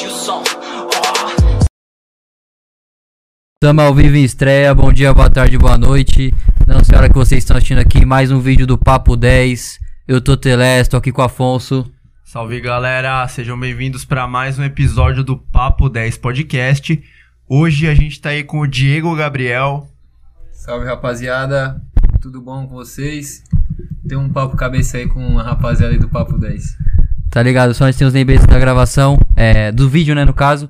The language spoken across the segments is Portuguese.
puxe o som. Tamo ao vivo em estreia, bom dia, boa tarde, boa noite. Não sei a hora que vocês estão assistindo aqui, mais um vídeo do Papo 10. Eu tô Telés, tô aqui com o Afonso. Salve galera, sejam bem-vindos para mais um episódio do Papo 10 Podcast. Hoje a gente tá aí com o Diego Gabriel. Salve rapaziada, tudo bom com vocês? Tem um papo cabeça aí com a rapaziada aí do Papo 10. Tá ligado? Só antes tem os lembretes da gravação, é, do vídeo, né, no caso.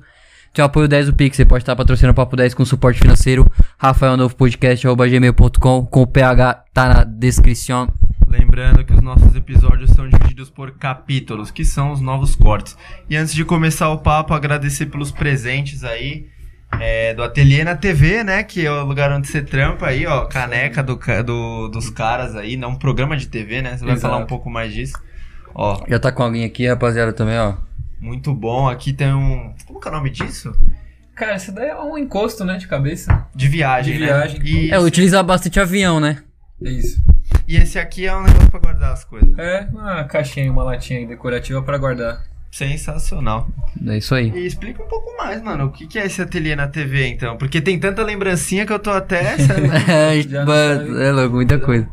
Tem o apoio 10 do Pix, você pode estar patrocinando o Papo 10 com suporte financeiro. Rafael Novo Podcast, arroba gmail.com, com o PH tá na descrição. Lembrando que os nossos episódios são divididos por capítulos, que são os novos cortes. E antes de começar o papo, agradecer pelos presentes aí. é, do Ateliê na TV, né? Que é o lugar onde você trampa aí, ó. Caneca do, do- dos caras aí, não um programa de TV, né? Você vai Exato. falar um pouco mais disso. Ó, Já tá com alguém aqui, rapaziada, também, ó. muito bom. Aqui tem um. Como que é o nome disso? Cara, isso daí é um encosto, né, de cabeça. De viagem, De né? viagem. E, É, utiliza bastante avião, né? É isso. e esse aqui é um negócio pra guardar as coisas. É uma caixinha, uma latinha aí decorativa pra guardar. Sensacional. É isso aí. E explica um pouco mais, mano. O que que é esse ateliê na TV, então? Porque tem tanta lembrancinha que eu tô até. É, é louco, muita coisa.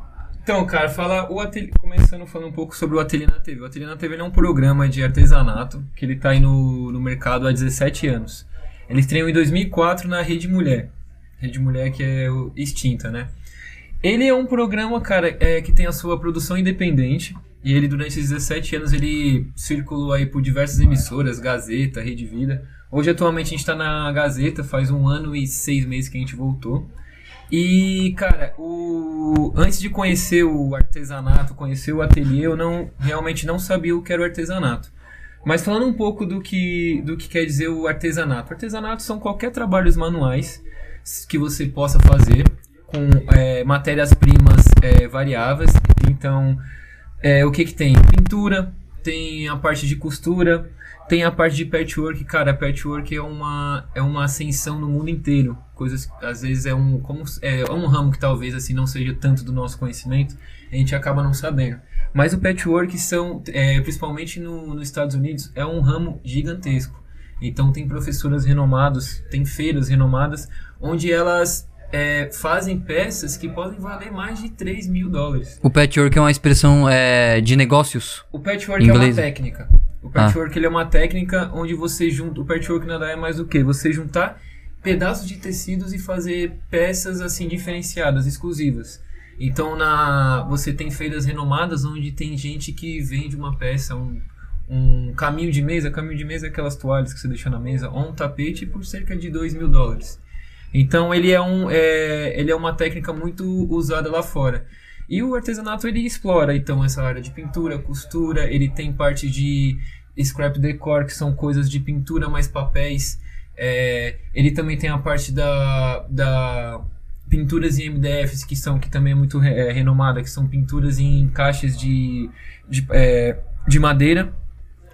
Então, cara, fala o ateliê, começando falando um pouco sobre o Ateliê na TV. O Ateliê na TV é um programa de artesanato que ele tá aí no, no mercado há 17 anos. Ele estreou em 2004 na Rede Mulher. Rede Mulher que é extinta, né? Ele é um programa, cara, é, que tem a sua produção independente. E ele, durante esses 17 anos, ele circulou aí por diversas emissoras, Gazeta, Rede Vida. Hoje, atualmente, a gente tá na Gazeta, faz um ano e seis meses que a gente voltou. E, cara, o... antes de conhecer o artesanato, conhecer o ateliê, eu não realmente não sabia o que era o artesanato. Mas falando um pouco do que, do que quer dizer o artesanato. Artesanato são qualquer trabalhos manuais que você possa fazer com é, matérias-primas é, variáveis. Então, é, o que que tem? Pintura, tem a parte de costura, tem a parte de patchwork. Cara, patchwork é uma, é uma ascensão no mundo inteiro. Coisas, às vezes, é um, como, é, é um ramo que talvez assim não seja tanto do nosso conhecimento, a gente acaba não sabendo. Mas o patchwork são, é, principalmente no, nos Estados Unidos, é um ramo gigantesco. Então tem professoras renomadas, tem feiras renomadas, onde elas é, fazem peças que podem valer mais de 3 mil dólares. O patchwork é uma expressão é, de negócios. O patchwork Inglês. é uma técnica. O patchwork ele é uma técnica onde você junta. O patchwork nada é mais do que você juntar pedaços de tecidos e fazer peças assim diferenciadas, exclusivas. Então na você tem feiras renomadas onde tem gente que vende uma peça, um, um caminho de mesa. Caminho de mesa é aquelas toalhas que você deixa na mesa, ou um tapete por cerca de 2 mil dólares. Então ele é, um, é, ele é uma técnica muito usada lá fora. E o artesanato ele explora então essa área de pintura, costura, ele tem parte de scrap decor, que são coisas de pintura mais papéis. É, ele também tem a parte da, da pinturas em MDFs, que são que também é muito é, renomada, que são pinturas em caixas de, de, é, de madeira.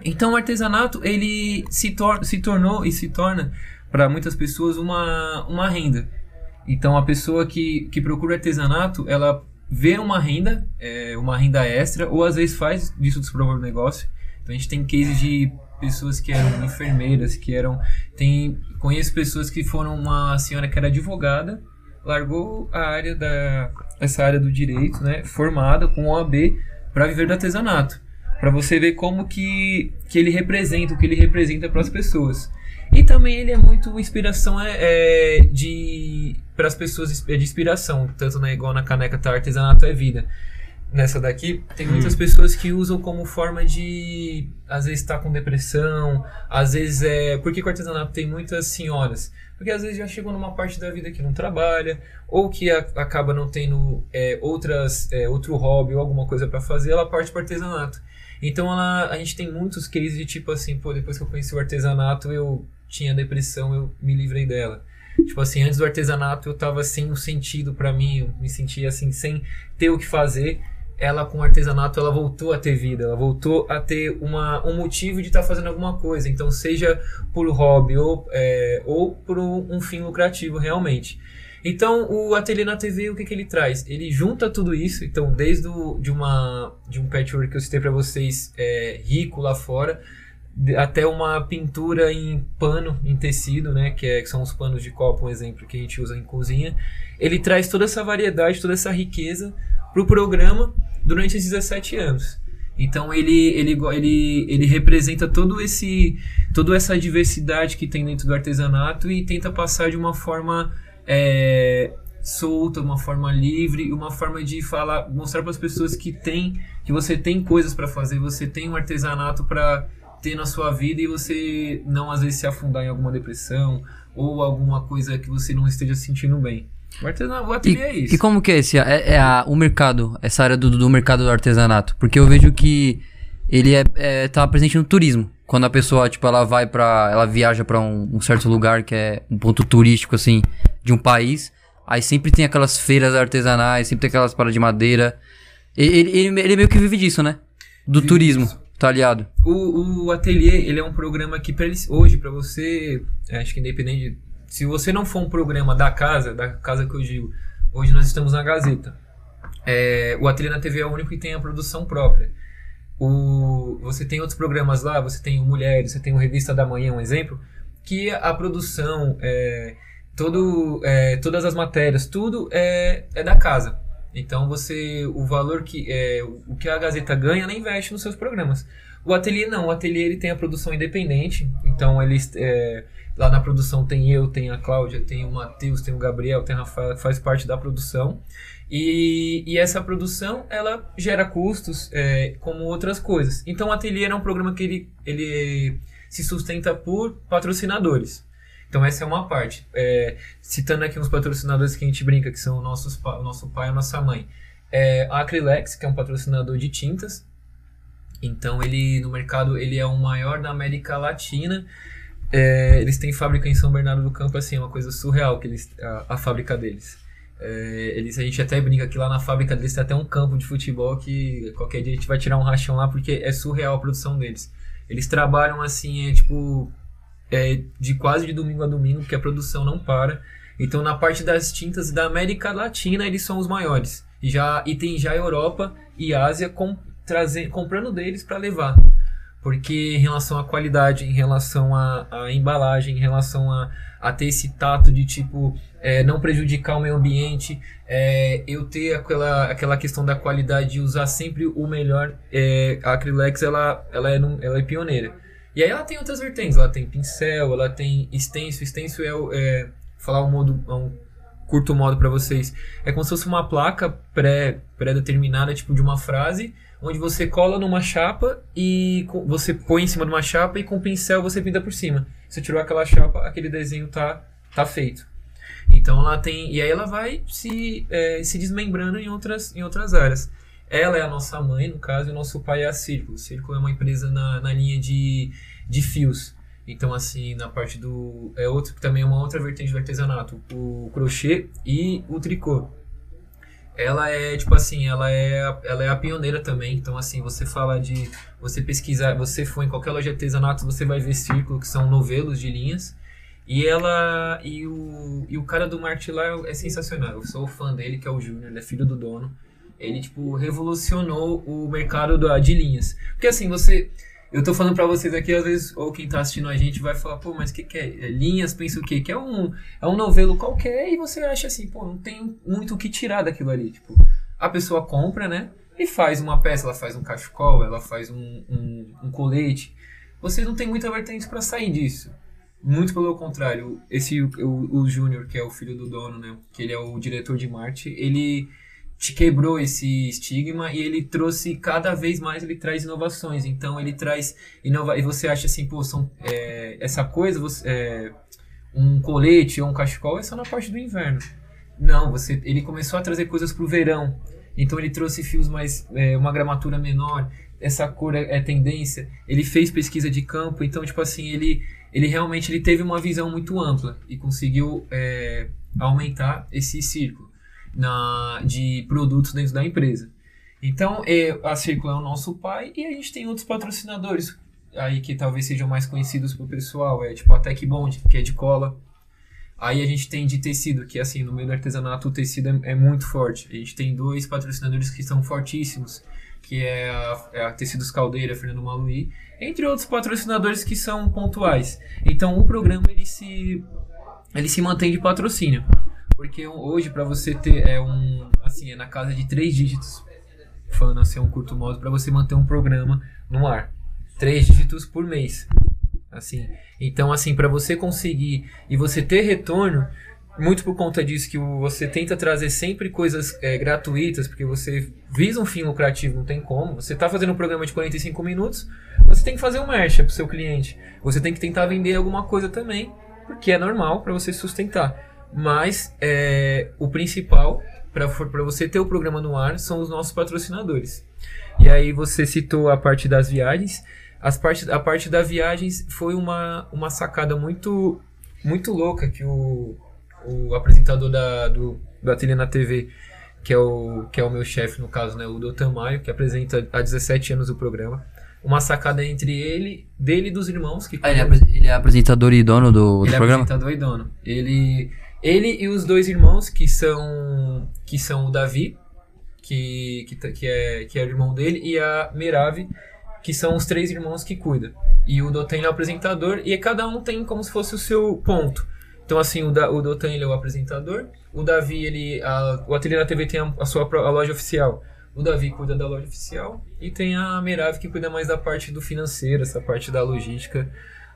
Então o artesanato ele se, tor se tornou e se torna para muitas pessoas uma, uma renda. Então a pessoa que, que procura artesanato, ela vê uma renda, é, uma renda extra, ou às vezes faz disso do seu próprio negócio. Então a gente tem cases de pessoas que eram enfermeiras, que eram. Tem, conheço pessoas que foram uma senhora que era advogada, largou a área da. essa área do direito, né? Formada com OAB para viver do artesanato. Para você ver como que, que ele representa, o que ele representa para as pessoas. E também ele é muito inspiração é, é, de para as pessoas é de inspiração, tanto né, igual na caneca tá artesanato é vida. Nessa daqui tem muitas pessoas que usam como forma de às vezes estar com depressão, às vezes é porque que o artesanato tem muitas senhoras, porque às vezes já chegou numa parte da vida que não trabalha ou que a- acaba não tendo é, outras é, outro hobby ou alguma coisa para fazer, ela parte para artesanato. Então ela, a gente tem muitos cases de tipo assim, pô, depois que eu conheci o artesanato, eu tinha depressão, eu me livrei dela. Tipo assim, antes do artesanato eu tava sem um sentido pra mim, eu me sentia assim, sem ter o que fazer. Ela com o artesanato, ela voltou a ter vida, ela voltou a ter uma, um motivo de estar fazendo alguma coisa. Então, seja por hobby ou, é, ou por um, fim lucrativo realmente. Então, o Ateliê na TV, o que, que ele traz? Ele junta tudo isso, então, desde o, de, uma, de um patchwork que eu citei para vocês, é, rico lá fora, até uma pintura em pano, em tecido, né? Que, é, que são os panos de copo, um exemplo que a gente usa em cozinha. Ele traz toda essa variedade, toda essa riqueza pro programa durante esses 17 anos. Então ele, ele, ele, ele representa todo esse, toda essa diversidade que tem dentro do artesanato e tenta passar de uma forma é, solta, uma forma livre, uma forma de falar, mostrar para as pessoas que tem, que você tem coisas para fazer, você tem um artesanato para ter na sua vida e você não às vezes se afundar em alguma depressão ou alguma coisa que você não esteja se sentindo bem. O artesanato, o E, ateliê é isso. e como que é esse? É, é a- o mercado, essa área do, do mercado do artesanato? Porque eu vejo que ele é, é, tá presente no turismo. Quando a pessoa, tipo, ela vai pra. Ela viaja pra um, um certo lugar que é um ponto turístico, assim, de um país. Aí sempre tem aquelas feiras artesanais, sempre tem aquelas paradas de madeira. Ele, ele, ele meio que vive disso, né? Do Vive turismo, disso. Tá ligado? O, o ateliê, ele é um programa que pra ele- hoje para você, é, acho que independente, de- se você não for um programa da casa, da casa que eu digo, hoje nós estamos na Gazeta. É, o ateliê na TV é o único que tem a produção própria. O, você tem outros programas lá, você tem o Mulheres, você tem o Revista da Manhã, um exemplo, que a produção, é, todo, é, todas as matérias, tudo é, é da casa. Então você, o valor que é, o que a Gazeta ganha, ela investe nos seus programas. O ateliê não, o ateliê ele tem a produção independente, então eles é, lá na produção tem eu, tem a Cláudia, tem o Matheus, tem o Gabriel, tem a Rafaela faz parte da produção. E, e essa produção ela gera custos é, como outras coisas. Então o ateliê é um programa que ele, ele se sustenta por patrocinadores. Então essa é uma parte. É, citando aqui uns patrocinadores que a gente brinca, que são o, nossos, o nosso pai e a nossa mãe. É, a Acrylex, que é um patrocinador de tintas. Então ele no mercado ele é o maior da América Latina. É, eles têm fábrica em São Bernardo do Campo, assim, é uma coisa surreal que eles, a, a fábrica deles. É, eles, a gente até brinca que lá na fábrica deles tem até um campo de futebol que qualquer dia a gente vai tirar um rachão lá porque é surreal a produção deles. Eles trabalham assim, é tipo é, de quase de domingo a domingo, porque a produção não para. Então, na parte das tintas da América Latina, eles são os maiores. Já, e tem já Europa e Ásia com, comprando deles para levar. Porque em relação à qualidade, em relação à, à embalagem, em relação a, a ter esse tato de tipo é, não prejudicar o meio ambiente, é, eu ter aquela, aquela questão da qualidade de usar sempre o melhor, é, a Acrylex ela, ela, é, ela é pioneira. E aí ela tem outras vertentes, ela tem pincel, ela tem extenso, extenso é, é falar um modo, um curto modo para vocês, é como se fosse uma placa pré pré-determinada, tipo de uma frase, onde você cola numa chapa e você põe em cima de uma chapa e com o pincel você pinta por cima. Você tirou aquela chapa, aquele desenho tá tá feito. Então ela tem e aí ela vai se é, se desmembrando em outras em outras áreas. Ela é a nossa mãe, no caso, e o nosso pai é a Círculo. Círculo é uma empresa na, na linha de, de fios. Então, assim, na parte do. É outro que também é uma outra vertente do artesanato, o crochê e o tricô. Ela é, tipo assim, ela é, ela é a pioneira também. Então, assim, você fala de. Você pesquisar, você for em qualquer loja de artesanato, você vai ver círculo, que são novelos de linhas. E ela. E o, e o cara do marketing lá é sensacional. Eu sou fã dele, que é o Júnior, ele é filho do dono. Ele, tipo, revolucionou o mercado da, de linhas. Porque assim, você. Eu tô falando pra vocês aqui, às vezes, ou quem tá assistindo a gente vai falar, pô, mas o que, que é? É Linhas, pensa o quê? Que é um, é um novelo qualquer e você acha assim, pô, não tem muito o que tirar daquilo ali. Tipo, a pessoa compra, né? E faz uma peça, ela faz um cachecol, ela faz um, um, um colete. Você não tem muita vertente pra sair disso. Muito pelo contrário, esse o, o Júnior, que é o filho do dono, né? Que ele é o diretor de marketing, ele te quebrou esse estigma e ele trouxe cada vez mais ele traz inovações. Então ele traz inova e você acha assim pô são é, essa coisa você, é, um colete ou um cachecol é só na parte do inverno. Não você ele começou a trazer coisas pro verão. Então ele trouxe fios mais é, uma gramatura menor. Essa cor é, é tendência. Ele fez pesquisa de campo. Então tipo assim ele ele realmente ele teve uma visão muito ampla e conseguiu é, aumentar esse círculo na, de produtos dentro da empresa. Então, é, a Círculo é o nosso pai e a gente tem outros patrocinadores aí que talvez sejam mais conhecidos pro pessoal, é tipo a Tech Bond, que é de cola. Aí a gente tem de tecido, que assim, no meio do artesanato o tecido é, é muito forte. A gente tem dois patrocinadores que são fortíssimos, que é a, é a Tecidos Caldeira, Fernando Maluí, entre outros patrocinadores que são pontuais. Então o programa ele se ele se mantém de patrocínio, porque hoje para você ter é um assim é na casa de três dígitos, falando assim um curto modo para você manter um programa no ar, três dígitos por mês, assim. Então assim para você conseguir e você ter retorno muito por conta disso que você tenta trazer sempre coisas é, gratuitas, porque você visa um fim lucrativo, não tem como. Você está fazendo um programa de 45 minutos, você tem que fazer um merch para o seu cliente. Você tem que tentar vender alguma coisa também, porque é normal para você sustentar. Mas é, o principal para você ter o programa no ar são os nossos patrocinadores. E aí você citou a parte das viagens. As parte, a parte das viagens foi uma, uma sacada muito, muito louca que o, o apresentador da, do, do Ateliê na TV, que é o, que é o meu chefe, no caso, né, o Doutor Maio, que apresenta há 17 anos o programa. Uma sacada entre ele, dele e dos irmãos. Que ah, ele, é, ele é apresentador e dono do, do ele programa? Ele é apresentador e dono. Ele, ele e os dois irmãos, que são, que são o Davi, que, que, que, é, que é o irmão dele, e a Merave, que são os três irmãos que cuida. E o Dotan é o apresentador, e cada um tem como se fosse o seu ponto. Então, assim, o, da, o Dotan ele é o apresentador, o Davi, ele, a, o Ateliê na TV tem a, a sua a loja oficial. O Davi cuida da loja oficial e tem a Merave que cuida mais da parte do financeiro, essa parte da logística,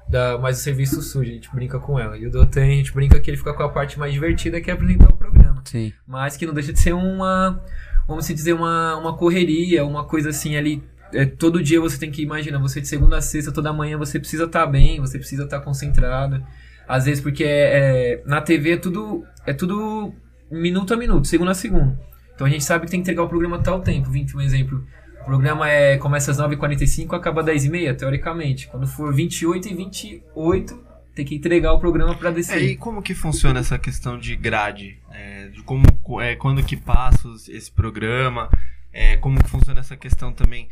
da, mais do serviço sujo, a gente brinca com ela. E o Dotan, a gente brinca que ele fica com a parte mais divertida, que é apresentar o programa. Sim. Mas que não deixa de ser uma, vamos dizer, uma, uma correria, uma coisa assim ali é, todo dia você tem que imaginar, você de segunda a sexta, toda manhã você precisa estar tá bem, você precisa estar tá concentrado. Às vezes, porque é, é, na TV é tudo, é tudo minuto a minuto, segundo a segundo. Então a gente sabe que tem que entregar o programa a tal tempo. 20, um exemplo. O programa é, começa às 9h45 acaba às 10h30, teoricamente. Quando for 28 e 28, tem que entregar o programa para descer. É, e como que funciona essa questão de grade? É, de como, é, quando que passa esse programa? É, como que funciona essa questão também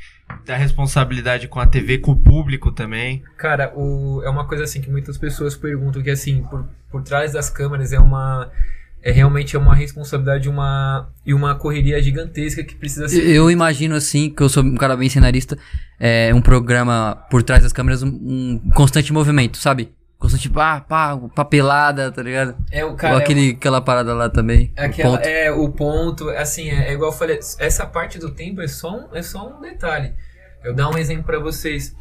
da responsabilidade com a TV, com o público também? Cara, o, é uma coisa assim que muitas pessoas perguntam que assim, por, por trás das câmeras é uma é realmente é uma responsabilidade uma, e uma correria gigantesca que precisa ser. Eu imagino assim, que eu sou um cara bem cenarista, é um programa por trás das câmeras, um, um constante movimento, sabe? Constante, ah, pá, papelada, tá ligado? É o cara. Ou aquele, é aquela parada lá também. Aquela, o. É, o ponto, assim, é, é, igual eu falei, essa parte do tempo é só um, é só um detalhe. Eu dar um exemplo para vocês.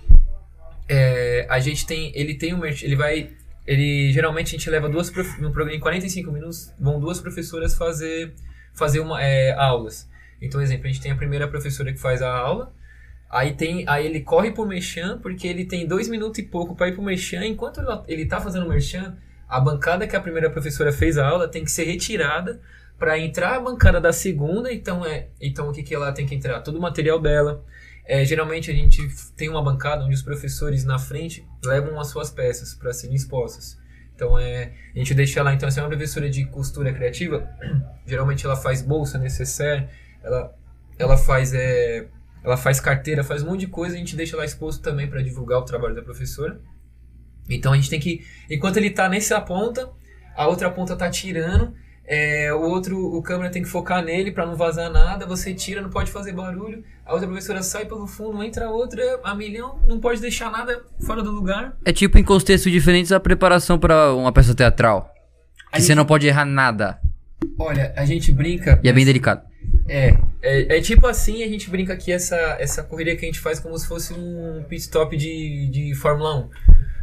É, a gente tem, ele tem um, ele vai, ele geralmente a gente leva duas, no programa em 45 minutos, vão duas professoras fazer, fazer uma, é, aulas. Então, exemplo, a gente tem a primeira professora que faz a aula, Aí, tem, aí ele corre pro Merchan, porque ele tem dois minutos e pouco para ir pro Merchan. Enquanto ele tá fazendo o Merchan, a bancada que a primeira professora fez a aula tem que ser retirada para entrar a bancada da segunda. Então, é, então o que, que ela tem que entrar? Todo o material dela. É, geralmente a gente tem uma bancada onde os professores na frente levam as suas peças para serem expostas. Então é, a gente deixa lá, então se é uma professora de costura criativa, geralmente ela faz bolsa necessaire, ela, ela faz é, ela faz carteira, faz um monte de coisa, a gente deixa lá exposto também para divulgar o trabalho da professora. Então a gente tem que, enquanto ele está nessa ponta, a outra ponta está tirando, é, o outro, o câmera tem que focar nele para não vazar nada, você tira, não pode fazer barulho, a outra professora sai pelo fundo, entra a outra a milhão, não pode deixar nada fora do lugar. É tipo em contextos diferentes a preparação para uma peça teatral. Que gente, você não pode errar nada. Olha, a gente brinca. E é bem delicado. É, é, é, tipo assim, a gente brinca aqui essa, essa corrida que a gente faz como se fosse um pit stop de, de Fórmula 1.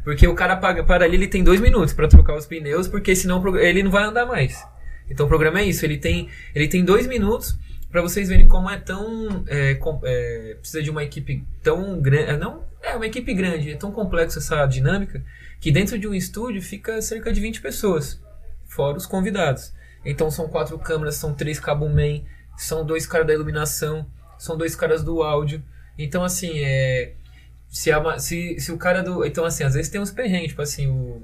Porque o cara paga para ali, ele tem dois minutos para trocar os pneus, porque senão ele não vai andar mais. Então o programa é isso, ele tem, ele tem dois minutos para vocês verem como é tão. É, com, é, precisa de uma equipe tão grande. É, não, é uma equipe grande, é tão complexa essa dinâmica, que dentro de um estúdio fica cerca de 20 pessoas, fora os convidados. Então são quatro câmeras, são três cabo man, são dois caras da iluminação, são dois caras do áudio. Então, assim, é. Se, a, se, se o cara do. Então, assim, às vezes tem uns perrengues, tipo assim, o,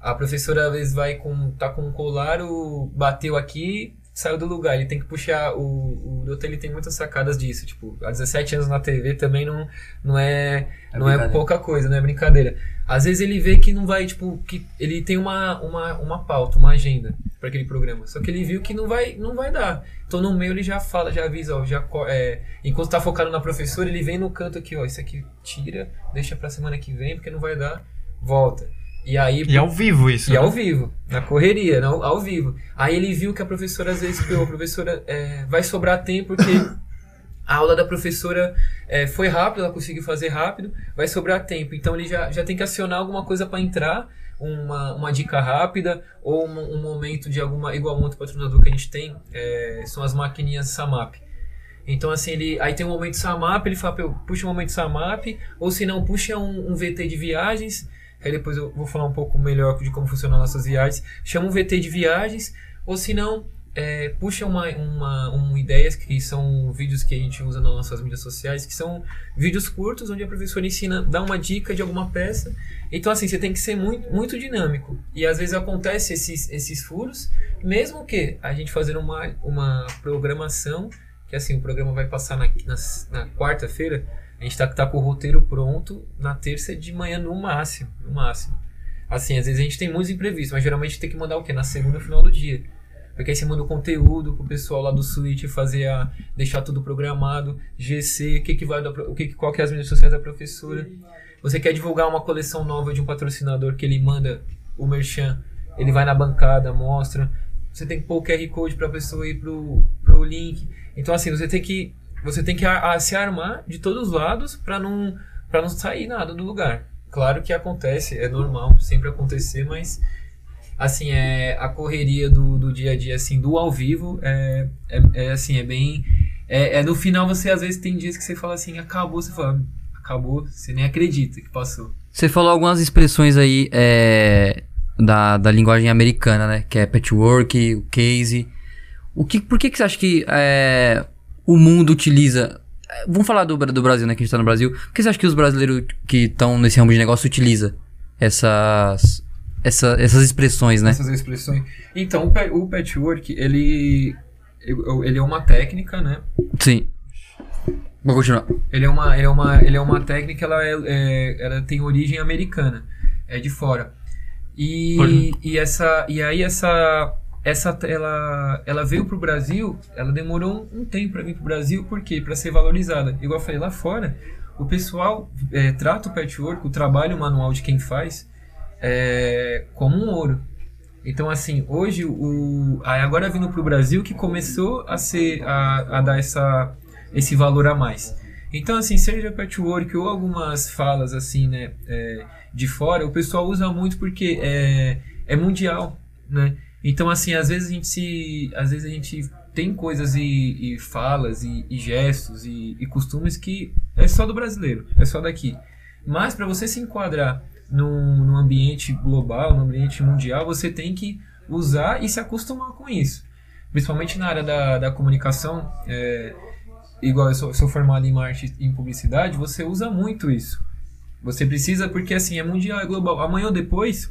a professora às vezes vai com. tá com um colar, o, bateu aqui, saiu do lugar. Ele tem que puxar. O, o Doutor ele tem muitas sacadas disso. Tipo, há 17 anos na TV também não, não é, É não é pouca coisa, não é brincadeira. Às vezes ele vê que não vai, tipo, que ele tem uma, uma, uma pauta, uma agenda para aquele programa. Só que ele viu que não vai, não vai dar. Então no meio ele já fala, já avisa, ó, já, é, enquanto tá focado na professora, ele vem no canto aqui, ó, isso aqui tira, deixa pra semana que vem, porque não vai dar, volta. E aí E ao vivo isso. e né? ao vivo, na correria, não, ao vivo. Aí ele viu que a professora às vezes, pô, professora é, vai sobrar tempo porque a aula da professora é, foi rápida, ela conseguiu fazer rápido, vai sobrar tempo. Então ele já, já tem que acionar alguma coisa para entrar, uma, uma dica rápida ou um, um momento de alguma. Igual um outro patrocinador que a gente tem, é, são as maquininhas Samap. Então, assim, ele, aí tem um momento Samap, ele fala, "Pô, puxa um momento Samap, ou se não, puxa um, um VT de viagens, aí depois eu vou falar um pouco melhor de como funcionam nossas viagens, chama um VT de viagens, ou se não, é, puxa uma, uma, um ideias que são vídeos que a gente usa nas nossas mídias sociais, que são vídeos curtos, onde a professora ensina, dá uma dica de alguma peça. Então, assim, você tem que ser muito, muito dinâmico. E às vezes acontece esses, esses furos, mesmo que a gente fazendo uma, uma programação, que assim, o programa vai passar na, na, na quarta-feira, a gente tá, tá com o roteiro pronto na terça de manhã no máximo, no máximo. Assim, às vezes a gente tem muitos imprevistos, mas geralmente tem que mandar o quê? Na segunda, no final do dia. Porque aí você manda o conteúdo pro pessoal lá do Switch fazer a. deixar tudo programado, GC, o que, que vai o que- qual que é as mídias sociais da professora. Você quer divulgar uma coleção nova de um patrocinador que ele manda o merchan, ele vai na bancada, mostra. Você tem que pôr o QR Code pra pessoa ir pro, pro link. Então assim, você tem que. Você tem que a- a- se armar de todos os lados pra não, pra não sair nada do lugar. Claro que acontece, é normal sempre acontecer, mas assim, é a correria do, do dia a dia, assim, do ao vivo, é, é, é, assim, é bem. É, é no final você às vezes tem dias que você fala assim, acabou, você fala, acabou, você nem acredita que passou. Você falou algumas expressões aí é, da, da linguagem americana, né? Que é patchwork, o case. O que, por que, que você acha que é, o mundo utiliza... é, Vamos falar do, do Brasil, né? Que a gente tá no Brasil. Por que você acha que os brasileiros que estão nesse ramo de negócio utilizam essas, essa, essas expressões, né? Essas expressões. Então, o, pa- o patchwork, ele, ele é uma técnica, né? Sim. Vou continuar. Ele é uma, ele é uma, ele é uma técnica, ela, é, é- ela tem origem americana, é de fora. E, Pode- e essa, e aí essa, essa, ela, ela veio pro Brasil, ela demorou um, um tempo para vir pro Brasil, por quê? Para ser valorizada. Igual eu falei lá fora, o pessoal é, trata o patchwork, o trabalho manual de quem faz, é, como um ouro. Então, assim, hoje, o, aí agora vindo pro Brasil que começou a ser, a, a dar essa, esse valor a mais. Então, assim, seja patchwork ou algumas falas, assim, né, é, de fora, o pessoal usa muito porque é, é mundial, né? Então, assim, às vezes a gente se... Às vezes a gente tem coisas e, e falas e, e gestos e, e costumes que é só do brasileiro, é só daqui. Mas para você se enquadrar num, num ambiente global, num ambiente mundial, você tem que usar e se acostumar com isso. Principalmente na área da, da comunicação, é, igual eu sou, sou formado em marketing em publicidade, você usa muito isso. Você precisa, porque assim, é mundial, é global. Amanhã ou depois,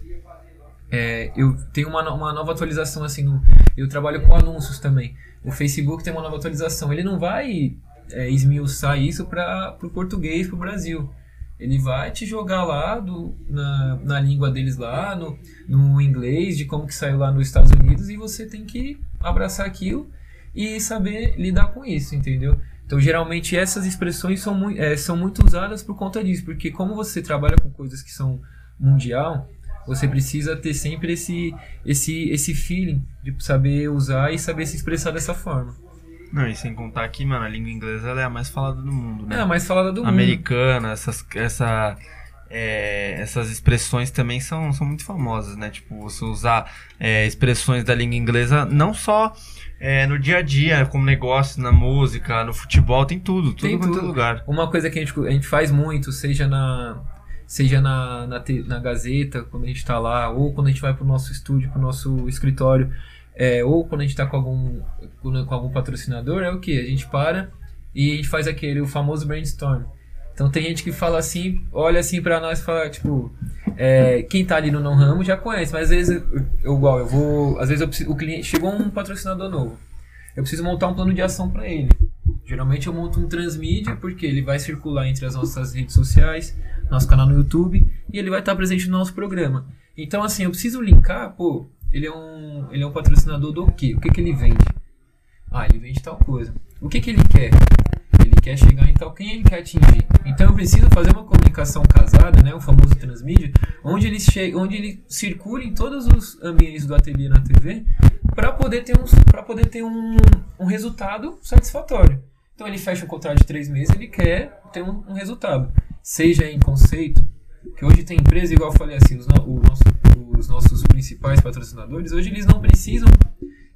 é, eu tenho uma, uma nova atualização, assim, no, eu trabalho com anúncios também. O Facebook tem uma nova atualização. Ele não vai é, esmiuçar isso para o português, para o Brasil. Ele vai te jogar lá do, na, na língua deles lá, no, no inglês, de como que saiu lá nos Estados Unidos, e você tem que abraçar aquilo e saber lidar com isso, entendeu? Então, geralmente, essas expressões são, mui- é, são muito usadas por conta disso, porque como você trabalha com coisas que são mundial, você precisa ter sempre esse, esse, esse feeling de saber usar e saber se expressar dessa forma. Não, e sem contar que, mano, a língua inglesa é a mais falada do mundo, né? É a mais falada do mundo. Americana, essas, essa, é, essas expressões também são, são muito famosas, né? Tipo, você usar é, expressões da língua inglesa não só é, no dia a dia, como negócio, na música, no futebol, tem tudo, tudo Tem quanto é tudo. lugar. Uma coisa que a gente, a gente faz muito, seja na seja na, na, na Gazeta, quando a gente está lá, ou quando a gente vai para o nosso estúdio, para o nosso escritório, é, ou quando a gente está com algum, com, algum patrocinador, é o que? A gente para e a gente faz aquele, o famoso brainstorm. Então tem gente que fala assim, olha assim para nós e fala, tipo, é, quem tá ali no não ramo já conhece, mas às vezes, eu, igual, eu vou, às vezes eu preciso, o cliente, chegou um patrocinador novo, eu preciso montar um plano de ação para ele. Geralmente eu monto um transmídia porque ele vai circular entre as nossas redes sociais, nosso canal no YouTube e ele vai estar presente no nosso programa. Então assim, eu preciso linkar, pô, ele é um, ele é um patrocinador do quê? O que que ele vende? Ah, ele vende tal coisa. O que que ele quer? Ele quer chegar em tal quem ele quer atingir. Então eu preciso fazer uma comunicação casada, né, o famoso transmídia, onde ele chega, onde ele circule em todos os ambientes do ateliê na TV para poder ter um poder ter um, um resultado satisfatório. Então ele fecha um contrato de três meses, ele quer ter um, um resultado, seja em conceito, que hoje tem empresa igual eu falei assim, os, no, o nosso, os nossos principais patrocinadores, hoje eles não precisam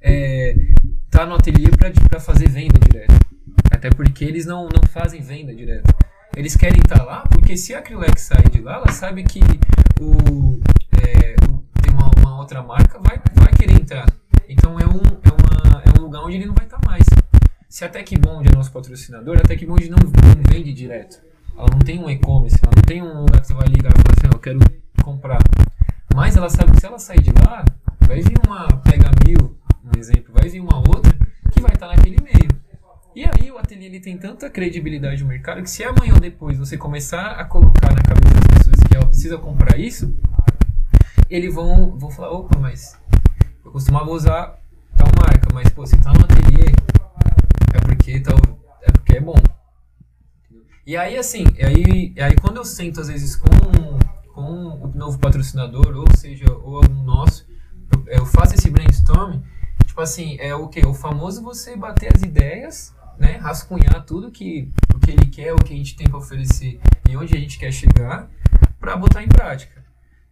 é, tá no ateliê para fazer venda direta. Até porque eles não, não fazem venda direta. Eles querem estar tá lá porque se a Acrylex sair de lá, ela sabe que o, é, tem uma, uma, outra marca vai, vai querer entrar. Então é um, é, uma, é um lugar onde ele não vai estar tá mais. Se a TecBond é nosso patrocinador, a TecBond não, não vende direto. Ela não tem um e-commerce, ela não tem um lugar que você vai ligar e falar assim, eu quero comprar. Mas ela sabe que se ela sair de lá, vai vir uma Pega Mil, um exemplo, vai vir uma outra que vai estar naquele meio. E aí o ateliê ele tem tanta credibilidade no mercado que se amanhã ou depois você começar a colocar na cabeça das pessoas que ela precisa comprar isso, eles vão, vão falar, opa, mas eu costumava usar tal marca, mas pô, se tá no ateliê, porque, tal, é, porque é bom. E aí assim, aí, aí quando eu sento às vezes com, com o novo patrocinador, ou seja, ou algum nosso, eu, eu faço esse brainstorm Tipo assim, é o que? O famoso você bater as ideias, né? Rascunhar tudo que, o que ele quer, o que a gente tem para oferecer e onde a gente quer chegar para botar em prática.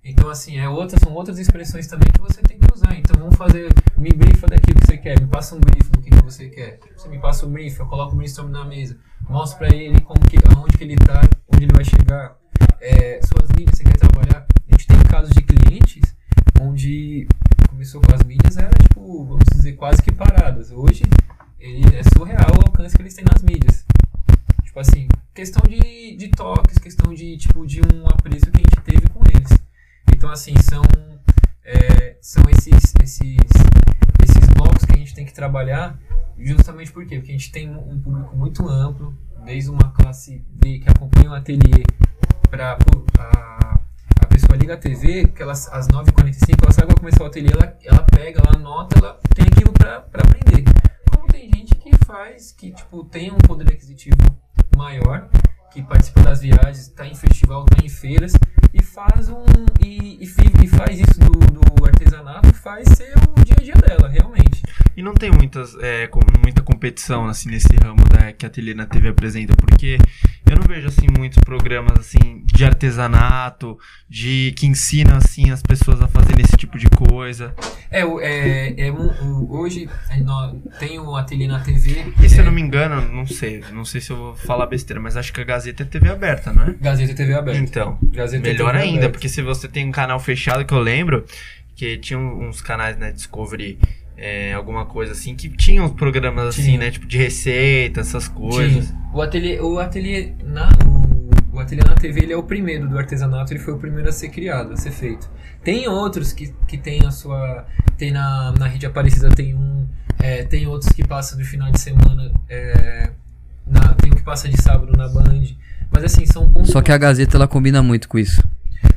Então, assim, é outras, são outras expressões também que você tem que usar. Então, vamos fazer, me briefa daquilo que você quer, me passa um brief do que, que você quer. Você me passa um brief, eu coloco o brainstorm na mesa, mostro para ele como que, aonde que ele está, onde ele vai chegar, é, suas mídias você quer trabalhar. A gente tem casos de clientes onde começou com as mídias era, tipo, vamos dizer, quase que paradas. Hoje, ele é surreal o alcance que eles têm nas mídias. Tipo assim, questão de, de toques, questão de, tipo, de um apreço que a gente teve com eles. Então, assim, são, é, são esses, esses, esses blocos que a gente tem que trabalhar justamente por quê? Porque a gente tem um público muito amplo, desde uma classe B que acompanha o ateliê para a pessoa liga a TV, que ela, às 9h45, ela sabe que vai começar o ateliê, ela, ela pega, ela anota, ela tem aquilo para aprender. Como tem gente que faz, que tipo, tem um poder aquisitivo maior, que participa das viagens, está em festival, está em feiras, e faz um. E, e, e faz isso do, do artesanato, faz ser o dia a dia dela, realmente. E não tem muitas, é, muita competição assim nesse ramo da, que a Ateliê na TV apresenta, porque eu não vejo assim muitos programas assim de artesanato, de que ensinam assim as pessoas a fazerem esse tipo de coisa. É, é, é hoje tem o Ateliê na TV. E se é, eu não me engano, não sei, não sei se eu vou falar besteira, mas acho que a Gazeta é TV aberta, não é? Gazeta é TV aberta. Então, Gazeta melhor é TV ainda, aberta. porque se você tem um canal fechado que eu lembro que tinha uns canais na né, Discovery é, alguma coisa assim, que tinha uns programas assim, Tinha. né? Tipo de receita, essas coisas. Tinha. O ateliê, o ateliê na o, o ateliê na TV ele é o primeiro do artesanato, ele foi o primeiro a ser criado, a ser feito. Tem outros que, que tem a sua tem na, na rede Aparecida tem um, é, tem outros que passam do final de semana, é, na, tem um que passa de sábado na Band, mas assim são pontos- Só que a Gazeta ela combina muito com isso,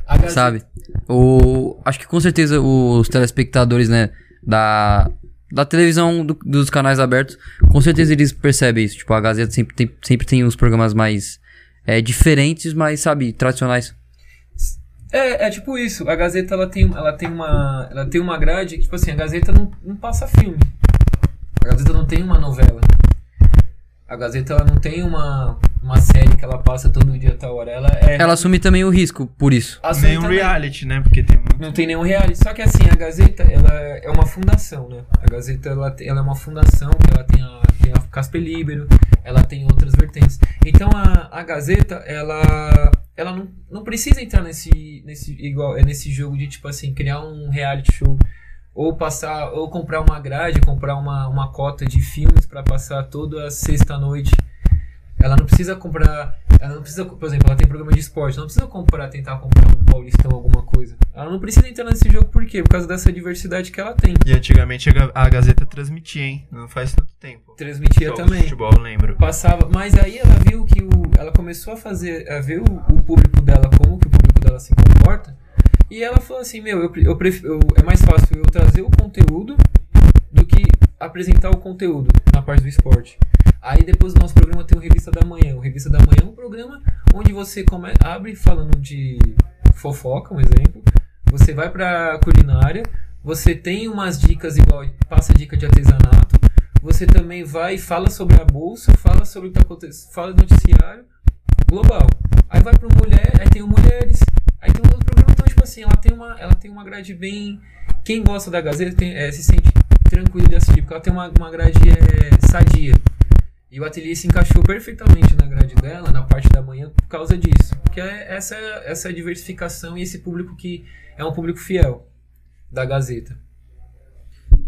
a Gazeta- sabe? O, acho que com certeza os telespectadores, né, da, da televisão, do- dos canais abertos, com certeza eles percebem isso. Tipo, a Gazeta sempre tem, sempre tem uns programas mais é, diferentes, mas, sabe, tradicionais. É, é tipo isso. A Gazeta ela tem, ela tem uma, ela tem uma grade que tipo assim, a Gazeta não, não passa filme. A Gazeta não tem uma novela. A Gazeta ela não tem uma, uma série que ela passa todo dia tal hora. Ela é Ela assume também o risco por isso. assume Nem um também. reality, né? Porque tem muito. Não tem nenhum reality. Só que assim, a Gazeta, ela é uma fundação, né? A Gazeta, ela, tem- ela é uma fundação, ela tem a, tem a Casper Libero, ela tem outras vertentes. Então, a, a Gazeta, ela, ela não, não precisa entrar nesse, nesse, igual, é nesse jogo de, tipo assim, criar um reality show ou passar, ou comprar uma grade, comprar uma, uma cota de filmes para passar toda sexta-noite Ela não precisa comprar. Ela não precisa, por exemplo, ela tem programa de esporte, ela não precisa comprar, tentar comprar um paulistão, alguma coisa. Ela não precisa entrar nesse jogo, por quê? Por causa dessa diversidade que ela tem. E antigamente a Ga- a Gazeta transmitia, hein? Não faz tanto tempo. Transmitia Jogos também. futebol, lembro. Passava, mas aí ela viu que o, ela começou a fazer, a ver o, o público dela, como que o público dela se comporta, e ela falou assim, meu, eu, eu prefiro, é mais fácil eu trazer o conteúdo do que apresentar o conteúdo na parte do esporte. Aí depois do nosso programa tem o Revista da Manhã. O Revista da Manhã é um programa onde você come, abre falando de fofoca, um exemplo. Você vai pra culinária, você tem umas dicas igual passa dica de artesanato. Você também vai e fala sobre a bolsa, fala sobre o que tá acontecendo, fala do noticiário global. Aí vai pro mulher, aí tem o mulheres, aí tem um outro programa, assim, ela tem uma, ela tem uma grade bem, quem gosta da Gazeta tem, é, se sente tranquilo de assistir, porque ela tem uma, uma grade é, sadia. E o ateliê se encaixou perfeitamente na grade dela, na parte da manhã, por causa disso. Porque é essa, essa diversificação e esse público que é um público fiel da Gazeta.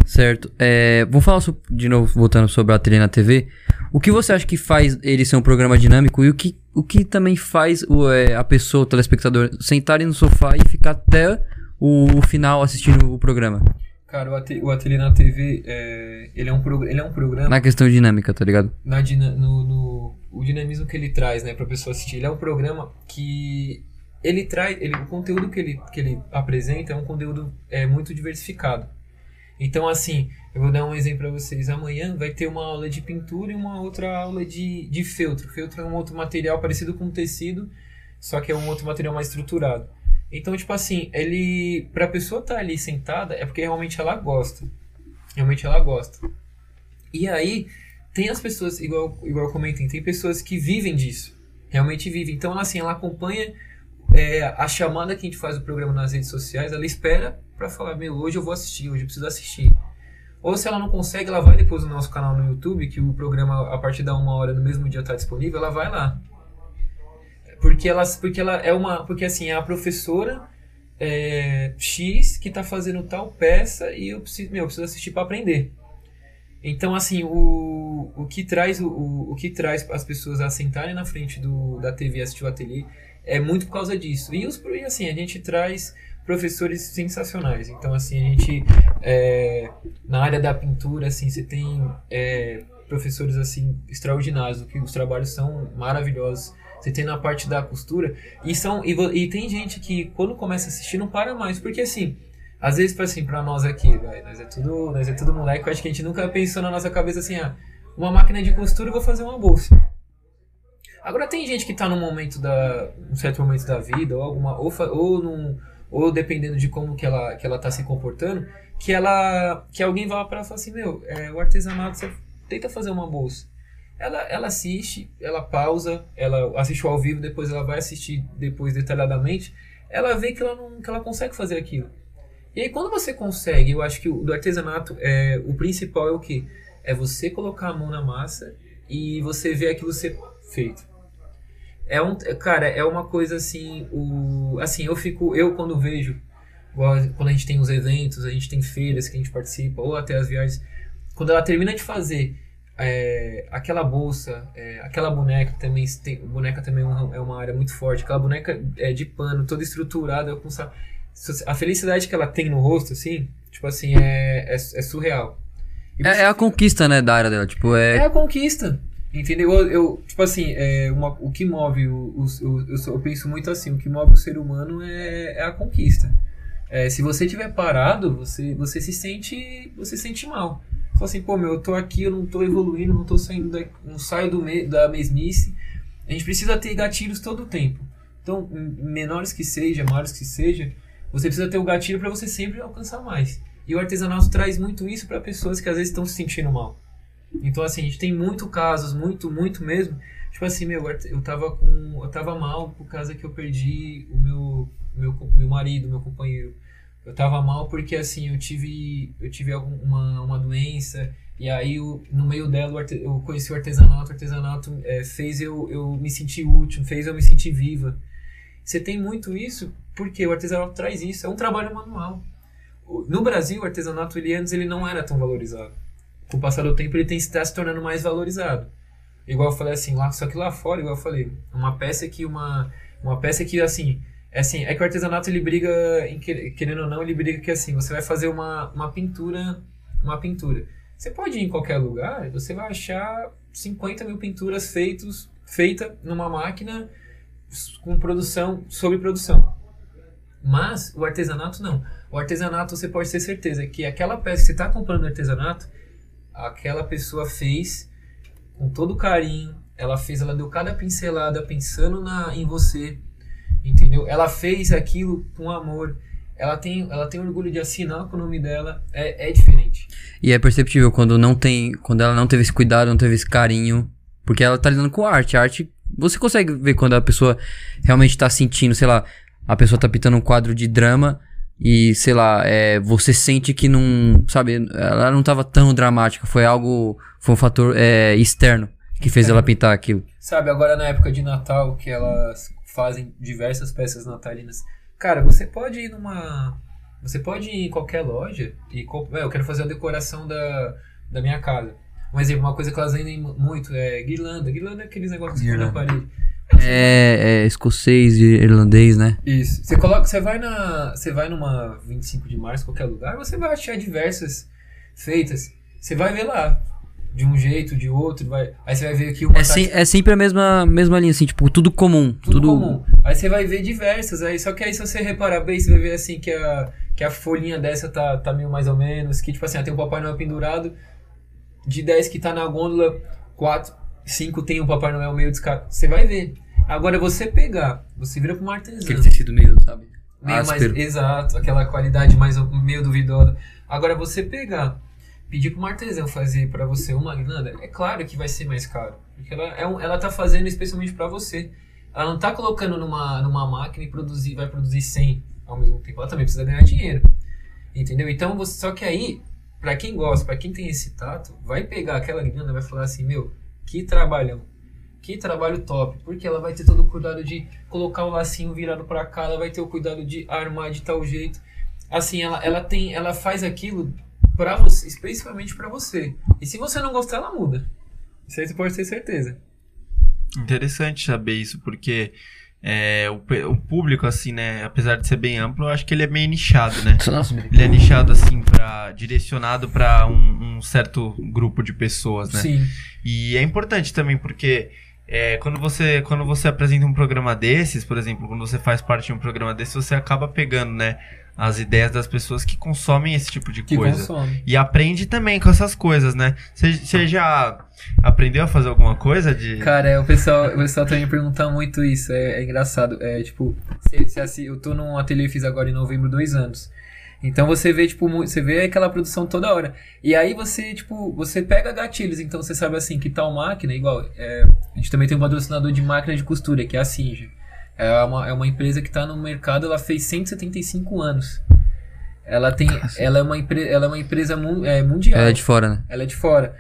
Certo. É, vamos falar de novo, voltando sobre a Ateliê na TV. O que você acha que faz ele ser um programa dinâmico e o que, o que também faz o, é, a pessoa, o telespectador, sentar no sofá e ficar até o, final assistindo o programa? Cara, o, o Ateliê na TV, é, ele, é um ele é um programa... Na questão dinâmica, tá ligado? na no, no- o dinamismo que ele traz, né, para pessoa assistir. Ele é um programa que ele traz, ele, o conteúdo que ele, que ele apresenta é um conteúdo é, muito diversificado. Então, assim, eu vou dar um exemplo para vocês. Amanhã vai ter uma aula de pintura e uma outra aula de, de feltro. Feltro é um outro material parecido com tecido, só que é um outro material mais estruturado. Então, tipo assim, ele, pra pessoa estar ali sentada, é porque realmente ela gosta. Realmente ela gosta. E aí, tem as pessoas, igual, igual eu comentei, tem pessoas que vivem disso. Realmente vivem. Então, assim, ela acompanha é, a chamada que a gente faz do programa nas redes sociais, ela espera pra falar, meu, hoje eu vou assistir, hoje eu preciso assistir. Ou se ela não consegue, ela vai depois no nosso canal no YouTube, que o programa, a partir da uma hora no mesmo dia está disponível, ela vai lá. Porque ela, porque ela é uma. Porque assim, é a professora é, X que tá fazendo tal peça e eu preciso, meu, eu preciso assistir para aprender. Então, assim, o, o, que traz, o, o, que traz as pessoas a sentarem na frente do, da TV assistir o ateliê é muito por causa disso. E, os, e assim, a gente traz professores sensacionais. Então, assim, a gente, é, na área da pintura, assim, você tem é, professores, assim, extraordinários, que os trabalhos são maravilhosos. Você tem na parte da costura. E, são, e, e tem gente que, quando começa a assistir, não para mais. Porque, assim, às vezes, assim, pra nós aqui, nós, é tudo, nós é tudo moleque, eu acho que a gente nunca pensou na nossa cabeça assim, ah, uma máquina de costura eu vou fazer uma bolsa. Agora tem gente que tá num momento da. um certo momento da vida, ou alguma. ou, ou, num, ou dependendo de como que ela, que ela tá se comportando, que ela. que alguém vai lá pra ela e fala assim, meu, é, o artesanato, você tenta fazer uma bolsa. Ela, ela assiste, ela pausa, ela assiste ao vivo, depois ela vai assistir depois detalhadamente, ela vê que ela, não, que ela consegue fazer aquilo. E aí quando você consegue, eu acho que o do artesanato, é, o principal é o que? É você colocar a mão na massa e você ver aquilo ser feito. É um, cara, é uma coisa assim, o, assim, eu fico, eu quando vejo, quando a gente tem os eventos, a gente tem feiras que a gente participa, ou até as viagens, quando ela termina de fazer é, aquela bolsa, é, aquela boneca também, tem, boneca também é uma, é uma área muito forte, aquela boneca é de pano, toda estruturada, com a felicidade que ela tem no rosto, assim, tipo assim, é, é, é surreal. É, é a conquista, né, da área dela. Tipo, é é. a conquista. Entendeu? Eu, eu, tipo assim, é uma, o que move o, o, eu, eu penso muito assim, o que move o ser humano é, é a conquista. É, se você estiver parado, você, você se sente. Você se sente mal. Fala assim, pô, meu, eu tô aqui, eu não tô evoluindo, não tô saindo da, não saio do me, da mesmice. A gente precisa ter gatilhos todo o tempo. Então, menores que seja, maiores que seja, você precisa ter o gatilho para você sempre alcançar mais. E o artesanato traz muito isso para pessoas que às vezes estão se sentindo mal. Então, assim, a gente tem muito casos, muito, muito mesmo. Tipo assim, meu, eu tava com. Eu tava mal por causa que eu perdi o meu, meu, meu marido, meu companheiro. Eu tava mal porque assim, eu tive. Eu tive uma, uma doença. E aí, o- no meio dela, eu conheci o artesanato. O artesanato é, fez eu, eu me sentir útil, fez eu me sentir viva. Você tem muito isso porque o artesanato traz isso. É um trabalho manual. No Brasil, o artesanato ele antes ele não era tão valorizado. Com o passar do tempo, ele tem está se tornando mais valorizado. igual eu falei assim, lá, só que lá fora, igual eu falei, uma peça que uma, uma peça que assim, é assim, é que o artesanato ele briga, querendo ou não, ele briga que assim, você vai fazer uma, uma pintura, uma pintura. Você pode ir em qualquer lugar, você vai achar 50 mil pinturas feitos, feita numa máquina com produção, sobre produção. Mas o artesanato não. O artesanato você pode ter certeza que aquela peça que você está comprando no artesanato, aquela pessoa fez com todo carinho, ela fez, ela deu cada pincelada pensando na, em você, entendeu? Ela fez aquilo com amor. Ela tem, ela tem orgulho de assinar com o nome dela, é, é diferente. E é perceptível quando não tem, quando ela não teve esse cuidado, não teve esse carinho, porque ela tá lidando com arte. Arte, você consegue ver quando a pessoa realmente tá sentindo, sei lá, a pessoa tá pintando um quadro de drama e, sei lá, é, você sente que não, sabe, ela não tava tão dramática, foi algo, foi um fator é, externo que fez é. ela pintar aquilo. Sabe, agora na época de Natal, que elas fazem diversas peças natalinas, cara, você pode ir numa, você pode ir em qualquer loja e, é, eu quero fazer a decoração da, da minha casa. Um exemplo, uma coisa que elas vendem muito é guirlanda. Guirlanda é aqueles negócios que põe na parede. É, é escocês e irlandês, né? Isso. Você coloca, você vai na, você vai numa 25 de março qualquer lugar, você vai achar diversas feitas. Você vai ver lá de um jeito, de outro, vai. Aí você vai ver aqui uma é, é sempre a mesma mesma linha assim, tipo, tudo comum, tudo, tudo comum. Aí você vai ver diversas, aí só que aí se você reparar bem, você vai ver assim que a que a folhinha dessa tá tá meio mais ou menos, que tipo assim, tem o Papai Noel pendurado de 10 que tá na gôndola, 4 5 tem o Papai Noel meio descarado. Você vai ver. Agora você pegar, você vira para um artesão. Aquele tecido meio, sabe? Meio mais, exato, aquela qualidade mais meio duvidosa. Agora você pegar, pedir para um artesão fazer para você uma guirlanda, é claro que vai ser mais caro. Porque ela, é um, ela tá fazendo especialmente para você. Ela não tá colocando numa, numa máquina e produzir, vai produzir 100 ao mesmo tempo. Ela também precisa ganhar dinheiro. Entendeu? Então, você, só que aí, para quem gosta, para quem tem esse tato, vai pegar aquela guirlanda e vai falar assim, meu, que trabalhão. Que trabalho top. Porque ela vai ter todo o cuidado de colocar o lacinho virado para cá, ela vai ter o cuidado de armar de tal jeito. Assim, ela, ela tem, ela faz aquilo para você, especificamente para você. E se você não gostar, ela muda. Isso aí você pode ter certeza. Interessante saber isso, porque é, o, o, público, assim, né? Apesar de ser bem amplo, eu acho que ele é bem nichado, né? Ele é nichado, assim, pra, direcionado para um, um, certo grupo de pessoas, né? Sim. E é importante também, porque é, quando, você, quando você apresenta um programa desses, por exemplo, quando você faz parte de um programa desses, você acaba pegando, né? As ideias das pessoas que consomem esse tipo de que coisa. Consome. E aprende também com essas coisas, né? Você já aprendeu a fazer alguma coisa de. Cara, é, o, pessoal, o pessoal também pergunta muito isso. É, é engraçado. É tipo, se, se assim, eu tô num ateliê fiz agora em novembro dois anos. Então você vê, tipo, você vê aquela produção toda hora. E aí você, tipo, você pega gatilhos. Então você sabe assim que tal máquina, igual. É, a gente também tem um patrocinador de máquina de costura, que é a Sinja. É uma, é uma empresa que está no mercado, ela fez 175 anos. Ela tem, ela é uma, empre, ela é uma empresa mu, é, mundial. Ela é de fora, né? Ela é de fora.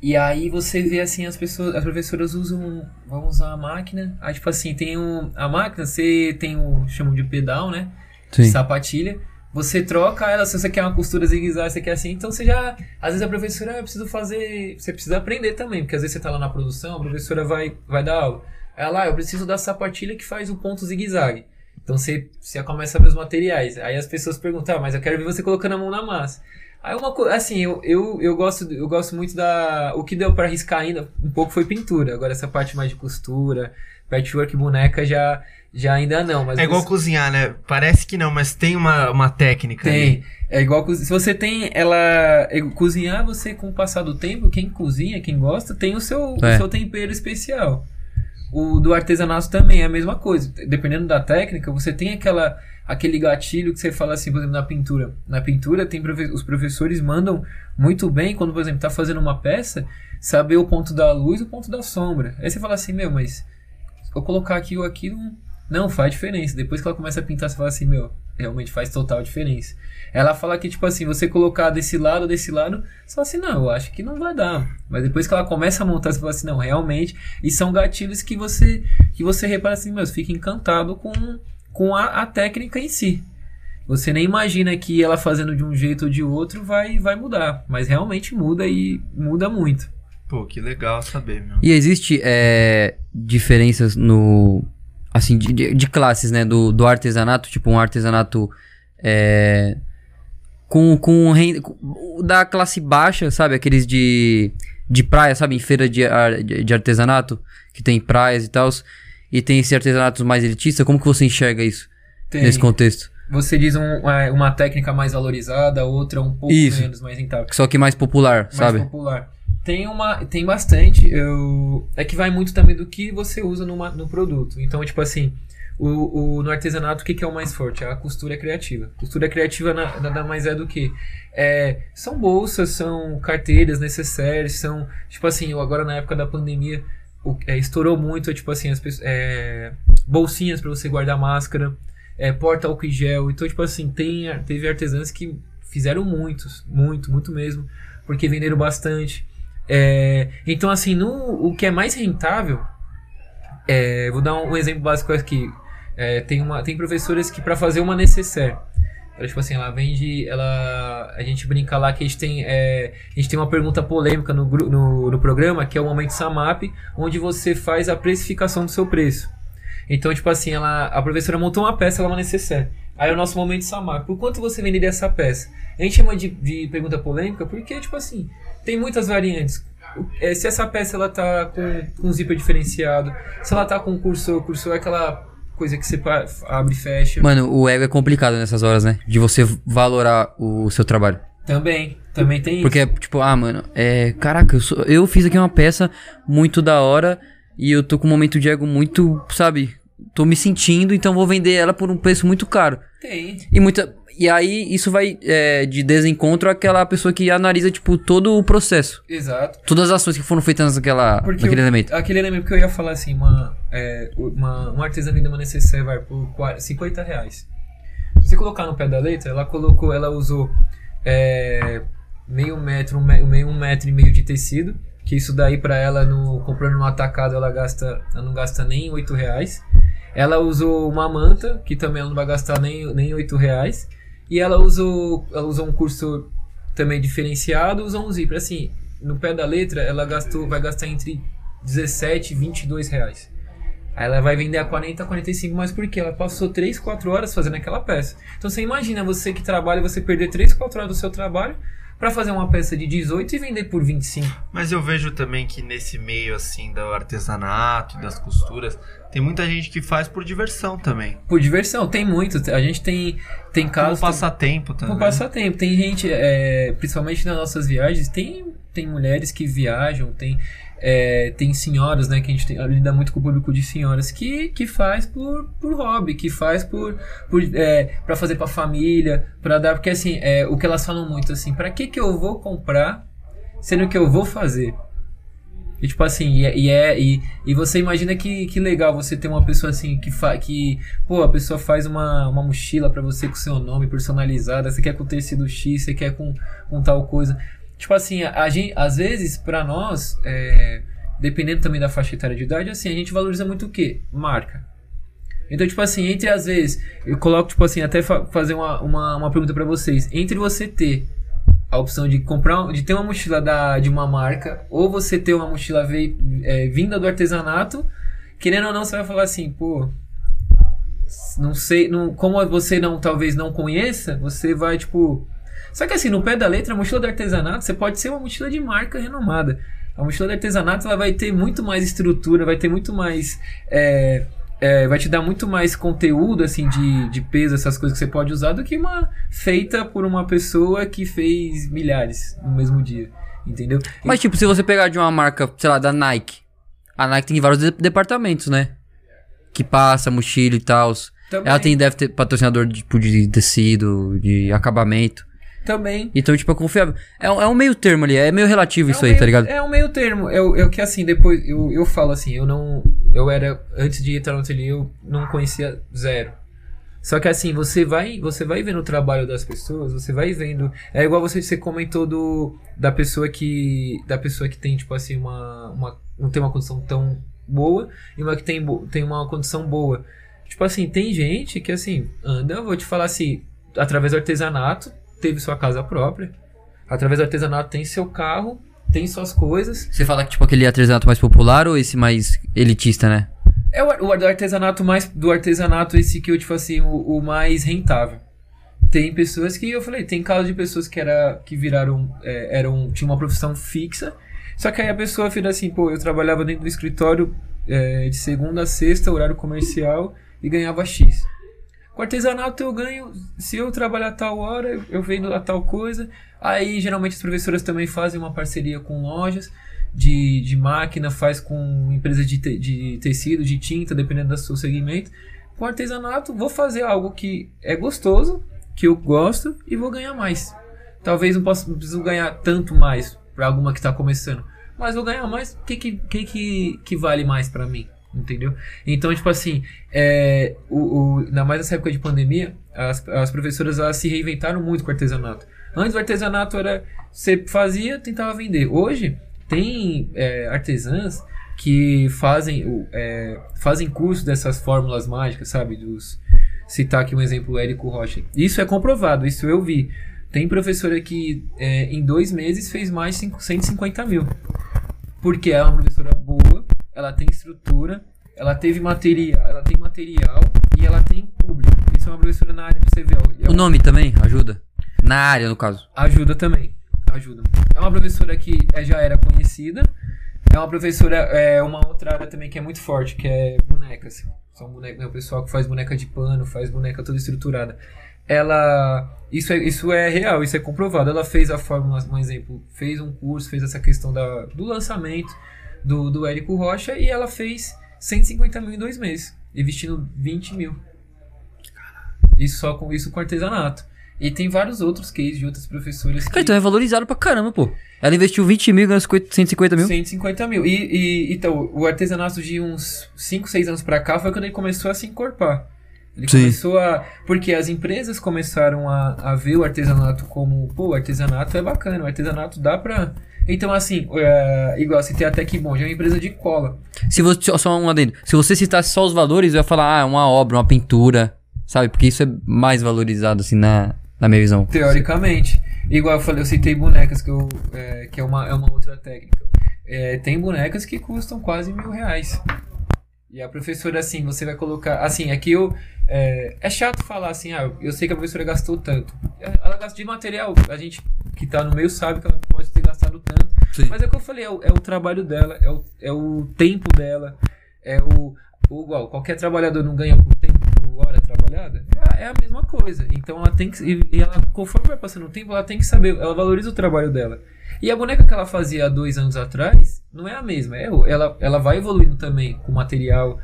E aí você vê assim, as pessoas, as professoras usam, vão usar a máquina. Aí tipo assim, tem um, a máquina, você tem o, chamam de pedal, né? Sim. Sapatilha. Você troca ela, se você quer uma costura zigue-zague, você quer assim, então você já, às vezes a professora, ah, eu preciso fazer, você precisa aprender também, porque às vezes você tá lá na produção, a professora vai, vai dar aula. Ela, ah, eu preciso da sapatilha que faz o ponto zigue-zague. Então você, você começa a ver os materiais. Aí as pessoas perguntam, ah, mas eu quero ver você colocando a mão na massa. Aí uma coisa, assim, eu, eu, eu, gosto, eu gosto muito da. O que deu para arriscar ainda um pouco foi pintura. Agora essa parte mais de costura, patchwork, boneca já, já ainda não. Mas é igual você... cozinhar, né? Parece que não, mas tem uma, uma técnica. Tem. Ali. É igual se você tem ela é, cozinhar, você com o passar do tempo, quem cozinha, quem gosta, tem o seu, é. o seu tempero especial. O do artesanato também é a mesma coisa. Dependendo da técnica, você tem aquela aquele gatilho que você fala assim, por exemplo, na pintura. Na pintura tem os professores mandam muito bem quando, por exemplo, está fazendo uma peça, saber o ponto da luz e o ponto da sombra. Aí você fala assim, meu, mas eu colocar aqui ou aqui não, não faz diferença. Depois que ela começa a pintar, você fala assim, meu, realmente faz total diferença. Ela fala que, tipo assim, você colocar desse lado, desse lado, só assim, não, eu acho que não vai dar. Mas depois que ela começa a montar, você fala assim, não, realmente. E são gatilhos que você que você repara assim, meu, fica encantado com, com a, a técnica em si. Você nem imagina que ela fazendo de um jeito ou de outro vai, vai mudar. Mas realmente muda e muda muito. Pô, que legal saber, meu. E existe é, diferenças no. Assim, de, de, classes, né? Do, do artesanato, tipo um artesanato. É, com, com, renda- com- Da classe baixa, sabe? Aqueles de. De praia, sabe? Em feira de, de artesanato, que tem praias e tal. E tem esses artesanatos mais elitistas. Como que você enxerga isso Tem- nesse contexto? Você diz um- uma, uma técnica mais valorizada, outra um pouco Isso. menos, mais rentável. Só que mais popular, mais sabe? popular. Tem uma, tem bastante. Eu, é que vai muito também do que você usa numa, no produto. Então, tipo assim, o, o- no artesanato, o que, que é o mais forte? É a costura criativa. Costura criativa na- nada mais é do que é, são bolsas, são carteiras necessárias, são tipo assim. Agora na época da pandemia o- é, estourou muito, tipo assim, as é, bolsinhas para você guardar máscara, é, porta álcool em gel. Então, tipo assim, tem, teve artesãs que fizeram muitos, muito, muito mesmo, porque venderam bastante. É, então, assim, no, o que é mais rentável, é, vou dar um, um exemplo básico aqui. É, tem, uma, tem professoras que, para fazer uma necessaire, ela, tipo assim, ela vende. Ela, a gente brinca lá que a gente tem, é, a gente tem uma pergunta polêmica no, no, no programa, que é o Momento Samap, onde você faz a precificação do seu preço. Então, tipo assim, ela, a professora montou uma peça, ela é uma necessaire. Aí é o nosso momento Samap. Por quanto você venderia essa peça? A gente chama de, de pergunta polêmica porque, tipo assim, tem muitas variantes. O- é, se essa peça ela tá com, com um zíper diferenciado, se ela tá com cursor, cursor é aquela coisa que você abre e fecha. Mano, o ego é complicado nessas horas, né? De você valorar o seu trabalho. Também, também tem isso. Porque, tipo, ah, mano, é. Caraca, eu, sou- eu fiz aqui uma peça muito da hora e eu tô com um momento de ego muito, sabe? Tô me sentindo, então vou vender ela por um preço muito caro. Tem. E muita. E aí, isso vai é, de desencontro àquela pessoa que analisa, tipo, todo o processo. Exato. Todas as ações que foram feitas naquela, Porque naquele o- elemento. Aquele elemento que eu ia falar assim, uma, é, uma, uma artesã vende uma necessaire vai por 40, 50 reais. Se você colocar no pé da letra, ela colocou, ela usou é, meio metro, um, me- meio um metro e meio de tecido, que isso daí pra ela no comprando no atacado ela gasta, ela não gasta nem 8 reais. Ela usou uma manta, que também ela não vai gastar nem, nem 8 reais. E ela usou, ela usou um curso também diferenciado, usou um zíper. Assim, no pé da letra, ela gastou, vai gastar entre 17 e 22 reais. Aí ela vai vender a 40, 45, mas por quê? Ela passou 3, 4 horas fazendo aquela peça. Então você imagina você que trabalha, você perder 3, 4 horas do seu trabalho pra fazer uma peça de 18 e vender por 25. Mas eu vejo também que nesse meio assim do artesanato, das costuras, tem muita gente que faz por diversão também. Por diversão, tem muito. A gente tem, tem Como casos. passatempo também. Por passatempo. Tem gente, é, principalmente nas nossas viagens, tem, tem mulheres que viajam, tem, é, tem senhoras, né? Que a gente tem- lida muito com o público de senhoras que, que faz por, por hobby, que faz por, por é, para fazer pra família, pra dar. Porque assim, é, o que elas falam muito assim, pra que, que eu vou comprar sendo que eu vou fazer? E tipo assim, e, é- e é. E, e você imagina que, que legal você ter uma pessoa assim que fa, que. Pô, a pessoa faz uma, uma mochila pra você com seu nome personalizada, você quer com tecido X, você quer com, com tal coisa. Tipo assim, a, a gente, às vezes, pra nós, é, dependendo também da faixa etária de idade, assim, a gente valoriza muito o quê? Marca. Então, tipo assim, entre às vezes, eu coloco, tipo assim, até fa- fazer uma, uma, uma pergunta pra vocês. Entre você ter a opção de comprar, de ter uma mochila da, de uma marca, ou você ter uma mochila vei- é, vinda do artesanato, querendo ou não, você vai falar assim, pô, não sei, não, como você não talvez não conheça, você vai tipo. Só que assim, no pé da letra, a mochila do artesanato, você pode ser uma mochila de marca renomada. A mochila do artesanato ela vai ter muito mais estrutura, vai ter muito mais. é, é, vai te dar muito mais conteúdo assim de, de peso, essas coisas que você pode usar, do que uma feita por uma pessoa que fez milhares no mesmo dia. Entendeu? Mas, tipo, se você pegar de uma marca, sei lá, da Nike. A Nike tem vários de- departamentos, né? Que passa, mochila e tal. Ela tem, deve ter patrocinador tipo, de tecido, de acabamento. Também. Então, tipo, é confiável. É, um- é um meio termo ali, é meio relativo isso É um aí, meio- tá ligado? É um meio termo. Eu, eu que assim, depois eu, eu falo assim, eu não. Eu era. Antes de entrar no ateliê, eu não conhecia zero. Só que assim, você vai, você vai vendo o trabalho das pessoas, você vai vendo. É igual você, você comentou do. Da pessoa que. Da pessoa que tem, tipo assim, uma. uma não tem uma condição tão boa e uma que tem, tem uma condição boa. Tipo assim, tem gente que assim, anda, eu vou te falar assim, através do artesanato, teve sua casa própria. Através do artesanato tem seu carro tem suas coisas. Você fala que tipo aquele artesanato mais popular ou esse mais elitista, né? É o, o artesanato mais. Do artesanato, esse que eu, tipo assim, o, o mais rentável. Tem pessoas que, eu falei, tem casos de pessoas que, era, que viraram. é, eram, tinham uma profissão fixa. Só que aí a pessoa vira assim, pô, eu trabalhava dentro do escritório é, de segunda a sexta, horário comercial, e ganhava X. Com artesanato eu ganho, se eu trabalhar tal hora, eu vendo a tal coisa. Aí geralmente as professoras também fazem uma parceria com lojas de, de máquina, faz com empresa de, te- de tecido, de tinta, dependendo do seu segmento. Com artesanato, vou fazer algo que é gostoso, que eu gosto e vou ganhar mais. Talvez não possa não preciso ganhar tanto mais para alguma que está começando, mas vou ganhar mais. O que que, que, que, que vale mais para mim? Entendeu? Então, tipo assim, é, o, o, ainda mais nessa época de pandemia, as, as professoras elas se reinventaram muito com o artesanato. Antes o artesanato era você fazia, tentava vender. Hoje tem é, artesãs que fazem é, fazem curso dessas fórmulas mágicas, sabe? Dos citar aqui um exemplo, o Érico Rocha. Isso é comprovado, isso eu vi. Tem professora que é, em dois meses fez mais de cinco- 150 mil. Porque é uma professora boa, ela tem estrutura, ela teve material, ela tem material e ela tem público. Isso é uma professora na área ver. ó. É O nome também ajuda? Na área, no caso. Ajuda também. Ajuda. É uma professora que é- já era conhecida. É uma professora, é uma outra área também que é muito forte, que é bonecas. São bonecas, é o pessoal que faz boneca de pano, faz boneca toda estruturada. Ela. Isso é, isso é real, isso é comprovado. Ela fez a fórmula, um exemplo, fez um curso, fez essa questão da, do lançamento do, do Érico Rocha e ela fez 150 mil em dois meses, investindo 20 mil. Isso só com isso com artesanato. E tem vários outros cases de outras professoras Cara, então é valorizado pra caramba, pô. Ela investiu 20 mil e ganhou 50 150 mil. 150 mil. E, e então, o artesanato de uns 5, 6 anos pra cá foi quando ele começou a se encorpar. Ele Sim. começou a. Porque as empresas começaram a, a ver o artesanato como, pô, o artesanato é bacana, o artesanato dá pra. Então, assim, é, igual citei até que bom, já é uma empresa de cola. Se você, só- um adendo. Se você citasse só os valores, eu ia falar, ah, é uma obra, uma pintura, sabe? Porque isso é mais valorizado, assim, na, na minha visão. Teoricamente. Igual eu falei, eu citei bonecas, que, eu, é, que é, uma, é uma outra técnica. É, tem bonecas que custam quase mil reais. E a professora, assim, você vai colocar. Assim, aqui eu. É, é chato falar assim, ah, eu sei que a professora gastou tanto. Ela gasta de material, a gente que tá no meio sabe que ela pode ter gastado tanto. Sim. Mas é o que eu falei, é o, é o trabalho dela, é o, é o tempo dela, é o, o. Igual, qualquer trabalhador não ganha por tempo, por hora trabalhada. É, a- é mesma coisa. Então ela tem que. E ela, conforme vai passando o tempo, ela tem que saber, ela valoriza o trabalho dela. E a boneca que ela fazia há dois anos atrás não é a mesma. É, o- ela, ela vai evoluindo também com material,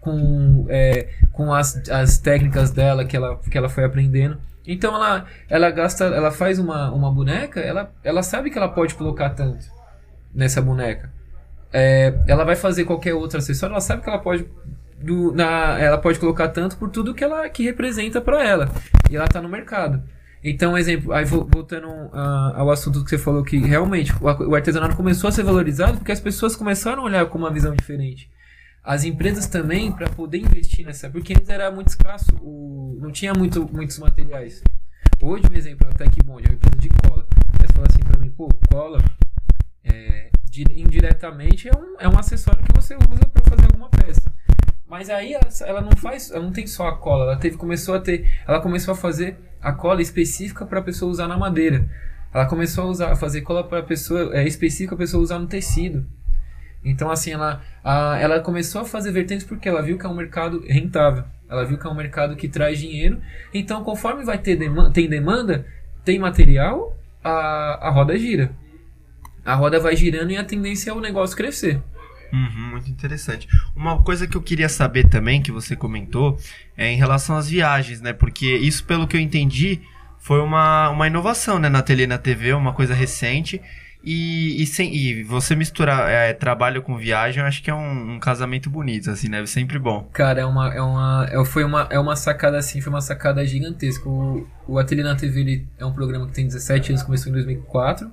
com, é, com as, as técnicas dela que ela, que ela foi aprendendo. Então ela, ela gasta, ela faz uma, uma boneca, ela, ela sabe que ela pode colocar tanto nessa boneca. É, ela vai fazer qualquer outro acessório, ela sabe que ela pode do, na, ela pode colocar tanto por tudo que ela que representa para ela. E ela tá no mercado. Então, exemplo, aí vo- voltando ah, ao assunto que você falou que realmente o, artesanato começou a ser valorizado porque as pessoas começaram a olhar com uma visão diferente. As empresas também, para poder investir nessa, porque antes era muito escasso, o, não tinha muito, muitos materiais. Hoje, um exemplo, até que bom, de uma empresa de cola. Aí fala assim pra mim, pô, cola, é, di- indiretamente é um, é um acessório que você usa para fazer alguma peça. Mas aí ela, ela não faz, ela não tem só a cola, ela teve, começou a ter, ela começou a fazer a cola específica para a pessoa usar na madeira. Ela começou a usar, a fazer cola para pessoa é, específica para a pessoa usar no tecido. Então assim ela, a, ela começou a fazer vertentes porque ela viu que é um mercado rentável. Ela viu que é um mercado que traz dinheiro. Então conforme vai ter demanda, tem demanda, tem material, a, a roda gira. A roda vai girando e a tendência é o negócio crescer. Uhum, muito interessante. Uma coisa que eu queria saber também, que você comentou, é em relação às viagens, né? Porque isso, pelo que eu entendi, foi uma, uma inovação, né? Na tele na TV, uma coisa recente. E, e, sem, e você misturar é, trabalho com viagem, eu acho que é um, um casamento bonito, assim, né? Sempre bom. Cara, é uma, é uma, é, foi uma, é uma sacada assim, foi uma sacada gigantesca. O, o Ateliê na TV ele é um programa que tem 17 anos, começou em 2004.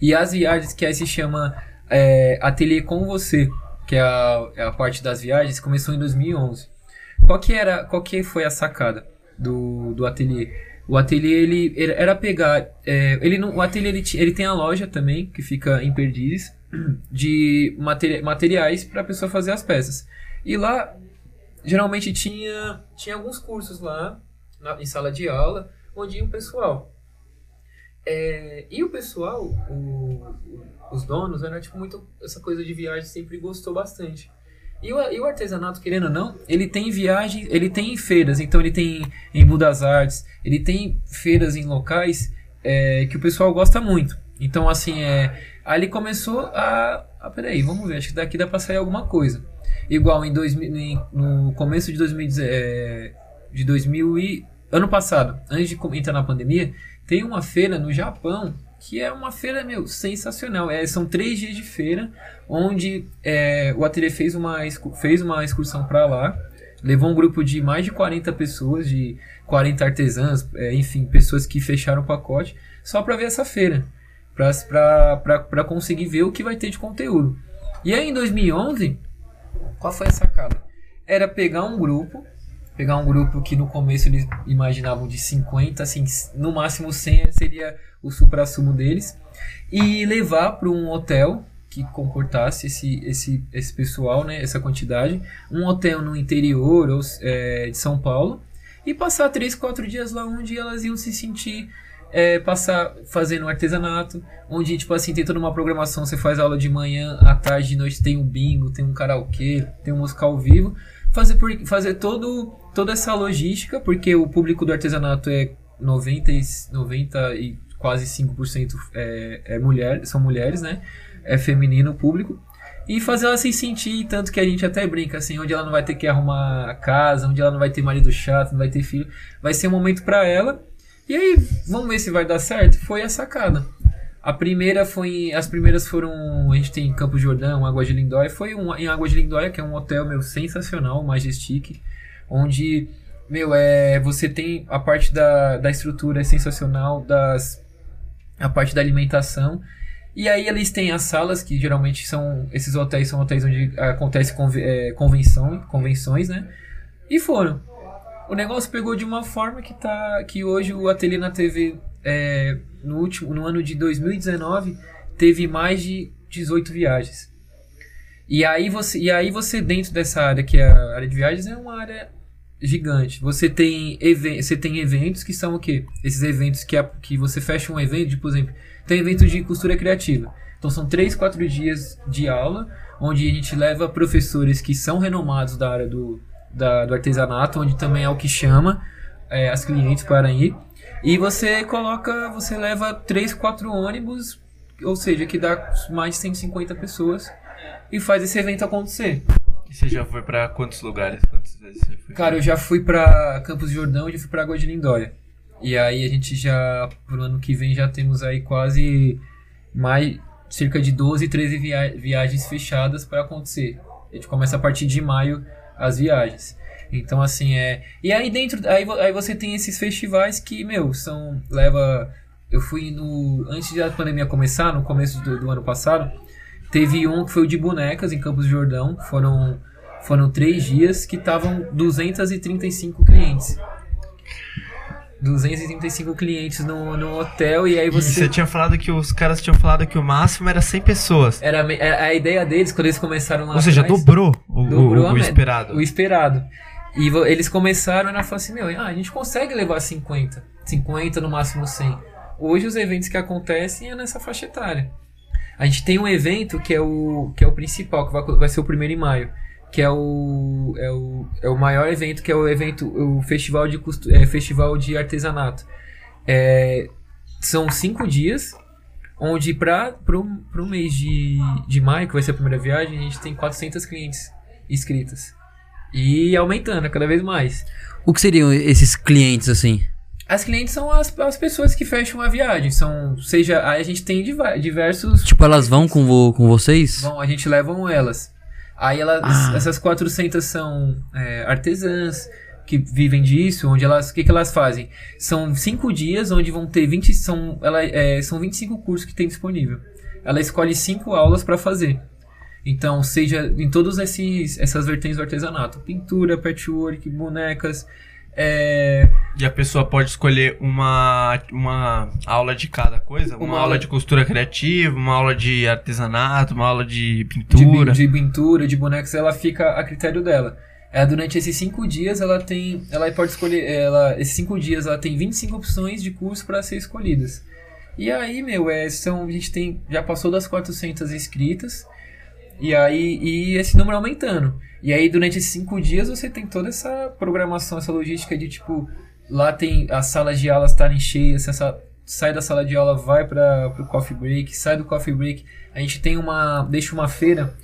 E as viagens, que aí se chama é, Ateliê com Você, que é a, é a parte das viagens, começou em 2011. Qual que, era, qual que foi a sacada do, do ateliê? O ateliê ele era pegar, é, ele não, o ateliê ele, ele tem a loja também que fica em Perdizes de materi- materiais para a pessoa fazer as peças. E lá geralmente tinha tinha alguns cursos lá na- em sala de aula onde ia o pessoal. É, e o pessoal, o- os donos, era tipo muito essa coisa de viagem sempre gostou bastante. E o, e o artesanato, querendo ou não, ele tem viagem, ele tem feiras, então ele tem em Budas Artes, ele tem feiras em locais é, que o pessoal gosta muito. Então, assim, é, ele começou a, a. Peraí, vamos ver, acho que daqui dá pra sair alguma coisa. Igual em 2000, em- no começo de 2010, é, de 2000 e. Ano passado, antes de entrar na pandemia, tem uma feira no Japão que é uma feira, meu, sensacional. É, são três dias de feira, onde é, o ateliê fez uma, fez uma excursão para lá, levou um grupo de mais de 40 pessoas, de 40 artesãs, é, enfim, pessoas que fecharam o pacote, só para ver essa feira, para conseguir ver o que vai ter de conteúdo. E aí em 2011, qual foi a sacada? Era pegar um grupo, pegar um grupo que no começo eles imaginavam de 50, assim, no máximo 100 seria o supra-sumo deles, e levar para um hotel que comportasse esse, esse, esse pessoal, né, essa quantidade, um hotel no interior ou, é, de São Paulo, e passar 3, 4 dias lá onde elas iam se sentir é, passar fazendo artesanato, onde tipo assim tem toda uma programação, você faz aula de manhã, à tarde, de noite tem um bingo, tem um karaokê, tem um musical ao vivo, fazer por, fazer todo toda essa logística, porque o público do artesanato é 90 e, 90 e quase 5% é, é mulher, são mulheres, né? É feminino o público. E fazer ela se sentir, tanto que a gente até brinca, assim, onde ela não vai ter que arrumar a casa, onde ela não vai ter marido chato, não vai ter filho. Vai ser um momento para ela. E aí, vamos ver se vai dar certo? Foi a sacada. A primeira foi. As primeiras foram. A gente tem Campo Jordão, Água de Lindóia. Foi um, em Água de Lindóia, que é um hotel meu sensacional, Majestic, onde, meu, é, você tem a parte da, da estrutura sensacional, das, a parte da alimentação. E aí eles têm as salas, que geralmente são. Esses hotéis são hotéis onde acontece é, convenção, convenções, né? E foram. O negócio pegou de uma forma que tá. que hoje o Ateliê na TV é, no, último, no ano de 2019 teve mais de 18 viagens. E aí você, e aí você dentro dessa área que é a área de viagens é uma área gigante. Você tem, você tem eventos que são o quê? Esses eventos que, que você fecha um evento, por exemplo, tem evento de costura criativa. Então são 3, 4 dias de aula, onde a gente leva professores que são renomados da área do, da, do artesanato, onde também é o que chama é, as clientes para ir. E você coloca, você leva 3, 4 ônibus, ou seja, que dá mais de 150 pessoas e faz esse evento acontecer. E você já foi pra quantos lugares? Vezes você foi? Cara, eu já fui pra Campos de Jordão e já fui pra Água de Lindóia. E aí a gente já, pro ano que vem, já temos aí quase mais cerca de 12, 13 via viagens fechadas para acontecer. A gente começa a partir de maio as viagens. Então assim é. E aí dentro. Aí, aí você tem esses festivais que, meu, são. Leva. Eu fui no. Antes da pandemia começar, no começo do, do ano passado, teve um que foi o de bonecas em Campos do Jordão. Foram, foram três dias que estavam 235 clientes. 235 clientes no, no hotel e aí E você. você tinha falado que os caras tinham falado que o máximo era 100 pessoas. Era me- a ideia deles, quando eles começaram lá. Ou seja, atrás, dobrou o, o- dobrou o meta, esperado. O esperado. E eles começaram e falou assim: Meu, ah, a gente consegue levar 50, 50 no máximo 100. Hoje os eventos que acontecem é nessa faixa etária. A gente tem um evento que é o, que é o principal, que vai, vai ser o primeiro em maio. Que é o, é, o, é o maior evento, que é o evento, o festival de, costu- é, festival de artesanato. É, são cinco dias, onde para o mês de, de maio, que vai ser a primeira viagem, a gente tem 400 clientes inscritas. E aumentando cada vez mais. O que seriam esses clientes, assim? As clientes são as, as pessoas que fecham a viagem. São, seja, aí a gente tem diversos. Tipo, elas vão com, vo com vocês? Vão, a gente levam elas. Aí elas, Ah. essas 400 são é, artesãs que vivem disso, onde elas, o que, que elas fazem? São cinco dias onde vão ter 20, são, ela, é, são 25 cursos que tem disponível. Ela escolhe cinco aulas para fazer. Então, seja em todas essas vertentes do artesanato, pintura, patchwork, bonecas, é, E a pessoa pode escolher uma, uma aula de cada coisa? Uma, Uma aula de costura criativa, uma aula de artesanato, uma aula de de, pintura. bi- de pintura, de bonecos, ela fica a critério dela. É, durante esses cinco dias ela tem. Ela pode escolher. Ela, esses cinco dias ela tem 25 opções de curso para ser escolhidas. E aí, meu, é, são, a gente tem. Já passou das 400 inscritas. E aí. E esse número aumentando. E aí, durante esses cinco dias, você tem toda essa programação, essa logística de tipo. Lá tem as salas de aula estarem cheias, essa, sai da sala de aula, vai para o coffee break, sai do coffee break. A gente tem uma. deixa uma feira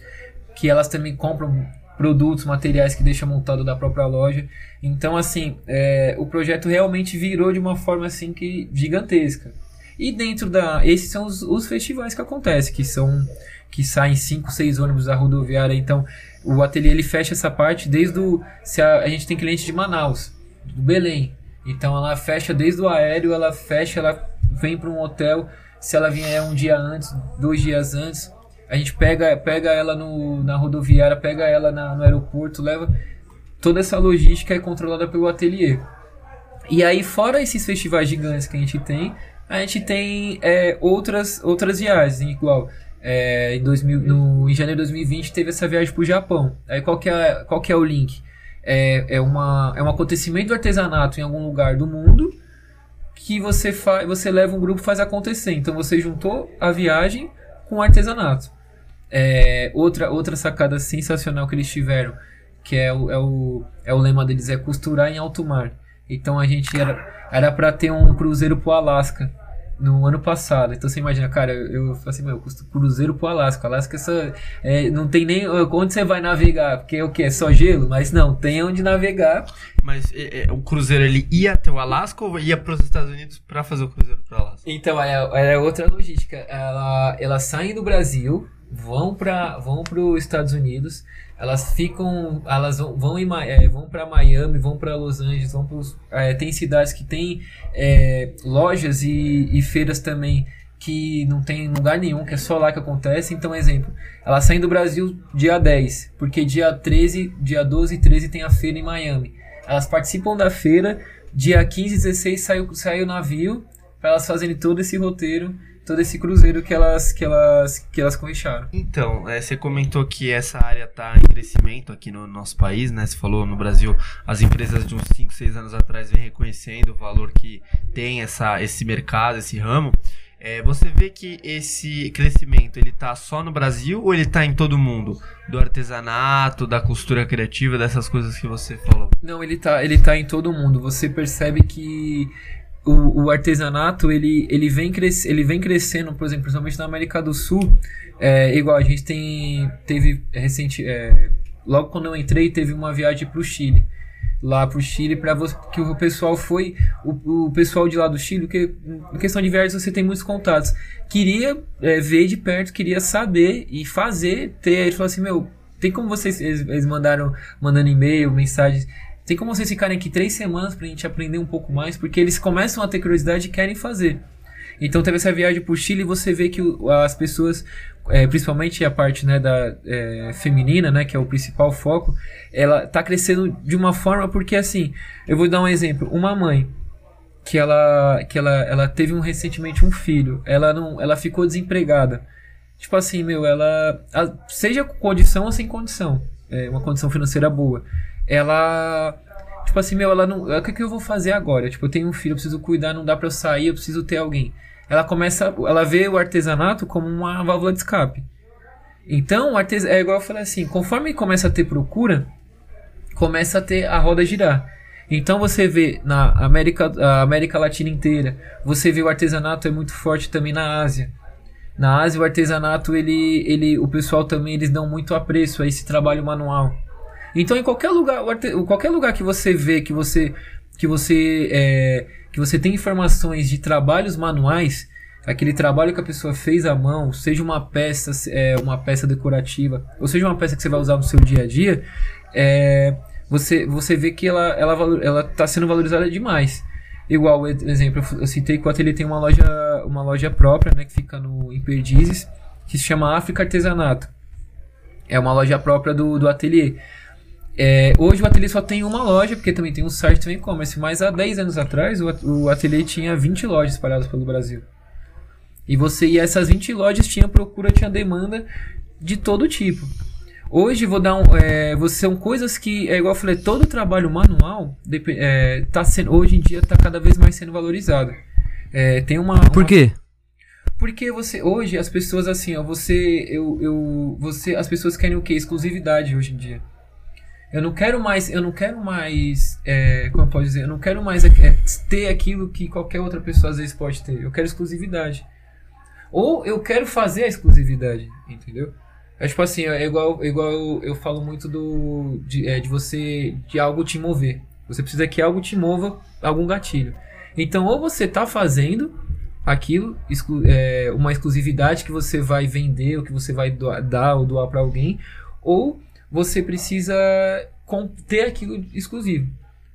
que elas também compram produtos, materiais que deixa montado da própria loja. Então, assim, é, o projeto realmente virou de uma forma assim que gigantesca. E dentro da. Esses são os, os festivais que acontecem, que são. Que saem 5, 6 ônibus da rodoviária. Então, o ateliê ele fecha essa parte desde o. Se a, a gente tem cliente de Manaus, do Belém. Então ela fecha desde o aéreo, ela fecha, ela vem para um hotel. Se ela vier um dia antes, dois dias antes, a gente pega, pega ela no, na rodoviária, pega ela na- no aeroporto, leva. Toda essa logística é controlada pelo ateliê. E aí, fora esses festivais gigantes que a gente tem, a gente tem é, outras, outras viagens, igual. É, em, 2000, no, em janeiro de 2020 teve essa viagem para o Japão. Aí qual que é, qual que é o link? É, é, uma, é um acontecimento do artesanato em algum lugar do mundo que você, você leva um grupo faz acontecer. Então você juntou a viagem com o artesanato. É, outra, outra sacada sensacional que eles tiveram, que é o, é o, é o lema deles, é costurar em alto mar. Então a gente era para ter um cruzeiro pro Alasca no ano passado. Então você imagina, cara, eu, eu falei assim, meu, eu custo cruzeiro pro Alasca. Alasca só, é, não tem nem onde você vai navegar, porque é o que? É só gelo? Mas não, tem onde navegar. Mas é, é, o cruzeiro ele ia até o Alasca ou ia para os Estados Unidos para fazer o cruzeiro para Alasca? Então, é, é outra logística. Ela, elas saem do Brasil, vão para vão os Estados Unidos, elas ficam, elas vão, em, é, vão para Miami, vão para Los Angeles, vão pros, é, tem cidades que tem é, lojas e, e feiras também que não tem lugar nenhum, que é só lá que acontece. Então, exemplo, elas saem do Brasil dia 10, porque dia 13, dia 12 e 13 tem a feira em Miami. Elas participam da feira, dia 15 e 16 sai, sai o navio, para elas fazerem todo esse roteiro, todo esse cruzeiro que elas que elas que elas conquistaram. Então, é, você comentou que essa área está em crescimento aqui no nosso país, né? Você falou no Brasil, as empresas de uns 5, 6 anos atrás vêm reconhecendo o valor que tem essa, esse mercado, esse ramo. É, você vê que esse crescimento ele tá só no Brasil ou ele tá em todo mundo? Do artesanato, da costura criativa, dessas coisas que você falou. Não, ele tá ele tá em todo mundo. Você percebe que o, o artesanato ele, ele, vem cres, ele vem crescendo, por exemplo, principalmente na América do Sul. É, igual a gente tem teve recente é, logo quando eu entrei teve uma viagem para o Chile lá pro Chile para que o pessoal foi o, o pessoal de lá do Chile que em questão de viagens você tem muitos contatos queria é, ver de perto queria saber e fazer ter ele falou assim meu tem como vocês eles, eles mandaram mandando e-mail mensagens tem como vocês ficarem aqui três semanas pra gente aprender um pouco mais porque eles começam a ter curiosidade e querem fazer. Então teve essa viagem pro Chile e você vê que as pessoas, é, principalmente a parte né, da é, feminina, né, que é o principal foco, ela tá crescendo de uma forma porque assim, eu vou dar um exemplo, uma mãe que ela que ela, ela teve um recentemente um filho, ela não, ela ficou desempregada. Tipo assim, meu, ela a- seja com condição ou sem condição, é, uma condição financeira boa, ela Tipo assim, meu, ela não. O que, que eu vou fazer agora? Tipo, eu tenho um filho, eu preciso cuidar, não dá pra eu sair, eu preciso ter alguém. Ela começa. Ela vê o artesanato como uma válvula de escape. Então, artes... é igual eu falei assim, conforme começa a ter procura, começa a ter a roda girar. Então você vê na América, América Latina inteira, você vê o artesanato é muito forte também na Ásia. Na Ásia o artesanato ele, ele, o pessoal também eles dão muito apreço a esse trabalho manual. Então em qualquer lugar, qualquer lugar que você vê que você que você é, que você tem informações de trabalhos manuais, aquele trabalho que a pessoa fez à mão, seja uma peça, é, uma peça decorativa, ou seja uma peça que você vai usar no seu dia a dia, é, você você vê que ela ela ela está sendo valorizada demais. Igual, exemplo, eu citei que o ateliê tem uma loja uma loja própria, né, que fica no em Perdizes, que se chama África Artesanato. É uma loja própria do, do ateliê. É, hoje o ateliê só tem uma loja, porque também tem um site também e-commerce, mas há 10 anos atrás o, at- o ateliê tinha 20 lojas espalhadas pelo Brasil. E você e essas 20 lojas tinha procura, tinha demanda de todo tipo. Hoje vou dar um, é, você são coisas que é igual eu falei, todo trabalho manual é, tá sendo hoje em dia está cada vez mais sendo valorizado. É, tem uma Por uma- quê? porque você hoje as pessoas assim, ó, você eu, eu você as pessoas querem o quê? Exclusividade hoje em dia. Eu não quero mais, eu não quero mais, é, como eu posso dizer, eu não quero mais é, ter aquilo que qualquer outra pessoa às vezes pode ter. Eu quero exclusividade. Ou eu quero fazer a exclusividade, entendeu? É tipo assim, é igual, igual eu, eu falo muito do de, é, de você de algo te mover. Você precisa que algo te mova algum gatilho. Então, ou você tá fazendo aquilo, exclu- é, uma exclusividade que você vai vender, ou que você vai doar- dar ou doar para alguém, ou você precisa ter aquilo exclusivo.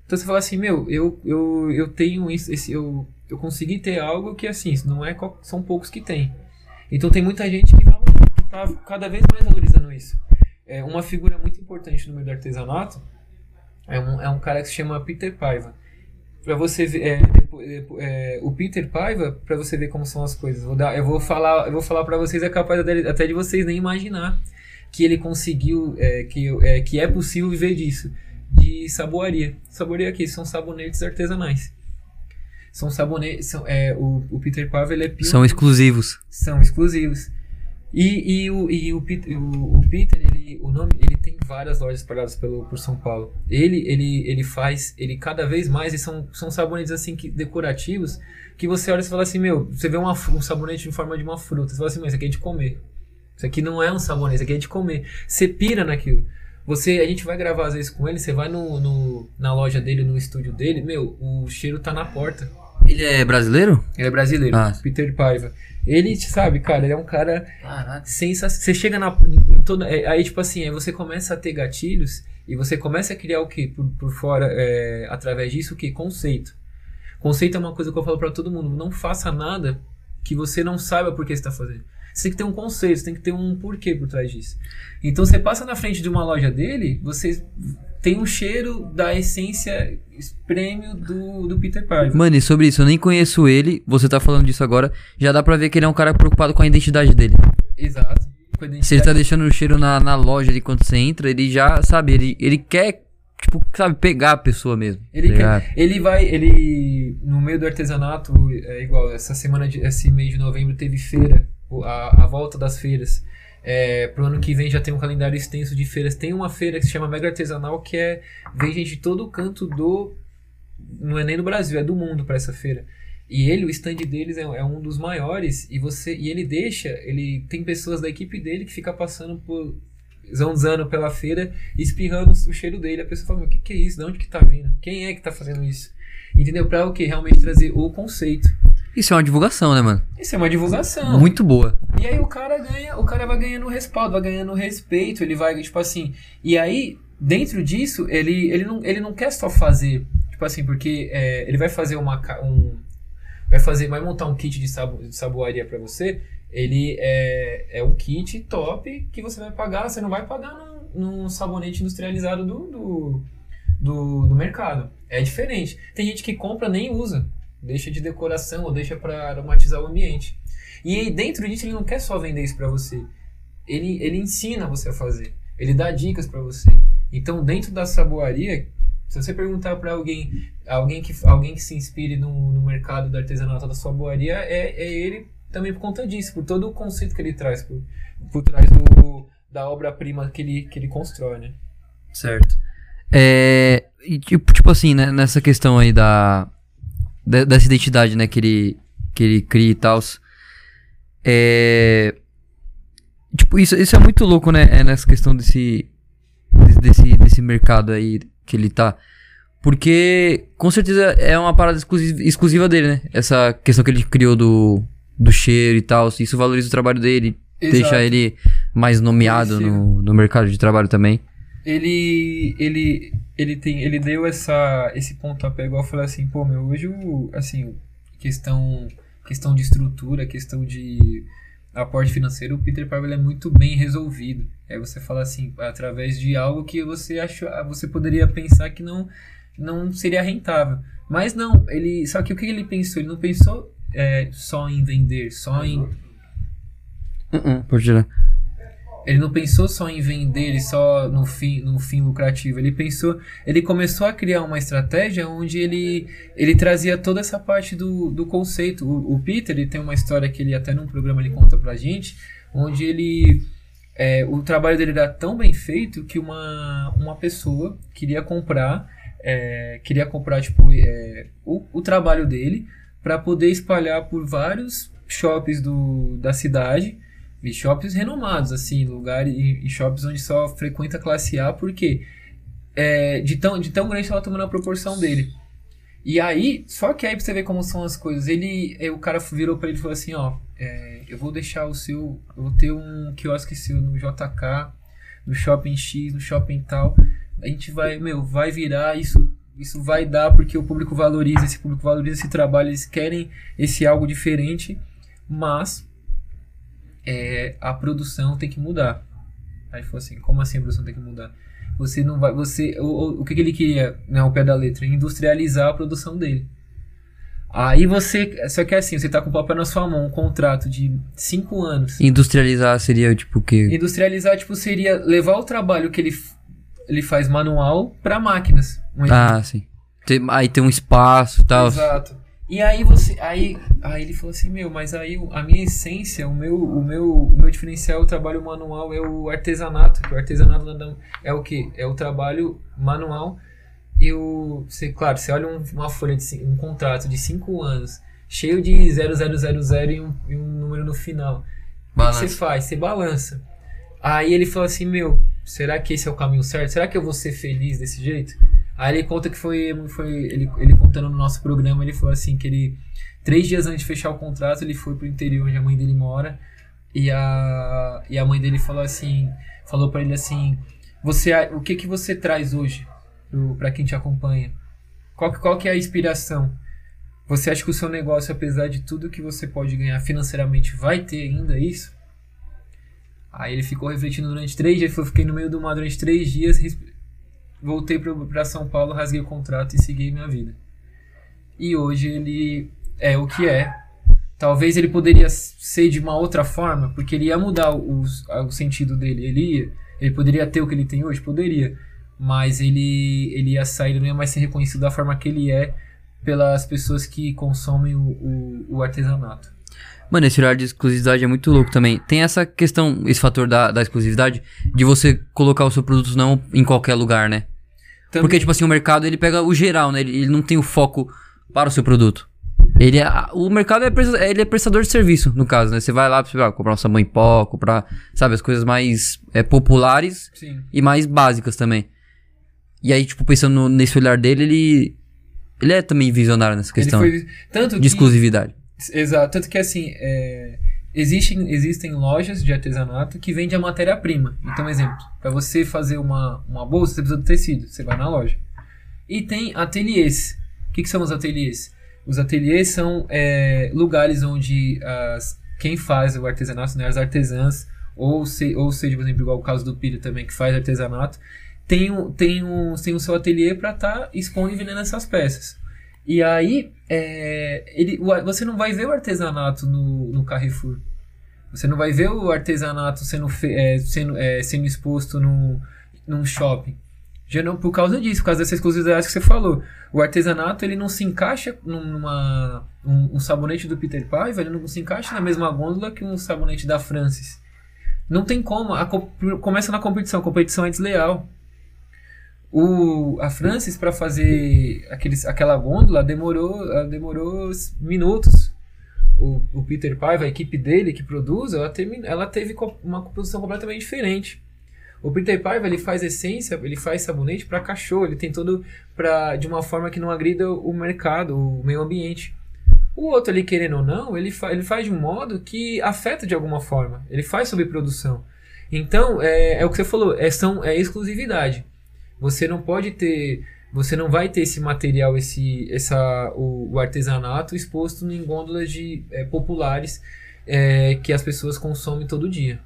Então você fala assim, meu, eu, eu, eu tenho isso, esse, eu, eu consegui ter algo que assim, não é são poucos que tem. Então tem muita gente que está cada vez mais valorizando isso. É, uma figura muito importante no meio do artesanato é um, é um cara que se chama Peter Paiva. Para você ver, é, depo- é, o Peter Paiva, para você ver como são as coisas. Vou dar, eu vou falar, eu vou falar para vocês é capaz até de vocês nem imaginar que ele conseguiu, é, que, é, que é possível viver disso, de saboaria. Saboaria aqui são sabonetes artesanais. São sabonetes, são, é, o, o Peter Paiva ele é São pioneiro- exclusivos. são exclusivos. E, e, o, e o, Peter, o, o Peter, ele, o nome, ele tem várias lojas espalhadas pelo, por São Paulo. Ele, ele, ele faz, ele cada vez mais, e são, são sabonetes assim que, decorativos, que você olha e fala assim, meu, você vê uma, um sabonete em forma de uma fruta, você fala assim, mas isso aqui é de comer. Isso aqui não é um sabonete, isso aqui é de comer. Você pira naquilo. Você, a gente vai gravar às vezes com ele, você vai no, no, na loja dele, no estúdio dele, meu, o cheiro tá na porta. Ele é brasileiro? Ele é brasileiro, Ah. Peter Paiva. Ele, sabe, cara, ele é um cara sensacional. Você chega na. Toda, é, aí, tipo assim, aí você começa a ter gatilhos e você começa a criar o que por, por fora, é, através disso, o que? Conceito. Conceito é uma coisa que eu falo pra todo mundo. Não faça nada que você não saiba por que você tá fazendo. Você tem que ter um conceito, você tem que ter um porquê por trás disso. Então você passa na frente de uma loja dele, você tem um cheiro da essência prêmio do, do Peter Paiva. Mano, e sobre isso, eu nem conheço ele, você tá falando disso agora, já dá pra ver que ele é um cara preocupado com a identidade dele. Exato. Se ele tá deixando o cheiro na, na loja ali quando você entra, ele já, sabe, ele, ele quer, tipo, sabe, pegar a pessoa mesmo. Ele, tá quer, ele vai, ele no meio do artesanato, é igual, essa semana, de, esse mês de novembro teve feira, a, a volta das feiras. É, pro ano que vem já tem um calendário extenso de feiras. Tem uma feira que se chama Mega Artesanal, que é, vem gente de todo canto do, não é nem do Brasil, é do mundo para essa feira. E ele, o stand deles é, é um dos maiores e você e ele deixa, ele tem pessoas da equipe dele que fica passando por zanzando pela feira, espirrando o cheiro dele. A pessoa fala: "Meu, o que, que é isso? De onde que tá vindo? Quem é que tá fazendo isso?" Entendeu? Pra o que? Realmente trazer o conceito. Isso é uma divulgação, né, mano? Isso é uma divulgação. Muito boa. E aí o cara ganha, o cara vai ganhando respaldo, vai ganhando respeito, ele vai, tipo assim. E aí, dentro disso, ele, ele, não, ele não quer só fazer, tipo assim, porque é, ele vai fazer uma. Um, vai fazer, vai montar um kit de, sabo, de saboaria pra você. Ele é, é um kit top que você vai pagar, você não vai pagar num, num sabonete industrializado do, do, do, do mercado. É diferente. Tem gente que compra nem usa. Deixa de decoração ou deixa pra aromatizar o ambiente. E dentro disso, ele não quer só vender isso pra você. Ele, ele ensina você a fazer. Ele dá dicas pra você. Então, dentro da saboaria, se você perguntar pra alguém, alguém que, alguém que se inspire no, no mercado do artesanato da saboaria, é, é ele também por conta disso, por todo o conceito que ele traz por, por trás do, da obra-prima que ele, que ele constrói, né? Certo. É. e, tipo, tipo assim, né, nessa questão aí da. De- dessa identidade, né, que ele, que ele cria e tal. É. Tipo, isso, isso é muito louco, né? É nessa questão desse, desse. desse mercado aí que ele tá. Porque, com certeza, é uma parada exclusiva, exclusiva dele, né? Essa questão que ele criou do, do cheiro e tal. Isso valoriza o trabalho dele, deixa ele mais nomeado no, no mercado de trabalho também. Ele ele ele tem ele deu essa esse pontapé igual falei assim pô meu hoje o assim questão questão de estrutura questão de aporte financeiro, o Peter Parvel é muito bem resolvido. É você falar assim, através de algo que você achou, você poderia pensar que não não seria rentável. Mas não, ele. Só que o que ele pensou? Ele não pensou é, só em vender, só em. Uh -uh, tirar. Ele não pensou só em vender e só no fim, no fim lucrativo. Ele pensou, ele começou a criar uma estratégia onde ele, ele trazia toda essa parte do, do conceito. O, o Peter, ele tem uma história que ele até num programa ele conta pra gente, onde ele é, o trabalho dele era tão bem feito que uma, uma pessoa queria comprar é, queria comprar tipo é, o, o trabalho dele para poder espalhar por vários shoppings do, da cidade e shoppings renomados, assim, lugares e, shoppings onde só frequenta classe A, porque é, de, tão, de tão grande ela tomando a proporção dele. E aí, só que aí pra você ver como são as coisas, ele, é, o cara virou para ele e falou assim, ó, é, eu vou deixar o seu, eu vou ter um quiosque seu no JK, no shopping X, no shopping tal, a gente vai, meu, vai virar isso, isso vai dar porque o público valoriza, esse público valoriza esse trabalho, eles querem esse algo diferente, mas é, a produção tem que mudar. Aí falou assim, como assim a produção tem que mudar? Você não vai, você, o, o, que, que ele queria, né, o pé da letra, industrializar a produção dele. Aí você, só que é assim, você tá com o papel na sua mão, um contrato de 5 anos. Industrializar seria tipo o quê? Industrializar, tipo, seria levar o trabalho que ele, ele faz manual para máquinas. Um ah, sim. Tem, aí tem um espaço e tal. Exato. E aí você, aí, aí ele falou assim, meu, mas aí a minha essência, o meu, o meu, o meu diferencial, o trabalho manual é o artesanato, que o artesanato é o que? É o trabalho manual. Eu, você, claro, você olha um, uma folha de um contrato de 5 anos, cheio de 0000 e um, e um número no final. O que você faz? Você balança. Aí ele falou assim, meu, será que esse é o caminho certo? Será que eu vou ser feliz desse jeito? Aí ele conta que foi, foi ele, ele contando no nosso programa, ele falou assim que ele três dias antes de fechar o contrato ele foi pro interior onde a mãe dele mora e a e a mãe dele falou assim, falou para ele assim, você o que que você traz hoje para quem te acompanha? Qual qual que é a inspiração? Você acha que o seu negócio, apesar de tudo que você pode ganhar financeiramente, vai ter ainda isso? Aí ele ficou refletindo durante três dias. Eu fiquei no meio do mar durante três dias, voltei para São Paulo, rasguei o contrato e segui minha vida. E hoje ele é o que é. Talvez ele poderia ser de uma outra forma, porque ele ia mudar o, sentido dele. Ele ia, ele poderia ter o que ele tem hoje, poderia, mas ele ele ia sair, ele não ia mais ser reconhecido da forma que ele é pelas pessoas que consomem o, o, o artesanato. Mano, esse horário de exclusividade é muito louco também. Tem essa questão, esse fator da, da exclusividade, de você colocar o seu produto não em qualquer lugar, né? Também. Porque, tipo assim, o mercado ele pega o geral, né? Ele, ele não tem o foco para o seu produto. Ele é, o mercado é, ele é prestador de serviço, no caso, né? Você vai lá, vai comprar um sabão em pó, comprar, sabe, as coisas mais é, populares Sim. e mais básicas também. E aí, tipo, pensando nesse olhar dele, ele. Ele é também visionário nessa questão foi, de que, exclusividade. Exato. Tanto que assim, é, existem, existem lojas de artesanato que vendem a matéria-prima. Então, exemplo, para você fazer uma, uma bolsa, você precisa do tecido. Você vai na loja. E tem ateliês. O que, que são os ateliês? Os ateliês são é, lugares onde as, quem faz o artesanato, né, as artesãs, ou, se, ou seja, por exemplo, igual o caso do Pira também, que faz artesanato, tem, tem, um, tem o seu ateliê para estar tá expondo e vendendo essas peças. E aí, é, ele, você não vai ver o artesanato no, no Carrefour. Você não vai ver o artesanato sendo, é, sendo, é, sendo exposto no, num shopping. Já não, por causa disso, por causa dessa exclusividade que você falou. O artesanato ele não se encaixa numa. Um, um sabonete do Peter Paiva, ele não se encaixa na mesma gôndola que um sabonete da Francis. Não tem como. A, começa na competição. A competição é desleal. O, a Francis, para fazer aqueles, aquela gôndola, demorou, demorou minutos. O, o Peter Paiva, a equipe dele que produz, ela, termina, ela teve uma composição completamente diferente. O Peter Paiva ele faz essência, ele faz sabonete para cachorro, ele tem todo pra, de uma forma que não agrida o mercado, o meio ambiente. O outro ali, querendo ou não, ele, fa ele faz de um modo que afeta de alguma forma. Ele faz sobreprodução. Então, é, é o que você falou, é, são, é exclusividade. Você não pode ter, você não vai ter esse material, esse, essa, o, o artesanato exposto em gôndolas de é, populares. é, que as pessoas consomem todo dia.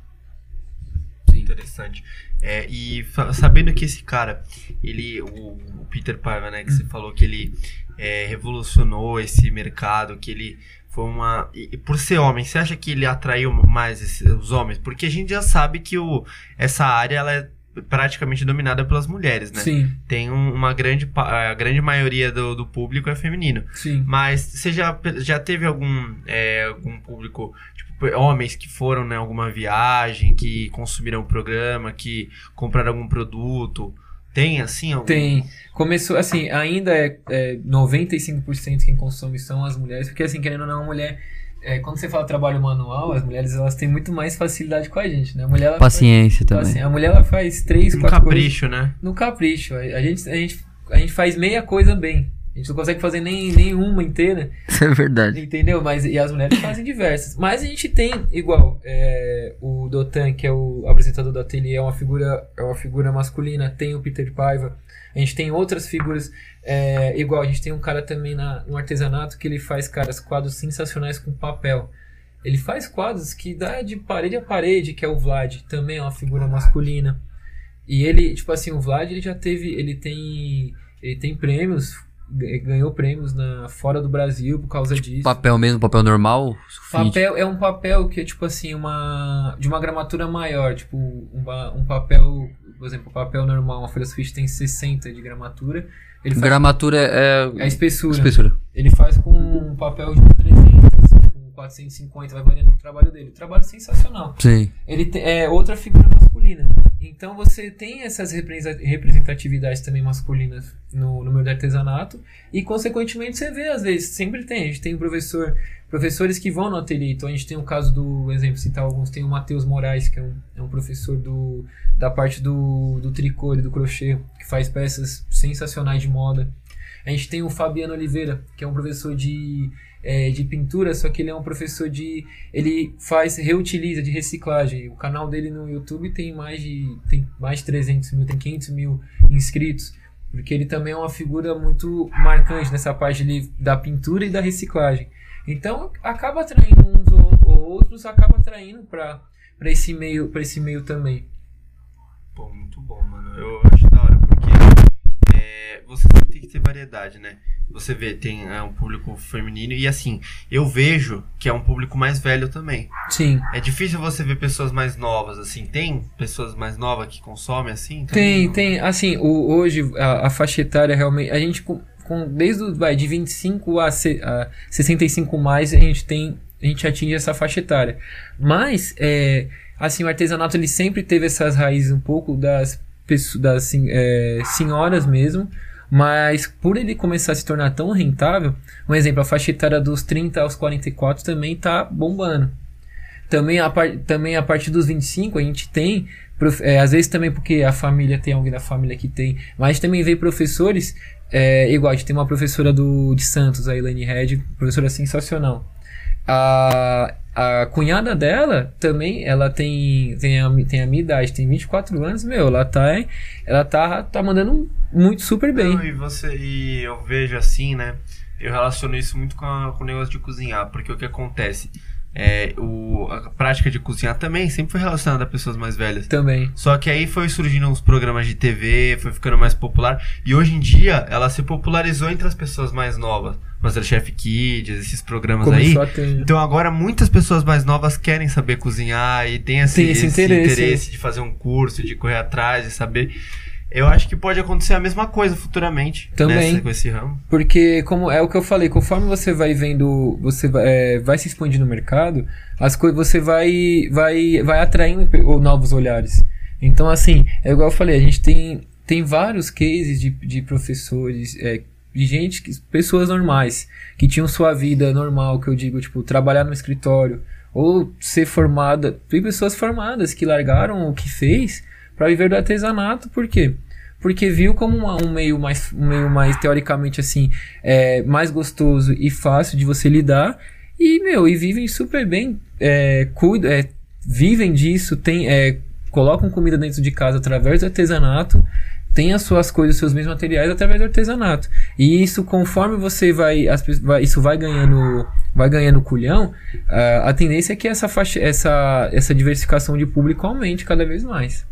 Interessante. É, e sabendo que esse cara, ele, o, o Peter Paiva, né, que hum. você falou que ele é, revolucionou esse mercado, que ele foi uma. E, por ser homem, você acha que ele atraiu mais esses, os homens? Porque a gente já sabe que o, essa área ela é praticamente dominada pelas mulheres, né? Sim. Tem um, uma grande. A grande maioria do, do público é feminino. Sim. Mas você já, já teve algum, é, algum público, tipo, homens que foram em né, alguma viagem, que consumiram o programa, que compraram algum produto? Tem, assim? Algum... Tem. Começou, assim, ainda é, é 95% quem consome são as mulheres, porque, assim, querendo ou não, a mulher é, quando você fala trabalho manual, as mulheres elas têm muito mais facilidade com a gente, né? A mulher, Paciência faz, também. Assim, a mulher ela faz três, no quatro capricho, coisas. né? No capricho. A, a, gente, a, gente, a gente faz meia coisa bem. A gente não consegue fazer nem, nem uma inteira. Isso é verdade. Entendeu? Mas, e as mulheres fazem diversas. Mas a gente tem, igual, é, o Dotan, que é o apresentador do ateliê, é uma figura, é uma figura masculina. Tem o Peter Paiva. A gente tem outras figuras, é, igual, a gente tem um cara também na, no artesanato que ele faz, caras, quadros sensacionais com papel. Ele faz quadros que dá de parede a parede, que é o Vlad, também é uma figura masculina. E ele, tipo assim, o Vlad ele já teve, ele tem, ele tem prêmios, ganhou prêmios na fora do Brasil por causa disso. Papel mesmo, papel normal? Papel é um papel que é tipo assim uma de uma gramatura maior, tipo uma, um papel, por exemplo, papel normal, uma folha sulfite tem 60 de gramatura. Ele gramatura é, é a espessura. espessura. Ele faz com um papel de 300 450, vai variando o trabalho dele. Trabalho sensacional. Sim. Ele te, é outra figura masculina. Então você tem essas representatividades também masculinas no, no meio do artesanato e consequentemente você vê às vezes, sempre tem, a gente tem um professor, professores que vão no ateliê, então a gente tem o caso do, exemplo, citar alguns, tem o Matheus Moraes, que é um, é um professor do, da parte do, do tricô e do crochê, que faz peças sensacionais de moda. A gente tem o Fabiano Oliveira, que é um professor de é, de pintura, só que ele é um professor de. Ele faz, reutiliza, de reciclagem. O canal dele no YouTube tem mais de, tem mais de 300 mil, tem 500 mil inscritos. Porque ele também é uma figura muito marcante nessa parte ali da pintura e da reciclagem. Então acaba atraindo uns ou outros, acaba atraindo para esse meio, para esse meio também. Pô, muito bom, mano. Eu acho é, você sempre tem que ter variedade, né? você vê, tem é, um público feminino e assim, eu vejo que é um público mais velho também. Sim. É difícil você ver pessoas mais novas, assim. Tem pessoas mais novas que consomem assim? Tem, tem. Assim, o, hoje a, a, faixa etária realmente. A gente, com, com desde vai, de 25 a, se, a 65 mais, a gente tem. A gente atinge essa faixa etária. Mas, é, assim, o artesanato ele sempre teve essas raízes um pouco das, das é, senhoras mesmo mas por ele começar a se tornar tão rentável, um exemplo, a faixa etária dos 30 aos 44 também tá bombando. Também a, par, também a partir dos 25 a gente tem, é, às vezes também porque a família tem alguém da família que tem, mas também vem professores, é, igual a gente tem uma professora do, de Santos, a Elaine Red, professora sensacional. A, a cunhada dela também, ela tem, tem, a, tem a minha idade, tem 24 anos, meu, ela tá, ela tá, tá mandando muito super bem. Não, e você, e eu vejo assim, né, eu relaciono isso muito com, a, com o negócio de cozinhar, porque o que acontece? É, o, a prática de cozinhar também sempre foi relacionada a pessoas mais velhas. Também. Só que aí foi surgindo uns programas de TV, foi ficando mais popular. E hoje em dia ela se popularizou entre as pessoas mais novas. Masterchef Kids, esses programas Começou aí. Ter... Então agora muitas pessoas mais novas querem saber cozinhar e tem, esse, tem esse, esse interesse. interesse de fazer um curso, de correr atrás, de saber. Eu acho que pode acontecer a mesma coisa futuramente. Também. Nessa, com esse ramo. Porque, como é o que eu falei, conforme você vai vendo, você vai, é, vai se expandindo no mercado, as coisas você vai, vai, vai atraindo novos olhares. Então, assim, é igual eu falei, a gente tem, tem vários cases de, de professores, é, de gente, pessoas normais, que tinham sua vida normal, que eu digo, tipo, trabalhar no escritório, ou ser formada. Tem pessoas formadas que largaram o que fez para viver do artesanato, por quê? Porque viu como uma, um meio mais, um meio mais teoricamente assim, é, mais gostoso e fácil de você lidar. E, meu, e vivem super bem, é, é, vivem disso, tem, é, colocam comida dentro de casa através do artesanato, tem as suas coisas, os seus mesmos materiais através do artesanato. E isso, conforme você vai, as, vai isso vai ganhando vai ganhando culhão, uh, a tendência é que essa, faixa, essa, essa diversificação de público aumente cada vez mais.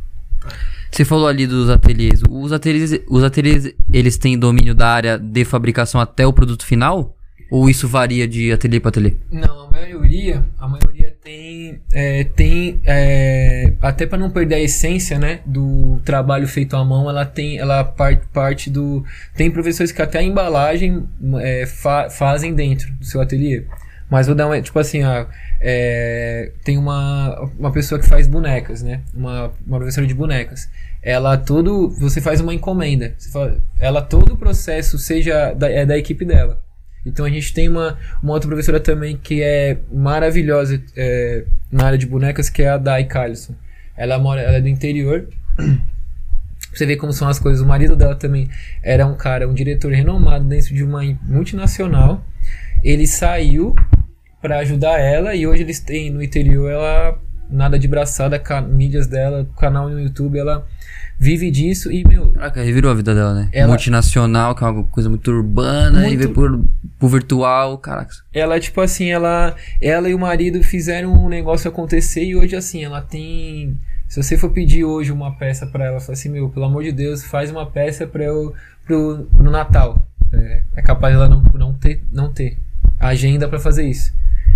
Você falou ali dos ateliês. Os ateliês, os ateliês, eles têm domínio da área de fabricação até o produto final? Ou isso varia de ateliê para ateliê? Não, a maioria, a maioria tem, é, tem é, até para não perder a essência, né, do trabalho feito à mão, ela tem, ela parte, parte do, tem professores que até a embalagem é, fa, fazem dentro do seu ateliê. Mas vou dar um, tipo assim, ó, é, tem uma, uma pessoa que faz bonecas, né? Uma, uma professora de bonecas. Ela todo, você faz uma encomenda. Fala, ela todo o processo seja da, é da equipe dela. Então a gente tem uma, uma outra professora também que é maravilhosa é, na área de bonecas, que é a Dai Carlson. Ela mora, ela é do interior. você vê como são as coisas. O marido dela também era um cara, um diretor renomado dentro de uma multinacional. Ele saiu para ajudar ela e hoje eles têm no interior ela nada de braçada, mídias dela, canal no YouTube, ela vive disso e, meu. Caraca, revirou a vida dela, né? Ela, Multinacional, que é uma coisa muito urbana, muito, e veio por, por virtual, caraca. Ela, tipo assim, ela, ela e o marido fizeram um negócio acontecer e hoje, assim, ela tem. Se você for pedir hoje uma peça para ela, fala assim, meu, pelo amor de Deus, faz uma peça para eu pro, no Natal. É, é capaz ela não, não ter, não ter agenda para fazer isso.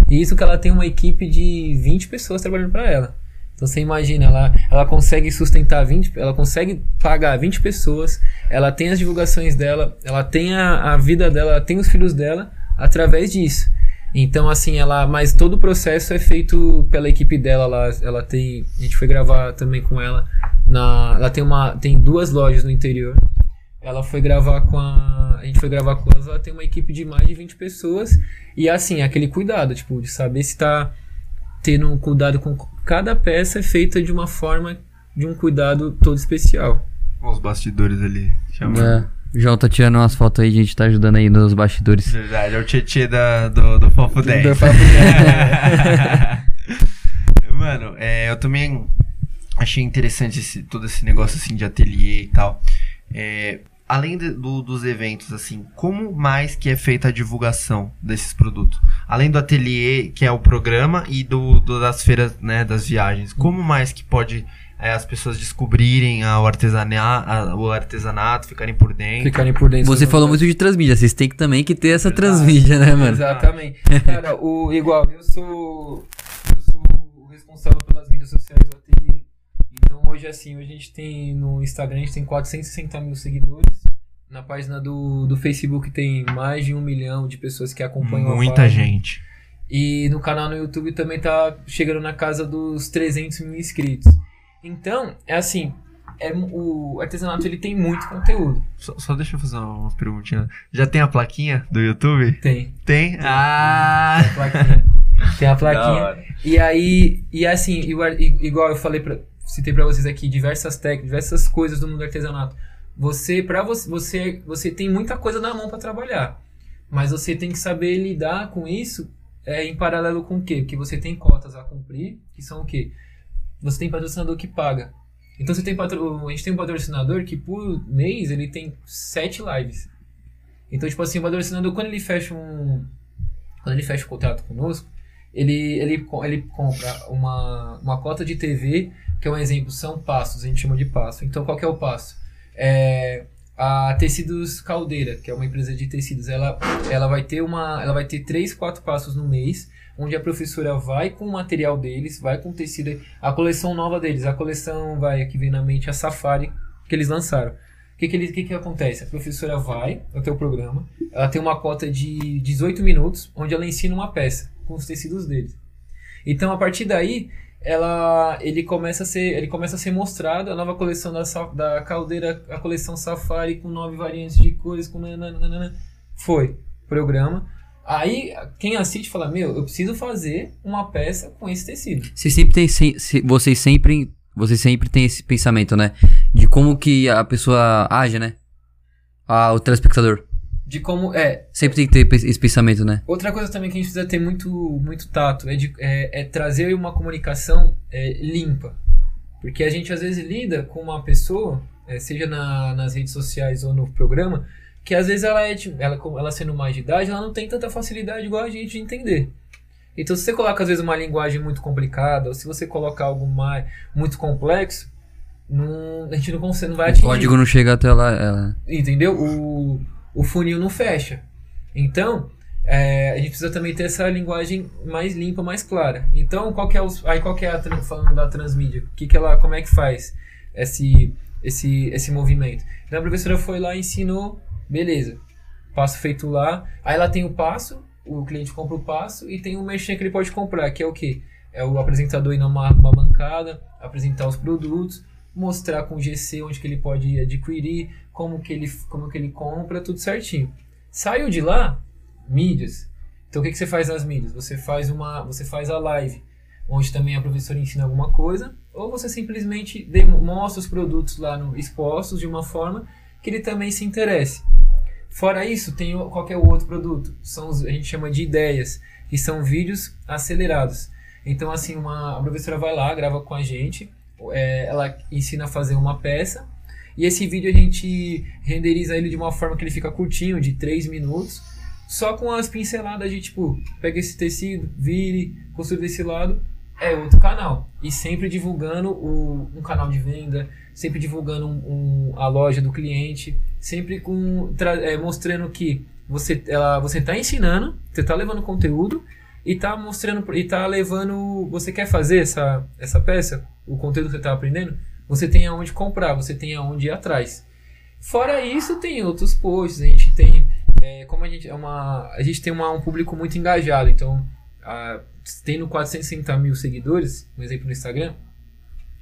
E isso que ela tem uma equipe de 20 pessoas trabalhando para ela. Então você imagina, ela, ela consegue sustentar 20, ela consegue pagar 20 pessoas, ela tem as divulgações dela, ela tem a, a vida dela, ela tem os filhos dela através disso. Então, assim, ela. Mas todo o processo é feito pela equipe dela. Ela, ela tem. A gente foi gravar também com ela. Na, ela tem uma. Tem duas lojas no interior. Ela foi gravar com a. A gente foi gravar com ela. Ela tem uma equipe de mais de 20 pessoas. E assim, aquele cuidado, tipo, de saber se tá tendo um cuidado com cada peça é feita de uma forma de um cuidado todo especial. Os bastidores ali. Chamando. É. O João tá tirando umas fotos aí, a gente tá ajudando aí nos bastidores. Verdade, é o Tietê da, do, do Fofo 10. Do Fofo 10. Mano, é, eu também achei interessante esse, todo esse negócio assim de ateliê e tal. É, além de, do, dos eventos, assim, como mais que é feita a divulgação desses produtos? Além do ateliê, que é o programa, e do, do das feiras, né, das viagens, como mais que pode é, as pessoas descobrirem o, artesanato, o artesanato, ficarem por dentro? Ficarem por dentro. Você falou muito de transmídia, vocês têm que também que ter essa transmídia, né, mano? Exatamente. Cara, o, igual, eu sou, eu sou o responsável pelas mídias sociais hoje assim, hoje a gente tem no Instagram, a gente tem 460 mil seguidores. Na página do, do Facebook tem mais de um milhão de pessoas que acompanham Muita gente. E no canal no YouTube também tá chegando na casa dos 300 mil inscritos. Então, é assim, é, o artesanato ele tem muito conteúdo. Só, só, deixa eu fazer uma perguntinha. Já tem a plaquinha do YouTube? Tem. Tem? tem. Ah! Tem a plaquinha. Tem a plaquinha. e aí, e assim, igual eu falei pra, citei para vocês aqui, diversas técnicas, diversas coisas do mundo do artesanato. Você, para você, você, você tem muita coisa na mão para trabalhar, mas você tem que saber lidar com isso é, em paralelo com o quê? Porque você tem cotas a cumprir, que são o quê? Você tem patrocinador que paga. Então você tem patro... a gente tem um patrocinador que por mês ele tem sete lives. Então, tipo assim, o patrocinador, quando ele fecha um. Quando ele fecha um contrato conosco, ele, ele, ele compra uma, uma cota de TV, que é um exemplo, são passos, a gente chama de passo. Então, qual que é o passo? É, a Tecidos Caldeira, que é uma empresa de tecidos, ela, ela vai ter uma, ela vai ter três, quatro passos no mês, onde a professora vai com o material deles, vai com o tecido, a coleção nova deles, a coleção vai que vem na mente a Safari que eles lançaram. O que que, ele, que que acontece? A professora vai até o programa, ela tem uma cota de 18 minutos, onde ela ensina uma peça com os tecidos deles. Então, a partir daí, ela ele começa a ser ele começa a ser mostrado a nova coleção da, da caldeira a coleção Safari com nove variantes de cores com nananana. foi. Programa. Aí quem assiste fala meu eu preciso fazer uma peça com esse tecido. Você sempre tem se, vocês sempre vocês sempre tem esse pensamento né? De como que a pessoa age né? Ah, o telespectador de como é. Sempre tem que ter esse pensamento, né? Outra coisa também que a gente precisa ter muito, muito tato é, de, é, é trazer uma comunicação é, limpa. Porque a gente às vezes lida com uma pessoa, é, seja na, nas redes sociais ou no programa, que às vezes ela é, ela, ela sendo mais de idade, ela não tem tanta facilidade igual a gente de entender. Então, se você coloca às vezes uma linguagem muito complicada, ou se você coloca algo mais, muito complexo, não, a gente não consegue, não vai O atingir. código não chega até lá. Ela... Entendeu? O, o funil não fecha. Então, é, a gente precisa também ter essa linguagem mais limpa, mais clara. Então, qual é os, aí qual é a falando da transmídia? Que que ela, como é que faz esse esse esse movimento? Então, a professora foi lá e ensinou, beleza. Passo feito lá. Aí ela tem o passo, o cliente compra o passo e tem o merchan que ele pode comprar, que é o quê? É o apresentador ir numa uma bancada, apresentar os produtos, mostrar com GC onde que ele pode adquirir, como que ele, como que ele compra, tudo certinho. Saiu de lá, mídias. Então o que, que você faz nas mídias? Você faz uma, você faz a live, onde também a professora ensina alguma coisa, ou você simplesmente mostra os produtos lá no, expostos de uma forma que ele também se interesse. Fora isso, tem o- qual que é o outro produto? São os, a gente chama de ideias, que são vídeos acelerados. Então assim, uma, a professora vai lá, grava com a gente, é, ela ensina a fazer uma peça e esse vídeo a gente renderiza ele de uma forma que ele fica curtinho, de 3 minutos, só com as pinceladas de tipo, pega esse tecido, vire, costura desse lado, é outro canal. E sempre divulgando o, um canal de venda, sempre divulgando um, um- a loja do cliente, sempre com tra- é, mostrando que você ela, você está ensinando, você está levando conteúdo e tá mostrando e tá levando, você quer fazer essa essa peça, o conteúdo que você está aprendendo, você tem aonde comprar, você tem aonde ir atrás. Fora isso, tem outros posts, a gente tem é, como a gente é uma a gente tem uma, um público muito engajado, então a, tendo 460 mil seguidores, um exemplo no Instagram,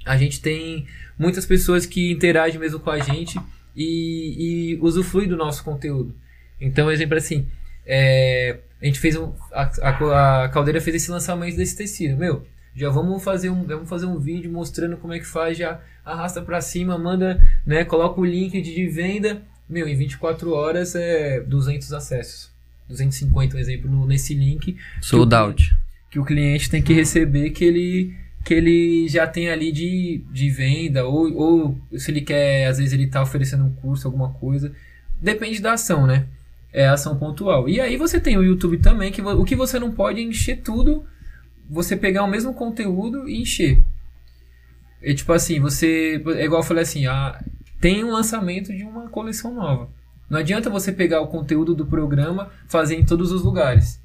a gente tem muitas pessoas que interagem mesmo com a gente e, e usufruem do nosso conteúdo. Então, exemplo assim, é, a gente fez um. A, a, a Caldeira fez esse lançamento desse tecido. Meu, já vamos fazer um, vamos fazer um vídeo mostrando como é que faz, já arrasta pra cima, manda, né, coloca o link de, de venda. Meu, em 24 horas é 200 acessos. 250, um exemplo, no, nesse link Sold out. que o cliente tem que receber que ele que ele já tem ali de, de venda ou, ou se ele quer às vezes ele está oferecendo um curso alguma coisa depende da ação né é ação pontual e aí você tem o YouTube também que o que você não pode é encher tudo você pegar o mesmo conteúdo e encher é tipo assim você é igual eu falei assim ah, tem um lançamento de uma coleção nova não adianta você pegar o conteúdo do programa fazer em todos os lugares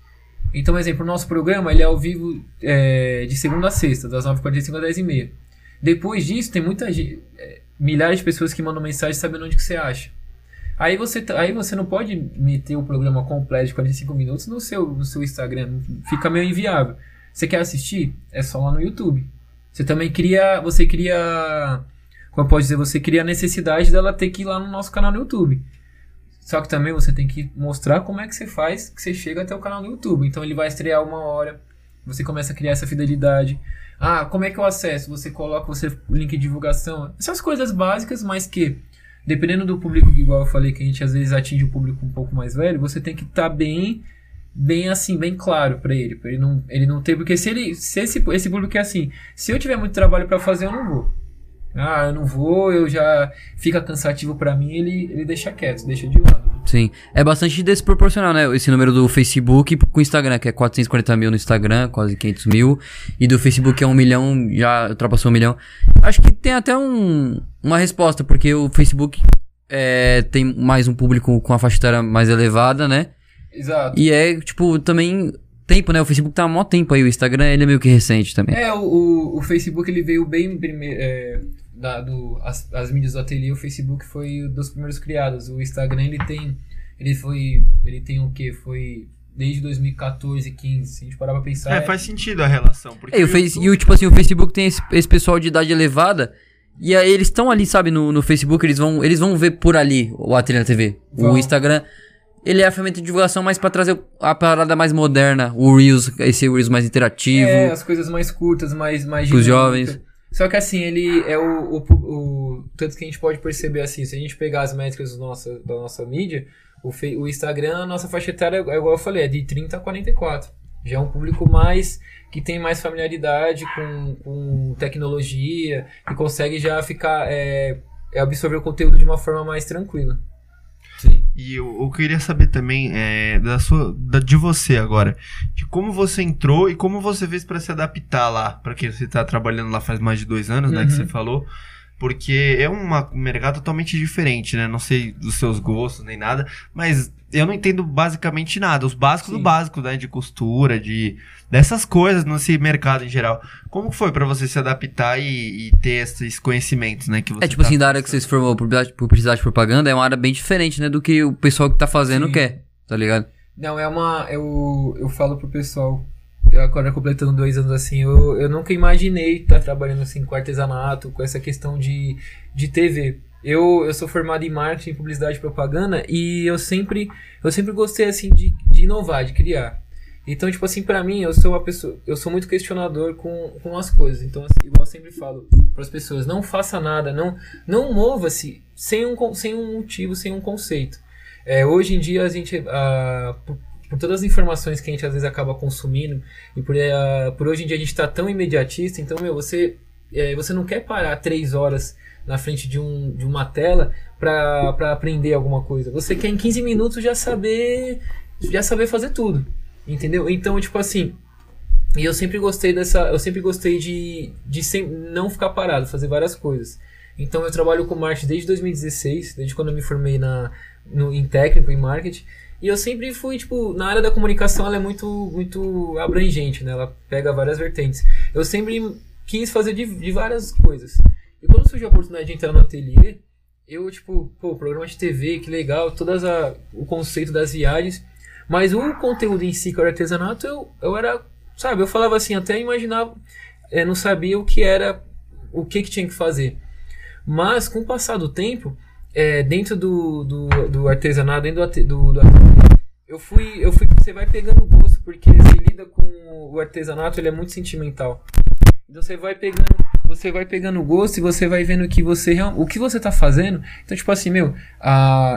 então, exemplo, o nosso programa ele é ao vivo é, de segunda a sexta, das 9h45 às 10h30. Depois disso, tem muita gente, é, milhares de pessoas que mandam mensagem sabendo onde que você acha. Aí você, tá- aí você não pode meter o programa completo de 45 minutos no seu, no seu Instagram, fica meio inviável. Você quer assistir? É só lá no YouTube. Você também cria, você cria, como eu posso dizer, você cria a necessidade dela ter que ir lá no nosso canal no YouTube. Só que também você tem que mostrar como é que você faz que você chega até o canal no YouTube. Então ele vai estrear uma hora, você começa a criar essa fidelidade. Ah, como é que eu acesso? Você coloca você link de divulgação. Essas coisas básicas, mas que dependendo do público, igual eu falei que a gente às vezes atinge o público um pouco mais velho, você tem que estar bem bem assim, bem claro pra ele, para ele não ele não ter, porque se ele se esse esse público é assim, se eu tiver muito trabalho pra fazer, eu não vou. Ah, eu não vou, eu já fica cansativo pra mim, ele ele deixa quieto, deixa de lado. Sim. É bastante desproporcional, né? Esse número do Facebook com o Instagram, que é 440 mil no Instagram, quase 500 mil. E do Facebook é um milhão, já ultrapassou um milhão. Acho que tem até um, uma resposta, porque o Facebook é, tem mais um público com a faixa etária mais elevada, né? Exato. E é, tipo, também tempo, né? O Facebook tá há mó tempo aí, o Instagram ele é meio que recente também. É, o, o, o Facebook ele veio bem primeiro. É, da, do, as, as mídias do ateliê, o Facebook foi dos primeiros criados. O Instagram ele tem. Ele foi. Ele tem o quê? Foi desde 2014, 15. Se a gente parar pra pensar. É, faz sentido a relação. Porque É, e, o Face, e o, tipo assim, o Facebook tem esse, esse pessoal de idade elevada. E aí eles estão ali, sabe, no, no Facebook, eles vão, eles vão ver por ali o Ateliê na TV. O Vão. Instagram, ele é a ferramenta de divulgação mais pra trazer a parada mais moderna, o Reels, esse Reels mais interativo. É, as coisas mais curtas, mais, mais dinâmicas. jovens. Só que assim, ele é o, o, o- Tanto que a gente pode perceber assim, se a gente pegar as métricas da nossa mídia, o, o Instagram, a nossa faixa etária, é igual eu falei, é de 30 a 44. Já é um público mais que tem mais familiaridade com, com tecnologia, que consegue já ficar. É, é absorver o conteúdo de uma forma mais tranquila. E eu, eu queria saber também é, da sua, da, de você agora, de como você entrou e como você fez para se adaptar lá, para que você está trabalhando lá faz mais de dois anos, né, que Uhum. você falou, porque é uma- um mercado totalmente diferente, né? Não sei dos seus gostos nem nada, mas eu não entendo basicamente nada, os básicos do Sim. básico, né, de costura, de dessas coisas nesse mercado em geral. Como foi para você se adaptar e, e ter esses conhecimentos, né, que você É tipo tá assim, da área que você se formou, publicidade, publicidade e propaganda, é uma área bem diferente, né? Do que o pessoal que tá fazendo Sim. quer, tá ligado? Não, é uma. Eu, eu falo pro pessoal, eu agora completando dois anos assim, eu, eu nunca imaginei estar trabalhando assim com artesanato, com essa questão de, de TV. Eu, eu sou formado em marketing, publicidade e propaganda e eu sempre, eu sempre gostei assim de, de inovar, de criar. Então, tipo assim, pra mim, eu sou uma pessoa, eu sou muito questionador com, com as coisas. Então, assim, igual eu sempre falo para as pessoas, não faça nada, não não mova-se sem um, sem um motivo, sem um conceito. É, hoje em dia a gente, ah, por, por todas as informações que a gente às vezes acaba consumindo e por, ah, por hoje em dia a gente está tão imediatista, então meu, você é, você não quer parar três horas na frente de, um, de uma tela para aprender alguma coisa. Você quer em 15 minutos já saber já saber fazer tudo, entendeu? Então tipo assim e eu sempre gostei dessa eu sempre gostei de, de sem, não ficar parado, fazer várias coisas. Então eu trabalho com marketing desde 2016, desde quando eu me formei na, no, em técnico, em marketing. E eu sempre fui, tipo, na área da comunicação ela é muito, muito abrangente, né? Ela pega várias vertentes. Eu sempre quis fazer de, de várias coisas. E quando surgiu a oportunidade de entrar no ateliê, eu, tipo, pô, programa de TV, que legal, todas a, o conceito das viagens. Mas o conteúdo em si, que era artesanato, eu, eu era, sabe, eu falava assim, até imaginava, é, não sabia o que era, o que, que tinha que fazer. Mas com o passar do tempo, é, dentro do, do, do artesanato, dentro do, do, do ateliê, eu fui, eu fui, você vai pegando gosto, porque você lida com o artesanato, ele é muito sentimental. Então você vai pegando, você vai pegando gosto e você vai vendo que você o que você tá fazendo. Então tipo assim, meu,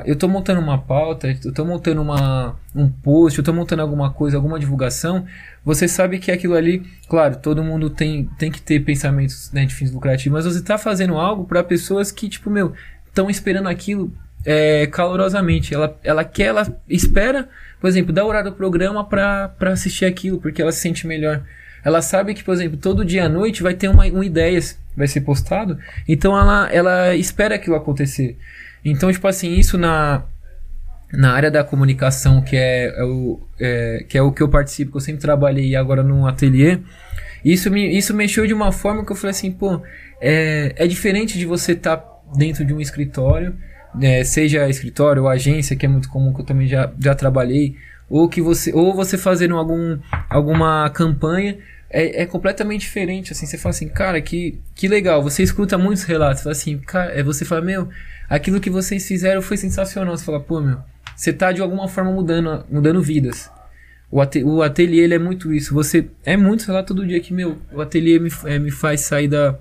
eu tô montando uma pauta, eu tô montando uma, um post, eu tô montando alguma coisa, alguma divulgação. Você sabe que aquilo ali, claro, todo mundo tem, tem que ter pensamentos né, de fins lucrativos, mas você tá fazendo algo para pessoas que tipo, meu, estão esperando aquilo é, calorosamente. Ela, ela quer, ela espera, por exemplo, dar horário do programa pra assistir aquilo, porque ela se sente melhor. Ela sabe que, por exemplo, todo dia à noite vai ter uma, uma ideia, vai ser postado, então ela, ela espera aquilo acontecer. Então, tipo assim, isso na, na área da comunicação, que é, é o, é, que é o que eu participo, que eu sempre trabalhei agora no ateliê, isso me isso mexeu de uma forma que eu falei assim, pô, é, é diferente de você estar dentro de um escritório, né, seja escritório ou agência, que é muito comum, que eu também já, já trabalhei, ou que você ou você fazendo algum, alguma campanha é, é completamente diferente, assim, você fala assim, cara, que, que legal, você escuta muitos relatos, fala assim, cara, é, você fala, meu, aquilo que vocês fizeram foi sensacional, você fala, pô, meu, você tá de alguma forma mudando, mudando vidas. O, ate, o ateliê ele é muito isso. Você é muito relato todo dia que meu, o ateliê me, é, me faz sair da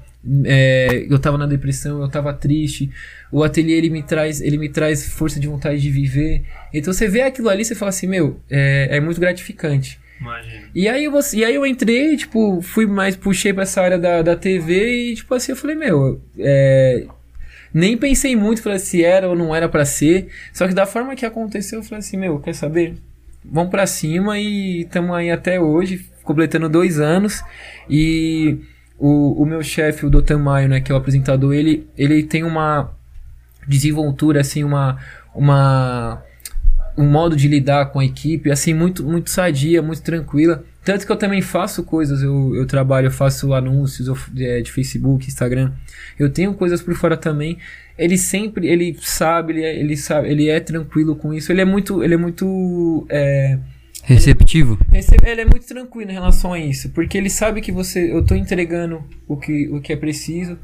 é, eu tava na depressão, eu tava triste. O ateliê ele me traz, ele me traz força de vontade de viver. Então você vê aquilo ali, você fala assim, meu, é, é muito gratificante. Imagina. E aí, eu, e aí eu entrei, tipo, fui mais, puxei pra essa área da, da TV e, tipo assim, eu falei, meu, é, nem pensei muito falei, se era ou não era pra ser. Só que da forma que aconteceu, eu falei assim, meu, quer saber? Vamos pra cima e estamos aí até hoje, completando dois anos. E o, o meu chefe, o Dr. Maio, né, que é o apresentador, ele, ele tem uma desenvoltura, assim, uma, uma um modo de lidar com a equipe, assim, muito, muito sadia, muito tranquila. Tanto que eu também faço coisas, eu, eu trabalho, eu faço anúncios eu, é, de Facebook, Instagram. Eu tenho coisas por fora também. Ele sempre, ele sabe, ele é, ele sabe, ele é tranquilo com isso. Ele é muito, ele é muito, é, Receptivo? recebe- ele é muito tranquilo em relação a isso, porque ele sabe que você, eu tô entregando o que, o que é preciso.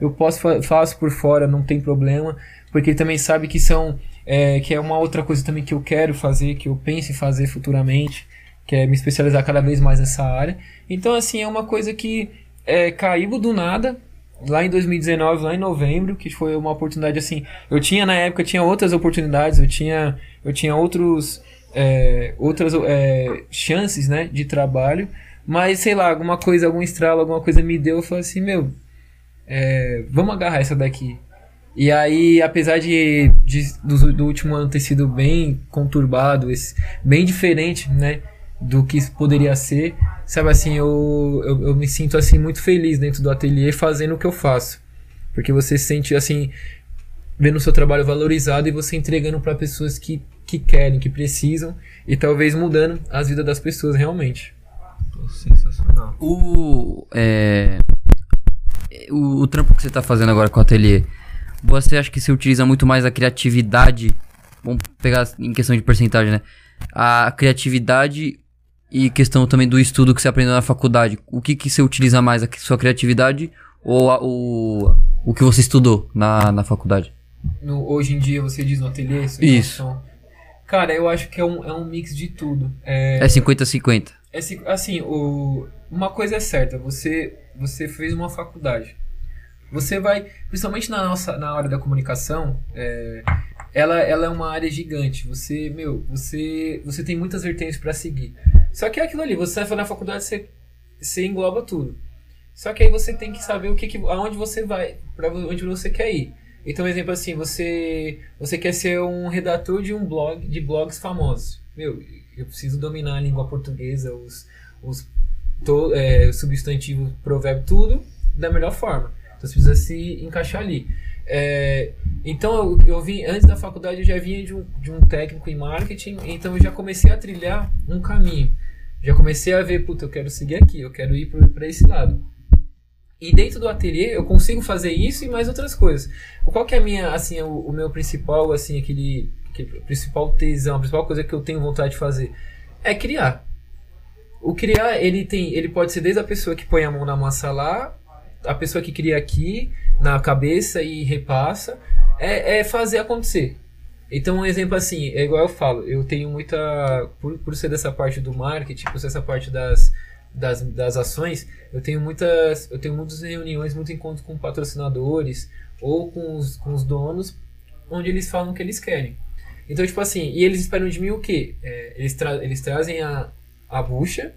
Eu posso fa faço por fora, não tem problema, porque ele também sabe que são é, que é uma outra coisa também que eu quero fazer, que eu penso em fazer futuramente, que é me especializar cada vez mais nessa área. Então assim é uma coisa que é, caiu do nada lá em 2019, lá em novembro, que foi uma oportunidade assim. Eu tinha na época tinha outras oportunidades, eu tinha eu tinha outros é, outras é, chances, né, de trabalho, mas sei lá, alguma coisa, algum estralo, alguma coisa me deu, eu falei assim, meu, é, vamos agarrar essa daqui. E aí, apesar de, de do, do, último ano ter sido bem conturbado, esse, bem diferente, né, do que poderia ser, sabe assim, eu, eu, eu, me sinto assim muito feliz dentro do ateliê fazendo o que eu faço. Porque você se sente assim, vendo o seu trabalho valorizado e você entregando para pessoas que, que querem, que precisam e talvez mudando as vidas das pessoas realmente. Sensacional. O, é, o, o trampo que você está fazendo agora com o ateliê, você acha que você utiliza muito mais a criatividade? Vamos pegar em questão de porcentagem, né? A criatividade e questão também do estudo que você aprendeu na faculdade. O que, que você utiliza mais? A sua criatividade ou a, o, o que você estudou na, na faculdade? No, hoje em dia você diz no ateliê? Isso. Cara, eu acho que é um, é um mix de tudo. É 50-50. É, é, assim, o, uma coisa é certa, você, você fez uma faculdade. Você vai, principalmente na nossa na área da comunicação, é, ela, ela é uma área gigante. Você, meu, você, você tem muitas vertentes para seguir. Só que é aquilo ali, você vai na faculdade, você, você engloba tudo. Só que aí você tem que saber o que, que aonde você vai, para onde você quer ir. Então, exemplo assim, você você quer ser um redator de um blog, de blogs famosos. Meu, eu preciso dominar a língua portuguesa, os, os to, é, provérbio, tudo da melhor forma. Então você precisa se encaixar ali. É, então eu, eu vim, antes da faculdade eu já vinha de um, de um técnico em marketing, então eu já comecei a trilhar um caminho. Já comecei a ver, puta, eu quero seguir aqui, eu quero ir para esse lado. E dentro do ateliê eu consigo fazer isso e mais outras coisas. Qual que é a minha, assim, o, o meu principal, assim, aquele, aquele principal tesão, a principal coisa que eu tenho vontade de fazer é criar. O criar, ele tem, ele pode ser desde a pessoa que põe a mão na massa lá, a pessoa que cria aqui na cabeça e repassa, é, é fazer acontecer. Então, um exemplo assim, é igual eu falo, eu tenho muita. Por, por ser dessa parte do marketing, por ser essa parte das, das, das ações, eu tenho muitas. Eu tenho muitas reuniões, muitos encontros com patrocinadores ou com os, com os donos, onde eles falam o que eles querem. Então, tipo assim, e eles esperam de mim o quê? É, eles, tra eles trazem a, a bucha,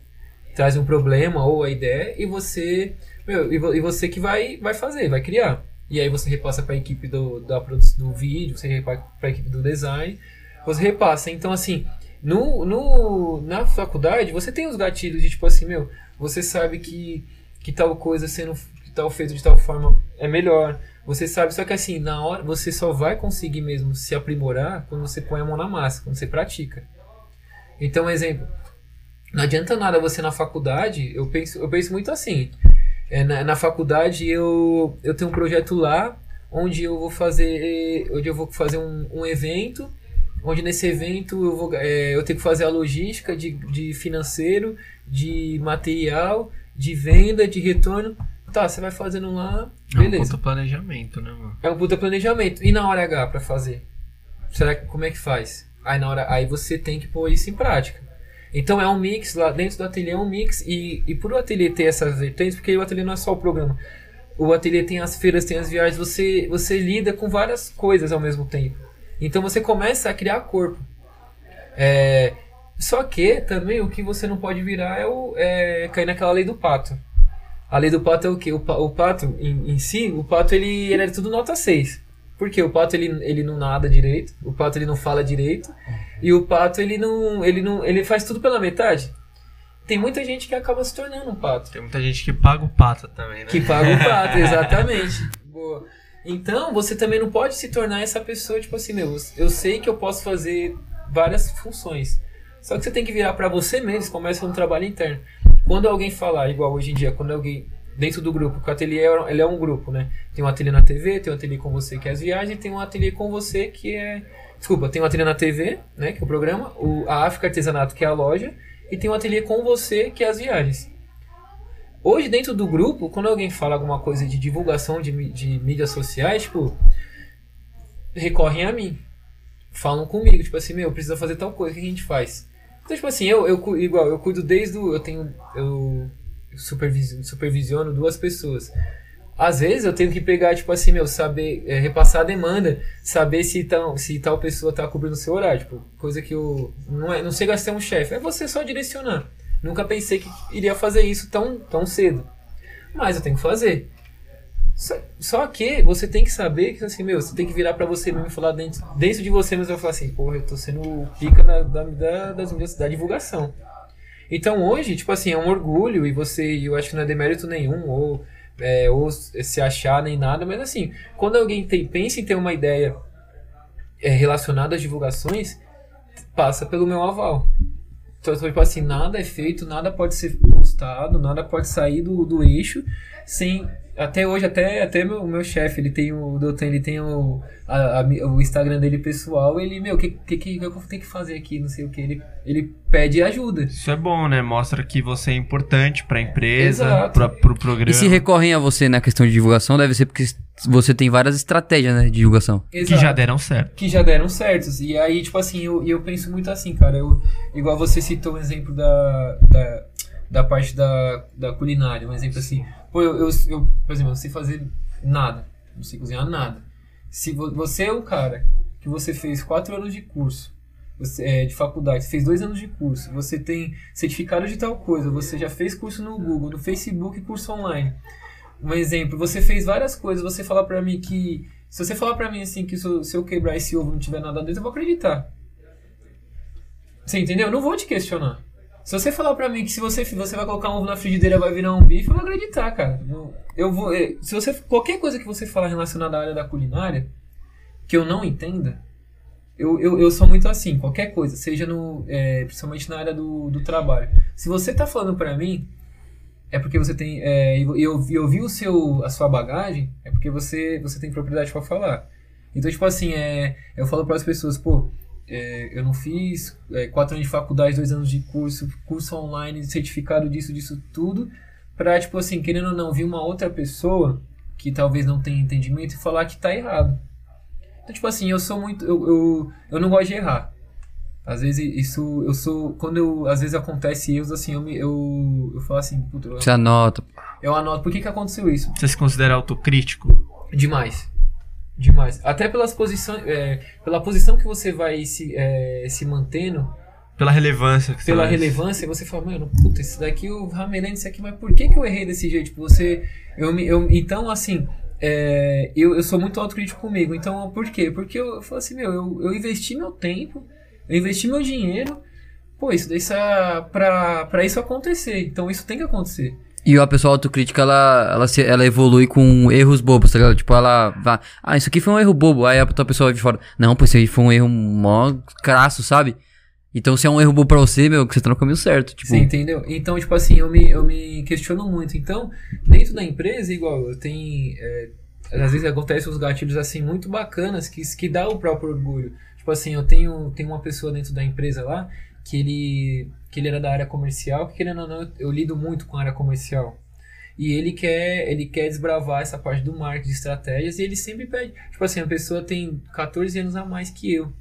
trazem um problema ou a ideia, e você meu, e, você que vai, vai fazer, vai criar. E aí você repassa para a equipe do, da do vídeo, você repassa para a equipe do design, você repassa. Então, assim, no, no, na faculdade, você tem os gatilhos de tipo assim, meu, você sabe que, que tal coisa sendo que tal feito de tal forma é melhor. Você sabe, só que assim, na hora você só vai conseguir mesmo se aprimorar quando você põe a mão na massa, quando você pratica. Então, exemplo, não adianta nada você na faculdade, eu penso, eu penso muito assim. É, na, na, faculdade eu, eu tenho um projeto lá onde eu vou fazer onde eu vou fazer um, um evento onde nesse evento eu vou é, eu tenho que fazer a logística de, de financeiro de material de venda de retorno. Tá você vai fazendo lá beleza é um puta planejamento né mano? É um puta planejamento. E na hora H para fazer? Será que como é que faz? Aí na hora aí você tem que pôr isso em prática. Então é um mix, lá dentro do ateliê é um mix, e, e por o ateliê ter essas vertentes, porque o ateliê não é só o programa, o ateliê tem as feiras, tem as viagens, você, você lida com várias coisas ao mesmo tempo. Então você começa a criar corpo. É, só que também o que você não pode virar é, o, é cair naquela lei do pato. A lei do pato é o que? O, o pato em, em, si, o pato ele, ele é tudo nota 6. Porque o pato ele, ele não nada direito, o pato ele não fala direito, e o pato ele não, ele não, ele faz tudo pela metade. Tem muita gente que acaba se tornando um pato. Tem muita gente que paga o pato também, né? Que paga o pato, exatamente. Boa. Então, você também não pode se tornar essa pessoa, tipo assim, meu, eu sei que eu posso fazer várias funções. Só que você tem que virar para você mesmo, começa um trabalho interno. Quando alguém falar, igual hoje em dia, quando alguém dentro do grupo, porque o ateliê é, ele é um grupo, né? Tem um ateliê na TV, tem um ateliê com você que é as viagens, tem um ateliê com você que é. Desculpa, tem um ateliê na TV, né? Que é o programa, o, a África Artesanato, que é a loja, e tem um ateliê com você que é as viagens. Hoje, dentro do grupo, quando alguém fala alguma coisa de divulgação de, de mídias sociais, tipo, recorrem a mim. Falam comigo, tipo assim, meu, precisa fazer tal coisa, o que a gente faz? Então, tipo assim, eu, eu igual, eu cuido desde o. Eu tenho. Eu supervisiono, supervisiono duas pessoas. Às vezes eu tenho que pegar, tipo assim, meu, saber, é, repassar a demanda, saber se, tão, se tal pessoa tá cobrindo o seu horário. Tipo, coisa que eu. Não, é, não sei gastar um chefe, é você só direcionar. Nunca pensei que iria fazer isso tão, tão cedo. Mas eu tenho que fazer. Só, só que você tem que saber que, assim, meu, você tem que virar pra você mesmo e falar dentro, dentro de você mesmo e falar assim, porra, eu tô sendo o pica da, da, da, das da divulgação. Então hoje, tipo assim, é um orgulho e você, eu acho que não é demérito nenhum, ou, é, ou se achar nem nada, mas assim, quando alguém tem, pensa em ter uma ideia é, relacionada às divulgações, passa pelo meu aval. Então, tipo assim, nada é feito, nada pode ser postado, nada pode sair do, do eixo sem até hoje, até, até meu, o meu chefe, ele tem o Doutor, ele tem o, a, a, o Instagram dele pessoal, ele, meu, o que, que, que eu tenho que fazer aqui, não sei o que, ele, ele pede ajuda. Isso é bom, né? Mostra que você é importante pra empresa, pra, pro programa. E se recorrem a você na questão de divulgação, deve ser porque você tem várias estratégias, né, de divulgação. Exato. Que já deram certo. Que já deram certos. E aí, tipo assim, eu, eu penso muito assim, cara, eu, igual você citou o um exemplo da, da, da parte da, da culinária, um exemplo assim, Pô, eu, eu, eu, por exemplo, não sei fazer nada. Não sei cozinhar nada. Se você é um cara que você fez quatro anos de curso, você, é, de faculdade, fez dois anos de curso, você tem certificado de tal coisa, você já fez curso no Google, no Facebook, curso online. Um exemplo, você fez várias coisas, você falar pra mim que. Se você falar pra mim assim que se eu, se eu quebrar esse ovo não tiver nada dentro, eu vou acreditar. Você entendeu? Eu não vou te questionar. Se você falar pra mim que se você, você vai colocar um ovo na frigideira vai virar um bife, eu vou acreditar, cara. Eu, vou. Eh, se você. Qualquer coisa que você falar relacionada à área da culinária, que eu não entenda, eu, eu, eu sou muito assim, qualquer coisa, seja no. É, principalmente na área do, do trabalho. Se você tá falando pra mim, é porque você tem. É, eu, eu vi o seu, a sua bagagem, é porque você, você tem propriedade para falar. Então, tipo assim, é, eu falo para as pessoas, pô, é, eu não fiz é, quatro anos de faculdade, dois anos de curso, curso online, certificado disso, disso tudo, pra, tipo assim, querendo ou não, vir uma outra pessoa que talvez não tenha entendimento e falar que tá errado. Então, tipo assim, eu sou muito. Eu, eu, eu não gosto de errar. Às vezes isso. Eu sou. Quando eu. Às vezes acontece erros, assim, eu me. Eu, eu falo assim, puta. Você anota. Eu anoto. Por que, que aconteceu isso? Você se considera autocrítico? Demais. Demais. Até pelas posições, é, pela posição que você vai se, é, se mantendo. Pela relevância. Pela relevância, você fala, mano, puta, isso daqui eu ramelei isso aqui, mas por que, que eu errei desse jeito? Tipo, você. Eu, eu, então, assim, é, eu, eu sou muito autocrítico comigo. Então, por quê? Porque eu, eu falo assim, meu, eu, eu investi meu tempo, eu investi meu dinheiro. Pô, isso daí pra, pra isso acontecer. Então, isso tem que acontecer. E a pessoa autocrítica, ela, ela, se, ela evolui com erros bobos, tá ligado? Tipo, ela vai. Ah, isso aqui foi um erro bobo. Aí a outra pessoa vai de fora. Não, pô, isso aí foi um erro mó crasso, sabe? Então, se é um erro bobo pra você, meu, que você tá no caminho certo. Tipo... Você entendeu? Então, tipo assim, eu me, eu me questiono muito. Então, dentro da empresa, igual, tenho. É, às vezes acontecem uns gatilhos assim muito bacanas que, que dá o próprio orgulho. Tipo assim, eu tenho, tenho uma pessoa dentro da empresa lá que ele que ele era da área comercial, que querendo ou não, eu lido muito com a área comercial. E ele quer, ele quer desbravar essa parte do marketing, de estratégias, e ele sempre pede. Tipo assim, a pessoa tem 14 anos a mais que eu.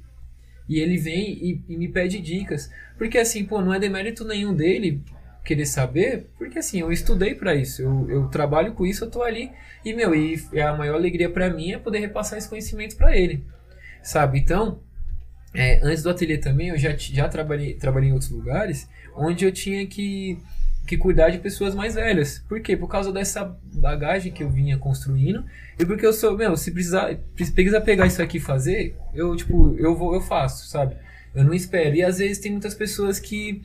E ele vem e, e me pede dicas. Porque assim, pô, não é demérito nenhum dele querer saber, porque assim, eu estudei para isso, eu, eu trabalho com isso, eu tô ali. E, meu, e a maior alegria para mim é poder repassar esse conhecimento para ele. Sabe? Então, é, antes do ateliê também, eu já, já trabalhei, trabalhei em outros lugares onde eu tinha que, que cuidar de pessoas mais velhas. Por quê? Por causa dessa bagagem que eu vinha construindo e porque eu sou, meu, se precisar, precisar pegar isso aqui e fazer, eu, tipo, eu vou, eu faço, sabe? Eu não espero. E às vezes tem muitas pessoas que,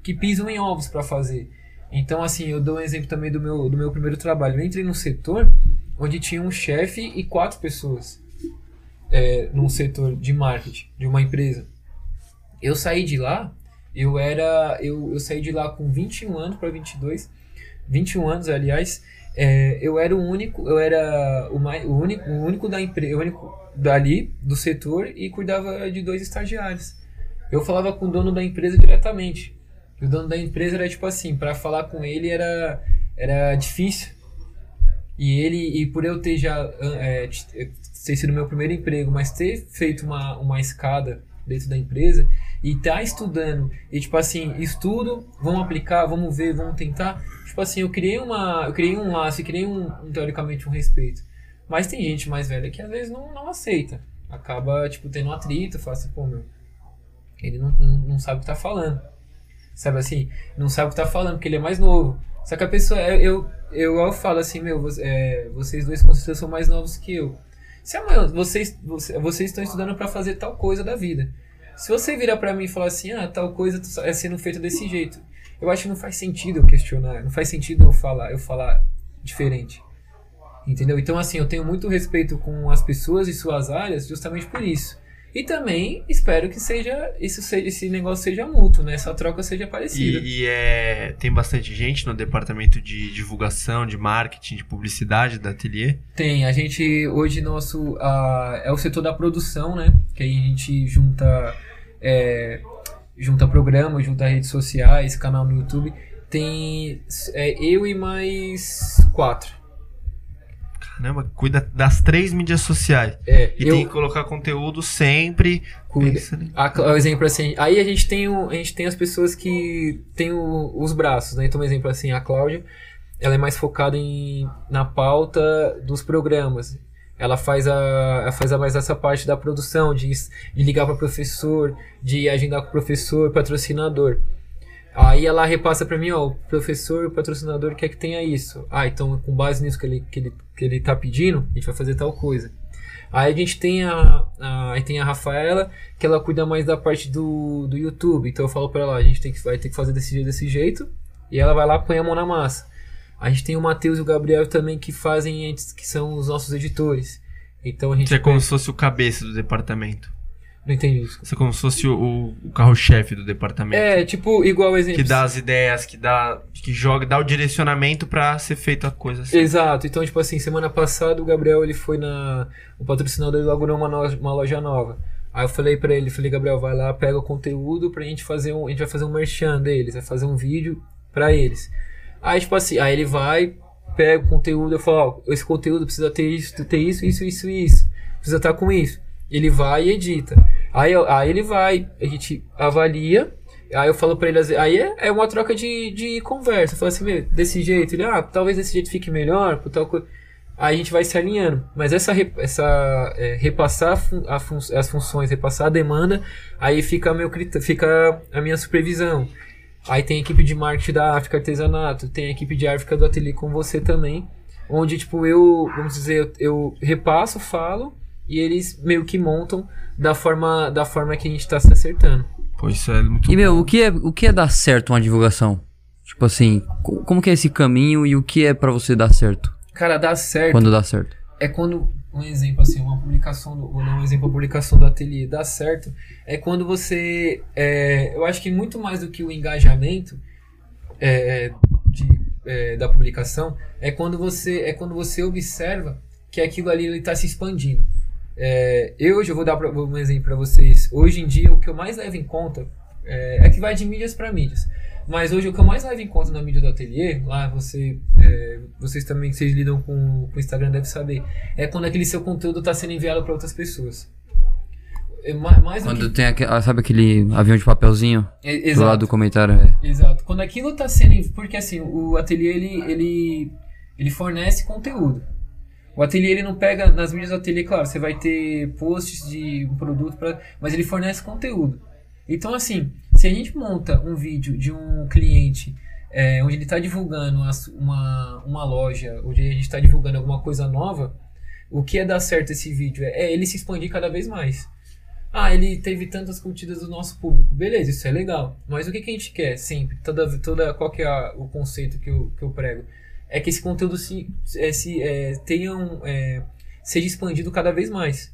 que pisam em ovos para fazer. Então, assim, eu dou um exemplo também do meu, do meu primeiro trabalho. Eu entrei num setor onde tinha um chefe e quatro pessoas é, num setor de marketing de uma empresa. Eu saí de lá, eu era. Eu, eu saí de lá com 21 anos para 22, 21 anos, aliás. É, eu era o único, eu era o, mais, o único, o único da empresa, o único dali do setor e cuidava de dois estagiários. Eu falava com o dono da empresa diretamente. O dono da empresa era tipo assim, para falar com ele era era difícil. E ele e por eu ter já é, ter sido meu primeiro emprego, mas ter feito uma, uma escada dentro da empresa e tá estudando e tipo assim estudo vamos aplicar vamos ver vamos tentar. Tipo assim eu criei uma eu criei um laço eu criei um, um, teoricamente um respeito. Mas tem gente mais velha que às vezes não, não aceita. Acaba tipo tendo um atrito fala assim pô meu ele não, não, não sabe o que tá falando. Sabe assim? Não sabe o que tá falando porque ele é mais novo. Só que a pessoa, eu, eu, eu, eu falo assim, meu, é, vocês dois com certeza são mais novos que eu. Se amanhã vocês, você- vocês estão estudando pra fazer tal coisa da vida. Se você virar pra mim e falar assim, ah, tal coisa é sendo feita desse jeito, eu acho que não faz sentido eu questionar, não faz sentido eu falar, eu falar diferente. Entendeu? Então, assim, eu tenho muito respeito com as pessoas e suas áreas justamente por isso. E também espero que seja, isso seja esse negócio seja mútuo, né? Essa troca seja parecida. E, e é, tem bastante gente no departamento de divulgação, de marketing, de publicidade da Ateliê. Tem, a gente hoje nosso ah, é o setor da produção, né? Que aí a gente junta é, junta programa, junta redes sociais, canal no YouTube. Tem é, eu e mais quatro. Caramba, cuida das três mídias sociais. É, E eu tem que colocar conteúdo sempre. pensando em- A, exemplo assim, aí a gente tem o, a gente tem as pessoas que tem o- os braços, né? Então, um exemplo assim, a Cláudia, ela é mais focada em na pauta dos programas. Ela faz a ela faz a mais essa parte da produção, de, de ligar para professor, de agendar com o professor, patrocinador. Aí ela repassa para mim, ó, o professor, o patrocinador quer que tenha isso. Ah, então com base nisso que ele, que ele, que ele tá pedindo, a gente vai fazer tal coisa. Aí a gente tem a, a, aí tem a Rafaela, que ela cuida mais da parte do, do YouTube. Então eu falo pra ela, a gente tem que, vai ter que fazer desse jeito, desse jeito. E ela vai lá põe a mão na massa. A gente tem o Matheus e o Gabriel também que fazem, que são os nossos editores. Então a gente. Você é como se fosse o cabeça do departamento. Não entendi isso. Você é como se fosse o, o- carro-chefe do departamento. É, tipo, igual exemplo. Que dá as ideias, que dá. Que joga, dá o direcionamento pra ser feita a coisa assim. Exato, então, tipo assim, semana passada o Gabriel ele foi na. O patrocinador inaugurou uma, no- uma loja nova. Aí eu falei pra ele, falei, Gabriel, vai lá, pega o conteúdo pra gente fazer um. A gente vai fazer um merchan deles, vai fazer um vídeo pra eles. Aí, tipo assim, aí ele vai, pega o conteúdo, eu falo, ó, esse conteúdo precisa ter isso, ter isso, isso, isso isso. Precisa estar com isso. Ele vai e edita. Aí, aí ele vai, a gente avalia. Aí eu falo pra ele, aí é, é uma troca de, de conversa. Eu falo assim, desse jeito, ele, ah, talvez desse jeito fique melhor, por tal coisa. Aí a gente vai se alinhando. Mas essa, essa é, repassar a fun- as funções, repassar a demanda, aí fica, meu, fica a minha supervisão. Aí tem a equipe de marketing da África Artesanato, tem a equipe de África do Ateliê com você também. Onde, tipo, eu, vamos dizer, eu, eu repasso, falo, e eles meio que montam da forma, da forma que a gente tá se acertando. Pô, isso é muito E, meu, o que é, o que é dar certo uma divulgação? Tipo assim, co- como que é esse caminho e o que é pra você dar certo? Cara, dá certo. Quando dá certo? é quando um exemplo assim, uma publicação, do, vou dar um exemplo, a publicação do ateliê dá certo, é quando você, é, eu acho que muito mais do que o engajamento é, de, é, da publicação, é quando você, é quando você observa que aquilo ali está se expandindo. É, eu hoje eu vou dar pra, um exemplo para vocês. Hoje em dia o que eu mais levo em conta é, é que vai de mídias para mídias. Mas hoje o que eu mais levo em conta na mídia do ateliê, lá você, é, vocês também que vocês lidam com com o Instagram devem saber, é quando aquele seu conteúdo está sendo enviado para outras pessoas. É, ma- mais do Quando que, tem aque- ah, sabe aquele avião de papelzinho é, do lado do comentário? É. Exato. Quando aquilo tá sendo. Porque assim, o ateliê ele, ele, ele fornece conteúdo. O ateliê ele não pega. Nas mídias do ateliê, claro, você vai ter posts de um produto, pra, mas ele fornece conteúdo. Então, assim, se a gente monta um vídeo de um cliente é, onde ele está divulgando uma, uma loja, onde a gente está divulgando alguma coisa nova, o que é dar certo esse vídeo? É, é ele se expandir cada vez mais. Ah, ele teve tantas curtidas do nosso público. Beleza, isso é legal. Mas o que, que a gente quer sempre? Toda, toda, qual que é a- o conceito que eu, que eu prego? É que esse conteúdo se, é, se, é, tenha um, é, seja expandido cada vez mais.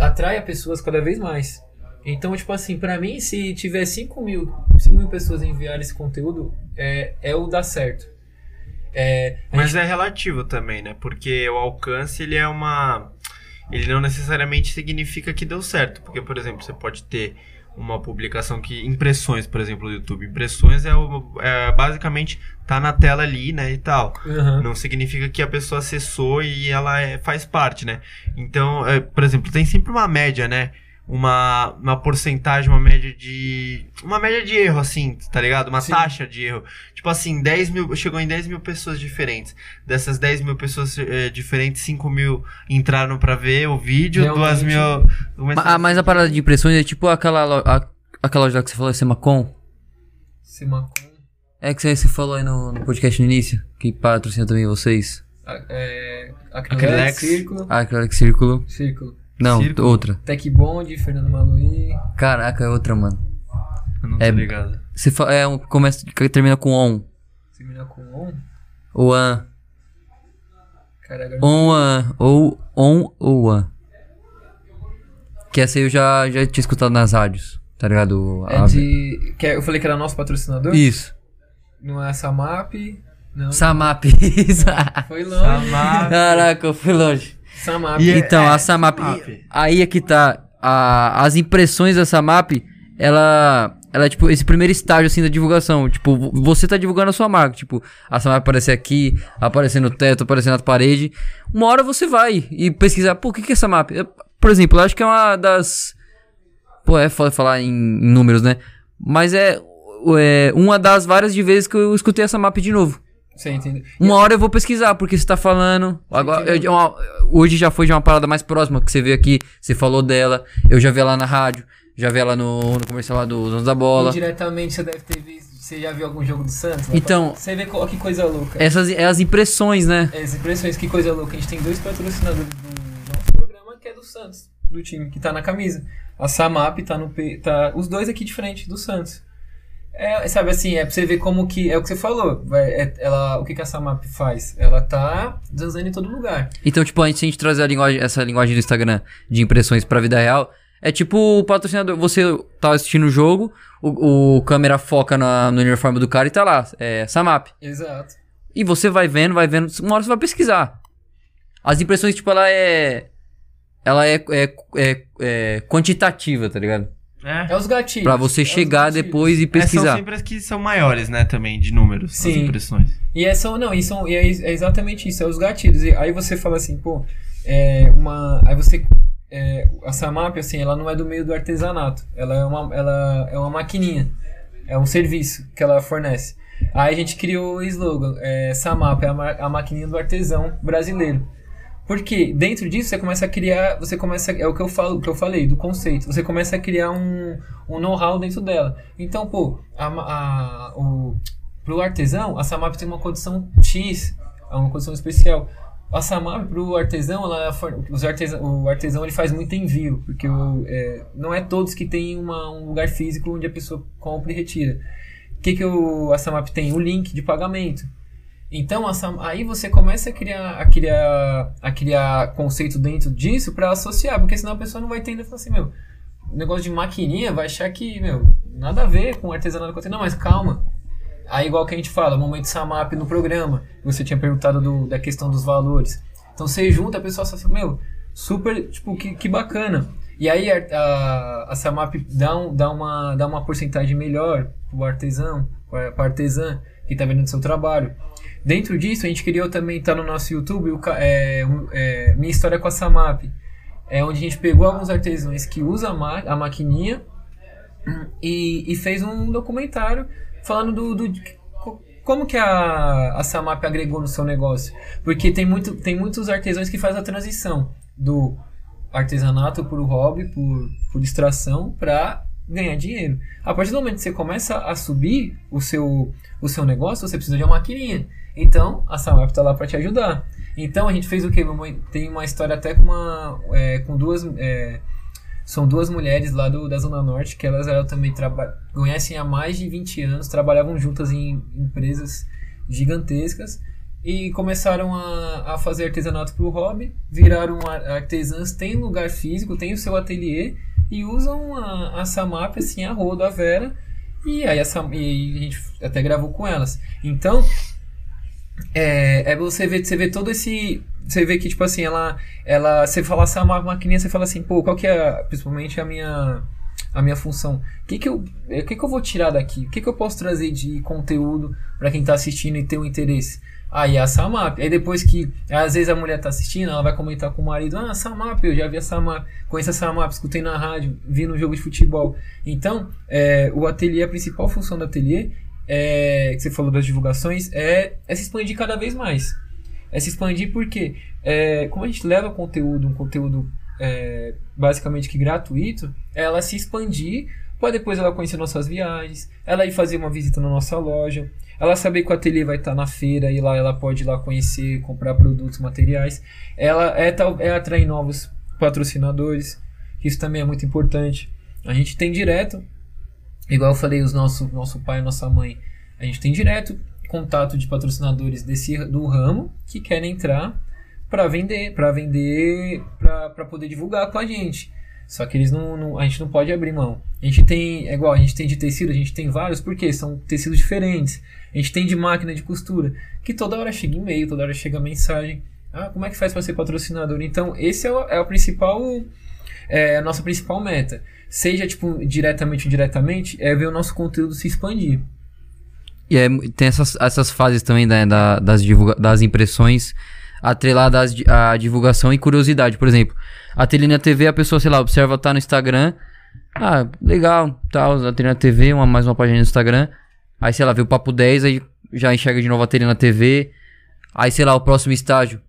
Atraia pessoas cada vez mais. Então, tipo assim, pra mim, se tiver 5 mil, 5 mil pessoas enviarem esse conteúdo, é, é o dar certo. É, Mas gente- é relativo também, né? Porque o alcance, ele é uma... Ele não necessariamente significa que deu certo. Porque, por exemplo, você pode ter uma publicação que... Impressões, por exemplo, do YouTube. Impressões é, o, é basicamente tá na tela ali, né? E tal. Aham. Não significa que a pessoa acessou e ela é- faz parte, né? Então, é, por exemplo, tem sempre uma média, né? Uma, uma porcentagem, uma média de. Uma média de erro, assim, tá ligado? Uma Sim. taxa de erro. Tipo assim, 10 mil. Chegou em 10 mil pessoas diferentes. Dessas 10 mil pessoas eh, diferentes, 5 mil entraram pra ver o vídeo, Realmente. 2 mil. Ah, mas a parada de impressões é tipo aquela, lo- a- aquela loja que você falou, Semacom. Semacom. É que você falou aí no, no podcast no início, que patrocina também vocês. A- É, Acrylex. Acrylex, Círculo. Que Círculo. Círculo. Não, Círculo. outra. Tech Bond, Fernando Maluí. Caraca, é outra, mano. Eu não tô É- ligado. Você fa- é um começa, termina com on. Termina com on. Ou an. Caraca, On, an. Ou on ou an. Que essa aí eu já, já tinha escutado nas rádios. Tá ligado? é A- de. Que eu falei que era nosso patrocinador? Isso. Não é a Samap. Não. Samap. Foi longe. Samap. Caraca, eu fui longe. Samap. E é- Então, é, a Samap. Samap. Aí é que tá. A, as impressões da Samap, ela. Ela é tipo esse primeiro estágio assim da divulgação. Tipo, vo- você tá divulgando a sua marca. Tipo, a Samap aparecer aqui, aparecer no teto, aparecer na parede. Uma hora você vai e pesquisar, pô, o que, que é Samap? Eu- Por exemplo, eu acho que é uma das. Pô, é foda falar em, em números, né? Mas é, é uma das várias de vezes que eu escutei essa map de novo. Você entendeu? Uma hora eu vou pesquisar, porque você tá falando. Agora, eu- uma- hoje já foi de uma parada mais próxima que você veio aqui, você falou dela. Eu já vi ela na rádio, já vi ela no, no comercial lá do Donos da Bola. Indiretamente você deve ter visto. Você já viu algum jogo do Santos? Então- Você vê que coisa louca. Essas é as impressões, né? As impressões, que coisa louca. A gente tem dois patrocinadores do nosso programa que é do Santos, do time, que tá na camisa. A Samap tá no. Tá, os dois aqui de frente, do Santos. É, sabe assim, é pra você ver como que. É o que você falou. Vai, é- ela, o que, que a Samap faz? Ela tá zanzando em todo lugar. Então, tipo, a gente, se a gente trazer a linguagem, essa linguagem do Instagram de impressões pra vida real, é tipo o patrocinador. Você tá assistindo o jogo, o, o câmera foca na- no uniforme do cara e tá lá, é Samap. Exato. E você vai vendo, vai vendo, uma hora você vai pesquisar. As impressões, tipo, ela é. Ela é, é, é, é quantitativa, tá ligado? É. É os gatilhos. Pra você é chegar gatilhos. depois e É, são pesquisar. sempre as que são maiores, né, também, de números, as Sim. impressões. E é, são, não, e, são, e é, é exatamente isso, é os gatilhos. E aí você fala assim, pô, é uma. Aí você. é, a Samap, assim, ela não é do meio do artesanato. Ela é uma, ela é uma maquininha. É um serviço que ela fornece. Aí a gente criou o slogan, é, Samap, é a, ma- a maquininha do artesão brasileiro. Porque dentro disso você começa a criar, você começa, é o que eu falo, que eu falei do conceito. Você começa a criar um, um know-how dentro dela. Então, pô, a, a, o, pro artesão, a Samap tem uma condição X, é uma condição especial. A Samap pro artesão, ela for- os artesão, o artesão ele faz muito envio, porque o, é, não é todos que tem uma, um lugar físico onde a pessoa compra e retira. O que, que o, a Samap tem? O link de pagamento. Então, a Sam- aí você começa a criar, a criar, a criar conceito dentro disso para associar, porque senão a pessoa não vai entender e assim, meu, negócio de maquininha vai achar que, meu, nada a ver com artesanato. Não, mas calma. Aí, igual que a gente fala, momento Samap no programa, você tinha perguntado do- da questão dos valores. Então, você junta, a pessoa fala assim, meu, super, tipo, que, que bacana. E aí, a, a, a Samap dá, um, dá, uma, dá uma porcentagem melhor pro artesão, pra artesã que tá vendendo seu trabalho. Dentro disso, a gente criou também, tá no nosso YouTube, o, é, é, Minha História com a Samap. É onde a gente pegou alguns artesãos que usam a, ma a maquininha e, e fez um documentário falando do, do- como que a, a Samap agregou no seu negócio. Porque tem, muito, tem muitos artesãos que fazem a transição do artesanato por hobby, por, por distração, para ganhar dinheiro. A partir do momento que você começa a subir o seu, o seu negócio, você precisa de uma maquininha. Então, a Samap está lá para te ajudar. Então, a gente fez o? Uma- Tem uma história até com, uma, é, com duas... é, são duas mulheres lá do, da Zona Norte que elas eram também conhecem há mais de 20 anos, trabalhavam juntas em empresas gigantescas e começaram a, a fazer artesanato para o hobby, viraram ar- artesãs, têm lugar físico, têm o seu ateliê e usam a, a Samap assim, a rodo, a Vera, e aí a, Sam- e a gente até gravou com elas. Então, é, é você ver, você vê todo esse. Você vê que, tipo assim, ela. ela você fala assim, uma maquininha, você fala assim, pô, qual que é, principalmente a minha. A minha função. O que, que, eu, o que, que eu vou tirar daqui? O que, que eu posso trazer de conteúdo para quem tá assistindo e ter um interesse? Aí a Samap. Aí depois que. Às vezes a mulher tá assistindo, ela vai comentar com o marido: Ah, Samap, eu já vi a Samap, conheço a Samap, escutei na rádio, vi no jogo de futebol. Então, é, o ateliê, a principal função do ateliê, é, que você falou das divulgações, é, é se expandir cada vez mais. É se expandir porque, é, como a gente leva conteúdo, um conteúdo é, basicamente que gratuito, é ela se expandir para depois ela conhecer nossas viagens, ela ir fazer uma visita na nossa loja, ela saber que o ateliê vai estar na feira e lá ela pode ir lá conhecer, comprar produtos, materiais. Ela é, é atrair novos patrocinadores, isso também é muito importante. A gente tem direto, igual eu falei, os nosso, nosso pai e nossa mãe, a gente tem direto contato de patrocinadores desse do ramo que querem entrar para vender, para vender, para poder divulgar com a gente. Só que eles não, não, a gente não pode abrir mão. A gente tem, é igual, a gente tem de tecido, a gente tem vários, porque são tecidos diferentes. A gente tem de máquina de costura, que toda hora chega e-mail, toda hora chega mensagem. Ah, como é que faz para ser patrocinador? Então, esse é o, é o principal, é a nossa principal meta. Seja, tipo, diretamente ou indiretamente, é ver o nosso conteúdo se expandir. E é, tem essas, essas fases também né, da, das, divulga das impressões atreladas à divulgação e curiosidade. Por exemplo, a Telina TV, a pessoa, sei lá, observa, tá no Instagram. Ah, legal, tal, tá, a Telina TV, uma, mais uma página no Instagram. Aí, sei lá, vê o Papo 10, aí já enxerga de novo a Telina TV. Aí, sei lá, o próximo estágio.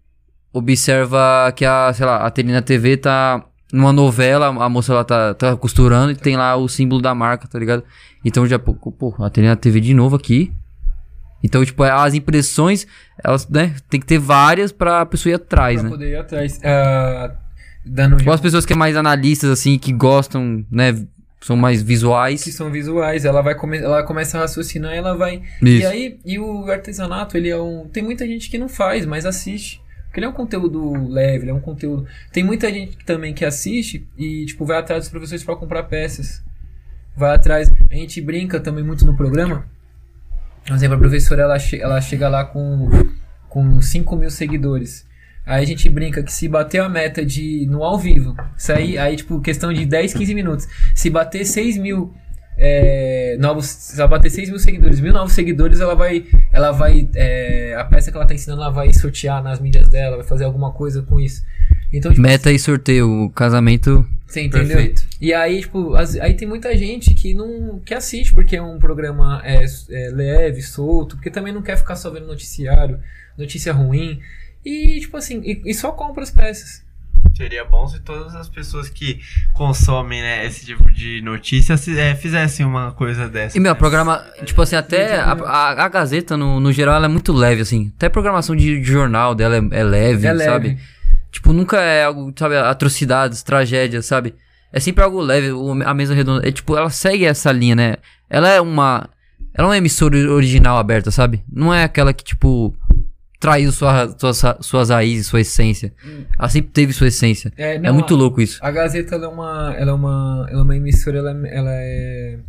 Observa que a, sei lá, a Telina TV tá numa novela, a moça lá tá, tá costurando e tem lá o símbolo da marca, tá ligado? Então já, pô, pô a Telina TV de novo aqui. Então, tipo, as impressões, elas, né, tem que ter várias pra pessoa ir atrás, pra né? poder ir atrás. Uh, dando Ou as pessoas que é mais analistas, assim, que gostam, né, são mais visuais. Que são visuais, ela vai come ela começa a raciocinar e ela vai. Isso. E aí, e o artesanato, ele é um. Tem muita gente que não faz, mas assiste. Porque ele é um conteúdo leve, ele é um conteúdo. Tem muita gente também que assiste e, tipo, vai atrás dos professores para comprar peças. Vai atrás. A gente brinca também muito no programa. Por exemplo, a professora ela, che ela chega lá com, com 5 mil seguidores. Aí a gente brinca que se bater a meta de no ao vivo, aí, aí tipo, questão de 10, 15 minutos. Se bater 6 mil é, novos, se ela bater 6 mil seguidores, mil novos seguidores, ela vai, ela vai, é, a peça que ela tá ensinando, ela vai sortear nas mídias dela, vai fazer alguma coisa com isso. Então, tipo, Meta e sorteio, o casamento. Você entendeu? Perfeito. E aí, tipo, as, aí tem muita gente que não que assiste porque é um programa é, é, leve, solto, porque também não quer ficar só vendo noticiário, notícia ruim. E, tipo assim, e, e só compra as peças. Seria bom se todas as pessoas que consomem né, esse tipo de notícias é, fizessem uma coisa dessa. E, meu, né? programa, tipo assim, até a, a, a, Gazeta, no, no geral, ela é muito leve, assim. Até a programação de, de jornal dela é, é leve, é sabe? Tipo, nunca é algo, sabe, atrocidades, tragédias, sabe? É sempre algo leve, a mesa redonda. É tipo, ela segue essa linha, né? Ela é uma. Ela é uma emissora original aberta, sabe? Não é aquela que, tipo, traiu sua, suas, suas raízes, sua essência. Ela sempre teve sua essência. É, é não, é muito a, louco isso. A Gazeta ela é uma, ela é uma, ela é uma emissora, ela, ela é,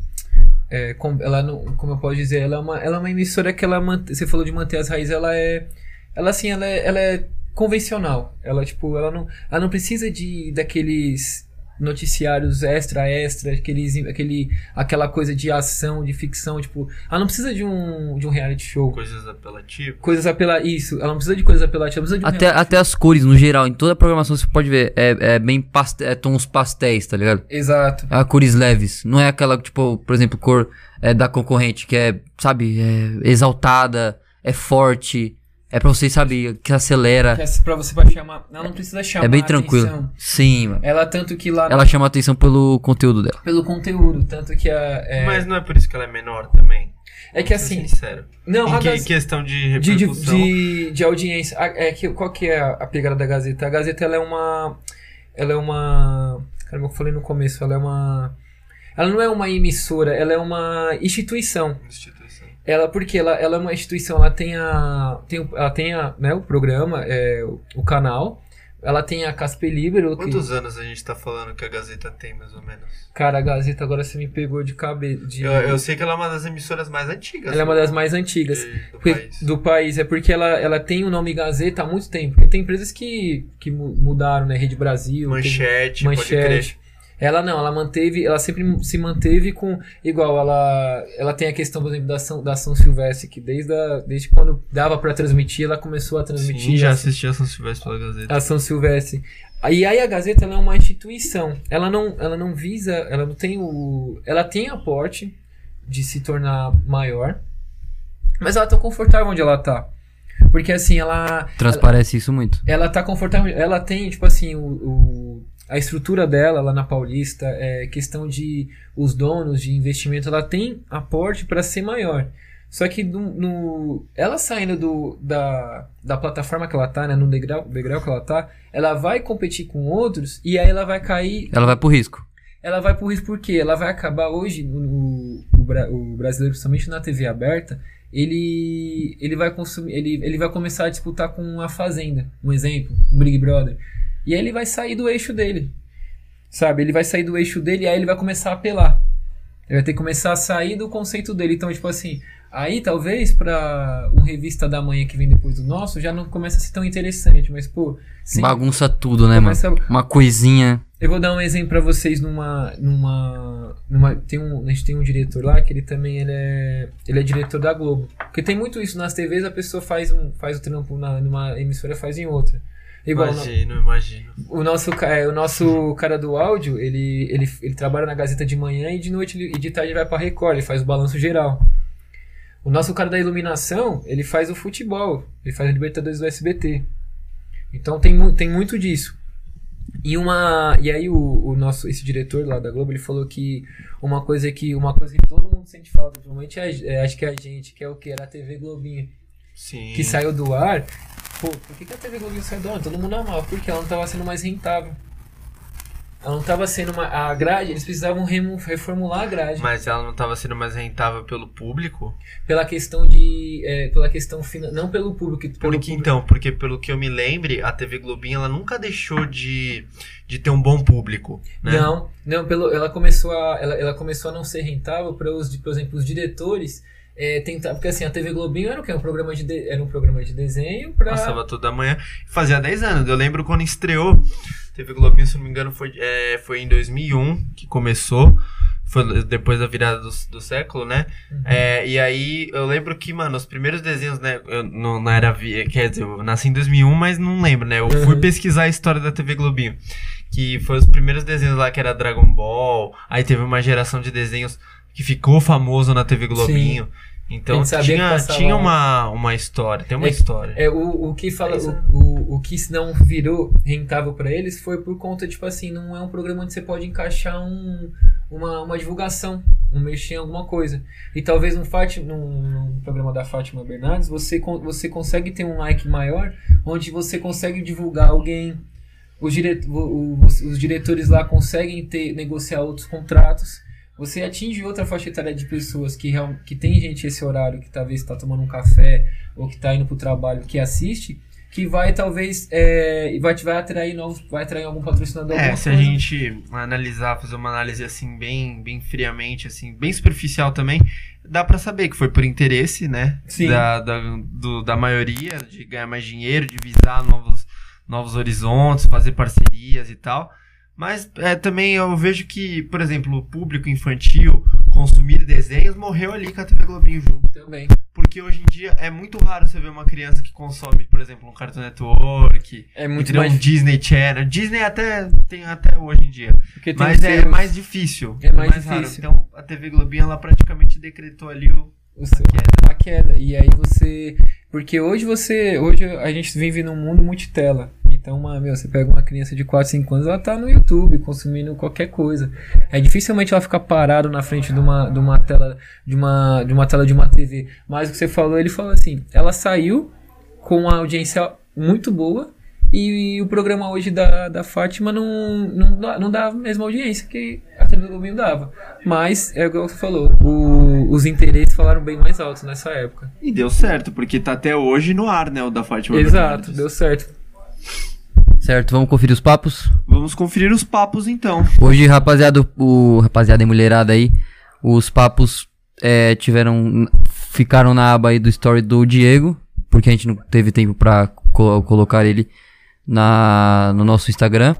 é com, ela não, como eu posso dizer, ela é uma, ela é uma emissora que ela mantém, você falou de manter as raízes, ela é, ela assim, ela é, ela é convencional. Ela tipo, ela não, ela não precisa de daqueles noticiários extra extra, aqueles, aquele, aquela coisa de ação, de ficção, tipo, ela não precisa de um, de um reality show. Coisas apelativas. Coisas apelativas, isso, ela não precisa de coisas apelativas, um até, até as cores, no geral, em toda a programação você pode ver, é, é bem paste é tons pastéis, tá ligado? Exato. É cores leves, não é aquela, tipo, por exemplo, cor é, da concorrente, que é, sabe, é exaltada, é forte, é pra você, sabe, que acelera. É pra você pra chamar. Ela não precisa chamar. É bem tranquilo. Atenção. Sim, mano. Ela tanto que lá. Ela chama atenção pelo conteúdo dela. Pelo conteúdo, tanto que a. É... Mas não é por isso que ela é menor também. É que assim. Sincero. Não, em que, questão de repercussão. De, de, de audiência. É que, qual que é a, a pegada da Gazeta? A Gazeta ela é uma. Ela é uma. Caramba, eu falei no começo, ela é uma. Ela não é uma emissora, ela é uma instituição. Instituição ela porque ela, ela é uma instituição, ela tem a tem, ela tem a, né, o programa, é, o, o canal, ela tem a Casper Libero. Quantos que... anos a gente tá falando que a Gazeta tem, mais ou menos? Cara, a Gazeta agora você me pegou de cabeça. De... Eu, eu, sei que ela é uma das emissoras mais antigas. Ela é uma das mais antigas. De, do, país. do país. É porque ela, ela tem o nome Gazeta há muito tempo. Porque tem empresas que, que mudaram, né? Rede Brasil. Manchete, Manchete. Ela não, ela manteve, ela sempre se manteve com igual ela, ela tem a questão, por exemplo, da ação, da ação Silvestre que desde, a, desde quando dava para transmitir, ela começou a transmitir. Sim, já assisti a Ação Silvestre pela Gazeta. A Ação Silvestre. E aí a Gazeta ela é uma instituição. Ela não, ela não visa, ela não tem o, ela tem aporte de se tornar maior, mas ela tá confortável onde ela tá. Porque assim, ela. Transparece ela, isso muito. Ela tá confortável. Ela tem, tipo assim, o, o a estrutura dela lá na Paulista, é questão de os donos de investimento, ela tem aporte para ser maior. Só que no, no- ela saindo do, da, da plataforma que ela tá, né? No degrau, degrau que ela tá, ela vai competir com outros e aí ela vai cair. Ela vai pro risco. Ela vai por risco porque ela vai acabar hoje, o, o, o brasileiro, principalmente na TV aberta, ele, ele, vai consumir, ele, ele vai começar a disputar com a Fazenda, um exemplo, um Big Brother. E aí ele vai sair do eixo dele. Sabe? Ele vai sair do eixo dele e aí ele vai começar a apelar. Ele vai ter que começar a sair do conceito dele. Então, tipo assim, aí talvez pra um revista da manhã que vem depois do nosso já não começa a ser tão interessante. Mas, pô, sim, Bagunça tudo, né, mano? começa- Uma coisinha. eu vou dar um exemplo pra vocês numa numa numa tem um a gente tem um diretor lá que ele também ele é ele é diretor da Globo. Porque tem muito isso nas TVs, a pessoa faz um faz o trampo na, numa emissora faz em outra. Igual no- Imagino, imagino. o nosso é, o nosso cara do áudio, ele, ele ele trabalha na Gazeta de manhã e de noite ele- e de tarde ele vai pra Record, ele faz o balanço geral. O nosso cara da iluminação, ele faz o futebol, ele faz a Libertadores do SBT. Então tem, mu- tem muito disso. E uma e aí o, o nosso esse diretor lá da Globo ele falou que uma coisa que uma coisa que todo mundo sente falta, principalmente a- é, acho que a gente que é o que era a TV Globinho Sim. que saiu do ar. Pô, por que, que a TV Globinho saiu do? Todo mundo amava, porque ela não tava sendo mais rentável. Ela não tava sendo uma. A grade, eles precisavam reformular a grade. Mas ela não estava sendo mais rentável pelo público? Pela questão de. é, pela questão finan... Não pelo público. Pelo Porque público. então, porque pelo que eu me lembre, a TV Globinho ela nunca deixou de, de ter um bom público, né? Não, não, pelo, ela começou a. Ela, ela começou a não ser rentável para os, por exemplo, os diretores. É, tentar, porque assim, a TV Globinho era o que? Um programa de, de- era um programa de desenho pra. Passava toda manhã. Fazia 10 anos. Eu lembro quando estreou. TV Globinho, se não me engano, foi, é, foi em 2001 que começou. Foi depois da virada do, do século, né? Uhum. É, e aí eu lembro que, mano, os primeiros desenhos, né? Eu não, não era. Quer dizer, eu nasci em 2001, mas não lembro, né? Eu fui Uhum. pesquisar a história da TV Globinho. Que foi os primeiros desenhos lá que era Dragon Ball. Aí teve uma geração de desenhos que ficou famoso na TV Globinho. A Então tinha, tinha uma, uma história, tem uma É- história. É, o, o que fala, Dez o, o, o que não virou rentável pra eles foi por conta, tipo assim, não é um programa onde você pode encaixar um, uma, uma divulgação, um mexer em alguma coisa. E talvez num, Fátima, num, num programa da Fátima Bernardes, você, você consegue ter um like maior, onde você consegue divulgar alguém, os, dire, os, os diretores lá conseguem ter, negociar outros contratos. Você atinge outra faixa etária de pessoas que, que tem gente esse horário que talvez está tomando um café ou que está indo pro trabalho que assiste, que vai talvez é, vai, vai atrair novos, vai atrair algum patrocinador. É, se a coisa. gente analisar, fazer uma análise assim, bem, bem friamente, assim, bem superficial também, dá pra saber que foi por interesse, né? Sim. Da, da, do- da maioria, de ganhar mais dinheiro, de visar novos, novos horizontes, fazer parcerias e tal. Mas é, também eu vejo que, por exemplo, o público infantil consumir desenhos morreu ali com a TV Globinho junto. também. Porque hoje em dia é muito raro você ver uma criança que consome, por exemplo, um Cartoon Network, É muito mais um Disney Channel. Disney até tem até hoje em dia. Mas é seus- mais difícil. É mais raro. difícil. Então a TV Globinho ela praticamente decretou ali o. o seu- a queda. E aí você. Porque hoje você. Hoje a gente vive num mundo multitela. Então, uma, meu, você pega uma criança de 4, 5 anos, ela tá no YouTube consumindo qualquer coisa. É dificilmente ela ficar parado na frente de uma, de uma tela de uma, de uma tela de uma TV. Mas o que você falou, ele falou assim, ela saiu com uma audiência muito boa e, o programa hoje da, da Fátima não, não, não dá a mesma audiência que a TV Globinho dava. Mas, é igual você falou, o- os interesses falaram bem mais altos nessa época. E deu certo, porque tá até hoje no ar, né? O da Fátima. Exato, deu certo. Certo, vamos conferir os papos. Vamos conferir os papos então. Hoje, rapaziada, o rapaziada e mulherada aí, os papos é, tiveram. Ficaram na aba aí do story do Diego, porque a gente não teve tempo pra co- colocar ele na, no nosso Instagram.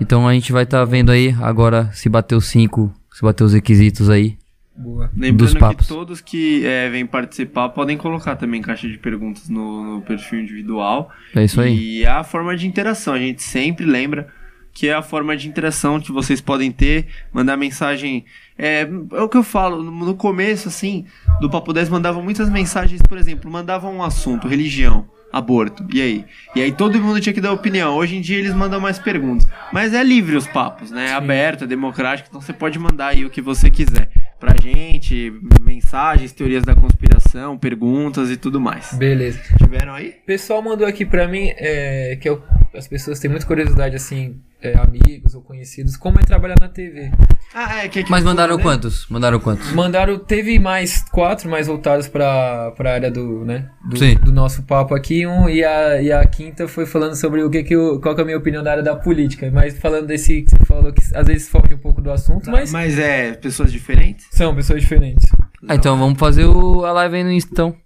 Então a gente vai estar vendo aí agora se bater os 5, se bater os requisitos aí. Boa. Lembrando Dos papos. que todos que é, vêm participar podem colocar também caixa de perguntas no, no perfil individual. É isso aí. E é a forma de interação. A gente sempre lembra que é a forma de interação que vocês podem ter, mandar mensagem. É, é o que eu falo, no, no começo, assim, do Papo 10 mandavam muitas mensagens, por exemplo, mandavam um assunto, religião, aborto, e aí? E aí todo mundo tinha que dar opinião. Hoje em dia eles mandam mais perguntas. Mas é livre os papos, né? É aberto, é democrático, então você pode mandar aí o que você quiser pra gente, mensagens, teorias da conspiração. perguntas e tudo mais. Beleza. Tiveram aí? O pessoal mandou aqui pra mim é, que eu- as pessoas têm muita curiosidade, assim, é, amigos ou conhecidos, como é trabalhar na TV. Ah, é que aqui Mas mandaram né? quantos? Mandaram quantos? Mandaram, teve mais quatro mais voltados pra, pra área do, né, do, Sim. do nosso papo aqui, um, e, a, e a quinta foi falando sobre o que que eu, qual que é a minha opinião da área da política, mas falando desse que você falou que às vezes foge um pouco do assunto, mas Mas é pessoas diferentes? são pessoas diferentes. Ah, então vamos fazer o, a live aí no Insta, então.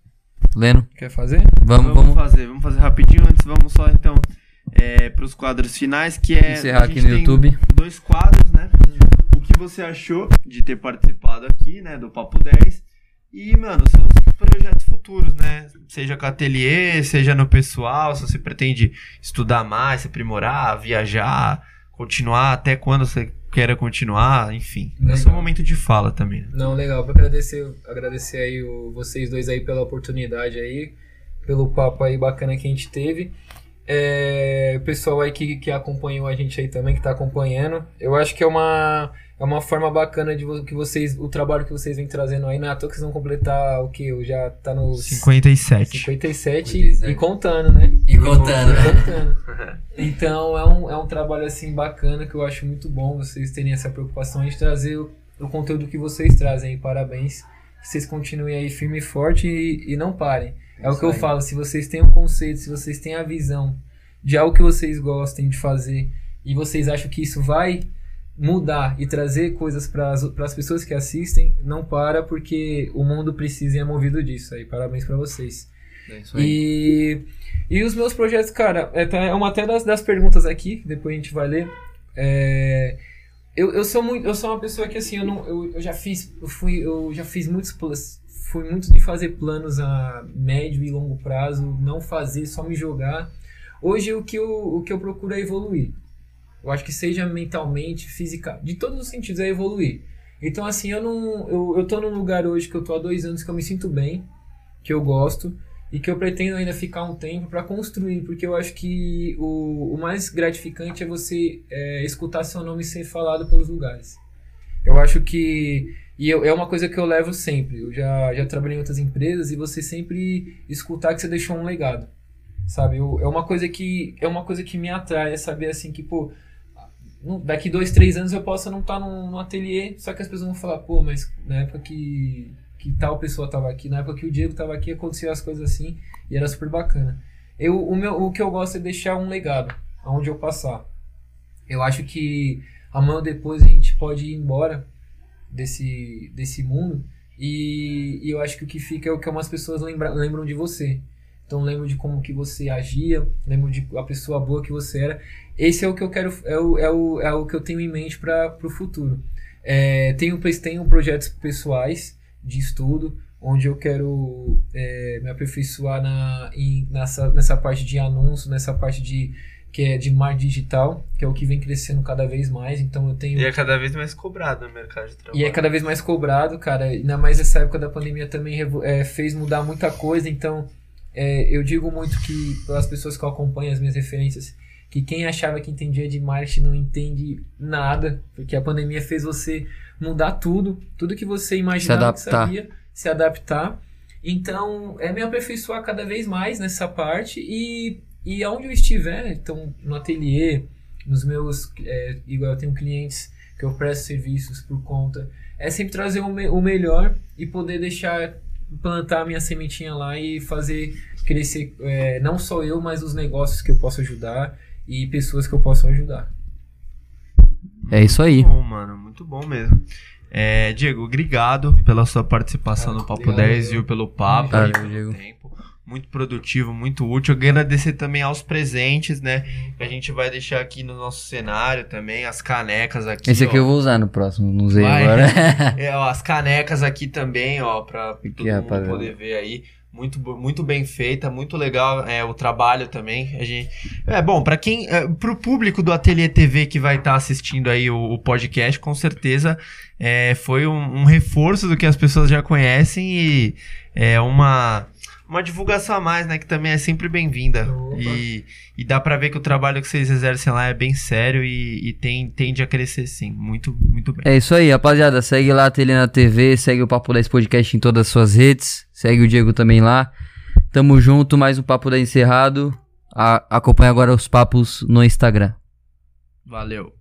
Leno, Quer fazer? vamos, Vamos, vamos. fazer, vamos fazer rapidinho. Antes, vamos só então é, para os quadros finais, que é. Encerrar aqui no YouTube. Dois quadros, né? O que você achou de ter participado aqui, né? Do Papo 10. E, mano, seus projetos futuros, né? Seja com ateliê, seja no pessoal, se você pretende estudar mais, se aprimorar, viajar, continuar até quando você queira continuar, enfim. É o seu Legal. momento de fala também, né? Não, legal. Pra agradecer, agradecer aí o, vocês dois aí pela oportunidade aí, pelo papo aí bacana que a gente teve. É, o pessoal aí que, que acompanhou a gente aí também, que tá acompanhando. Eu acho que é uma, é uma forma bacana de vo- que vocês, o trabalho que vocês vêm trazendo aí. Não é à toa que vocês vão completar o que? Já tá no 57. 57 57. e contando, né? E contando, né? E contando. Então é um, é um trabalho assim bacana que eu acho muito bom vocês terem essa preocupação de trazer o, o conteúdo que vocês trazem. Parabéns. Vocês continuem aí firme e forte e, e não parem. É, o Isso que eu aí. falo, se vocês têm um conceito, se vocês têm a visão de algo que vocês gostem de fazer e vocês acham que isso vai mudar e trazer coisas para as pessoas que assistem, não para porque o mundo precisa e é movido disso aí. Parabéns para vocês. É isso aí. E, e os meus projetos, cara, é, tá- é uma até das, das perguntas aqui, depois a gente vai ler. É, eu, eu sou muito, eu sou uma pessoa que assim, eu, não, eu, eu já fiz, eu fui, eu já fiz muitos planos, fui muito de fazer planos a médio e longo prazo, não fazer, só me jogar. Hoje o que eu, o que eu procuro é evoluir. Eu acho que seja mentalmente, física, de todos os sentidos é evoluir. Então assim, eu não, eu, eu tô num lugar hoje que eu tô há dois anos que eu me sinto bem, que eu gosto e que eu pretendo ainda ficar um tempo para construir, porque eu acho que o, o mais gratificante é você é, escutar seu nome ser falado pelos lugares. Eu acho que e eu- é uma coisa que eu levo sempre. Eu já, já trabalhei em outras empresas e você sempre escutar que você deixou um legado, sabe? Eu- é uma coisa que é uma coisa que me atrai, é saber assim que pô daqui dois, três anos eu posso não estar num, num ateliê, só que as pessoas vão falar, pô, mas na época que, que tal pessoa tava aqui, na época que o Diego tava aqui, aconteceu as coisas assim e era super bacana. Eu, o, meu, o que eu gosto é deixar um legado, aonde eu passar. Eu acho que amanhã ou depois a gente pode ir embora desse, desse mundo e, e eu acho que o que fica é o que umas pessoas lembra, lembram de você. Então lembro de como que você agia, lembro de a pessoa boa que você era. Esse é o que eu quero, é o, é o, é o que eu tenho em mente para o futuro. É, tenho, tenho projetos pessoais de estudo, onde eu quero é, me aperfeiçoar na, em, nessa, nessa parte de anúncio, nessa parte de que é de marketing digital, que é o que vem crescendo cada vez mais. Então eu tenho E é cada vez mais cobrado no mercado de trabalho. e é cada vez mais cobrado, cara. Ainda mais essa época da pandemia também é, fez mudar muita coisa. Então, é, eu digo muito que, pelas pessoas que acompanham as minhas referências, que quem achava que entendia de marketing não entende nada, porque a pandemia fez você mudar tudo, tudo que você imaginava que adaptar. sabia, se adaptar. Então, é me aperfeiçoar cada vez mais nessa parte e, e aonde eu estiver, então, no ateliê, nos meus, é, igual eu tenho clientes que eu presto serviços por conta, é sempre trazer o, me- o melhor e poder deixar plantar a minha sementinha lá e fazer crescer é, não só eu, mas os negócios que eu posso ajudar e pessoas que eu posso ajudar. É isso aí. Muito bom, mano. Muito bom mesmo. É, Diego, obrigado pela sua participação Ah, no Papo obrigado, 10, eu. viu, pelo papo. Valeu, aí, pelo Diego. tempo. Muito produtivo, muito útil. Eu quero agradecer também aos presentes, né? Que a gente vai deixar aqui no nosso cenário também, as canecas aqui. Esse aqui ó. eu vou usar no próximo, não usei Vai. agora. É, ó, as canecas aqui também, ó, pra Aqui, todo mundo rapaziada. poder ver aí. Muito, muito bem feita, muito legal é, o trabalho também. A gente, é bom, pra quem, é, pro público do Ateliê TV que vai estar assistindo aí o, o podcast, com certeza é, foi um, um reforço do que as pessoas já conhecem e é uma uma divulgação a mais, né? Que também é sempre bem-vinda. E, e dá pra ver que o trabalho que vocês exercem lá é bem sério e, e tem, tende a crescer sim. Muito, muito bem. É isso aí, rapaziada. Segue lá a Telena TV, segue o Papo 10 Podcast em todas as suas redes. Segue o Diego também lá. Tamo junto, mais um Papo 10 encerrado. A- acompanha agora os papos no Instagram. Valeu.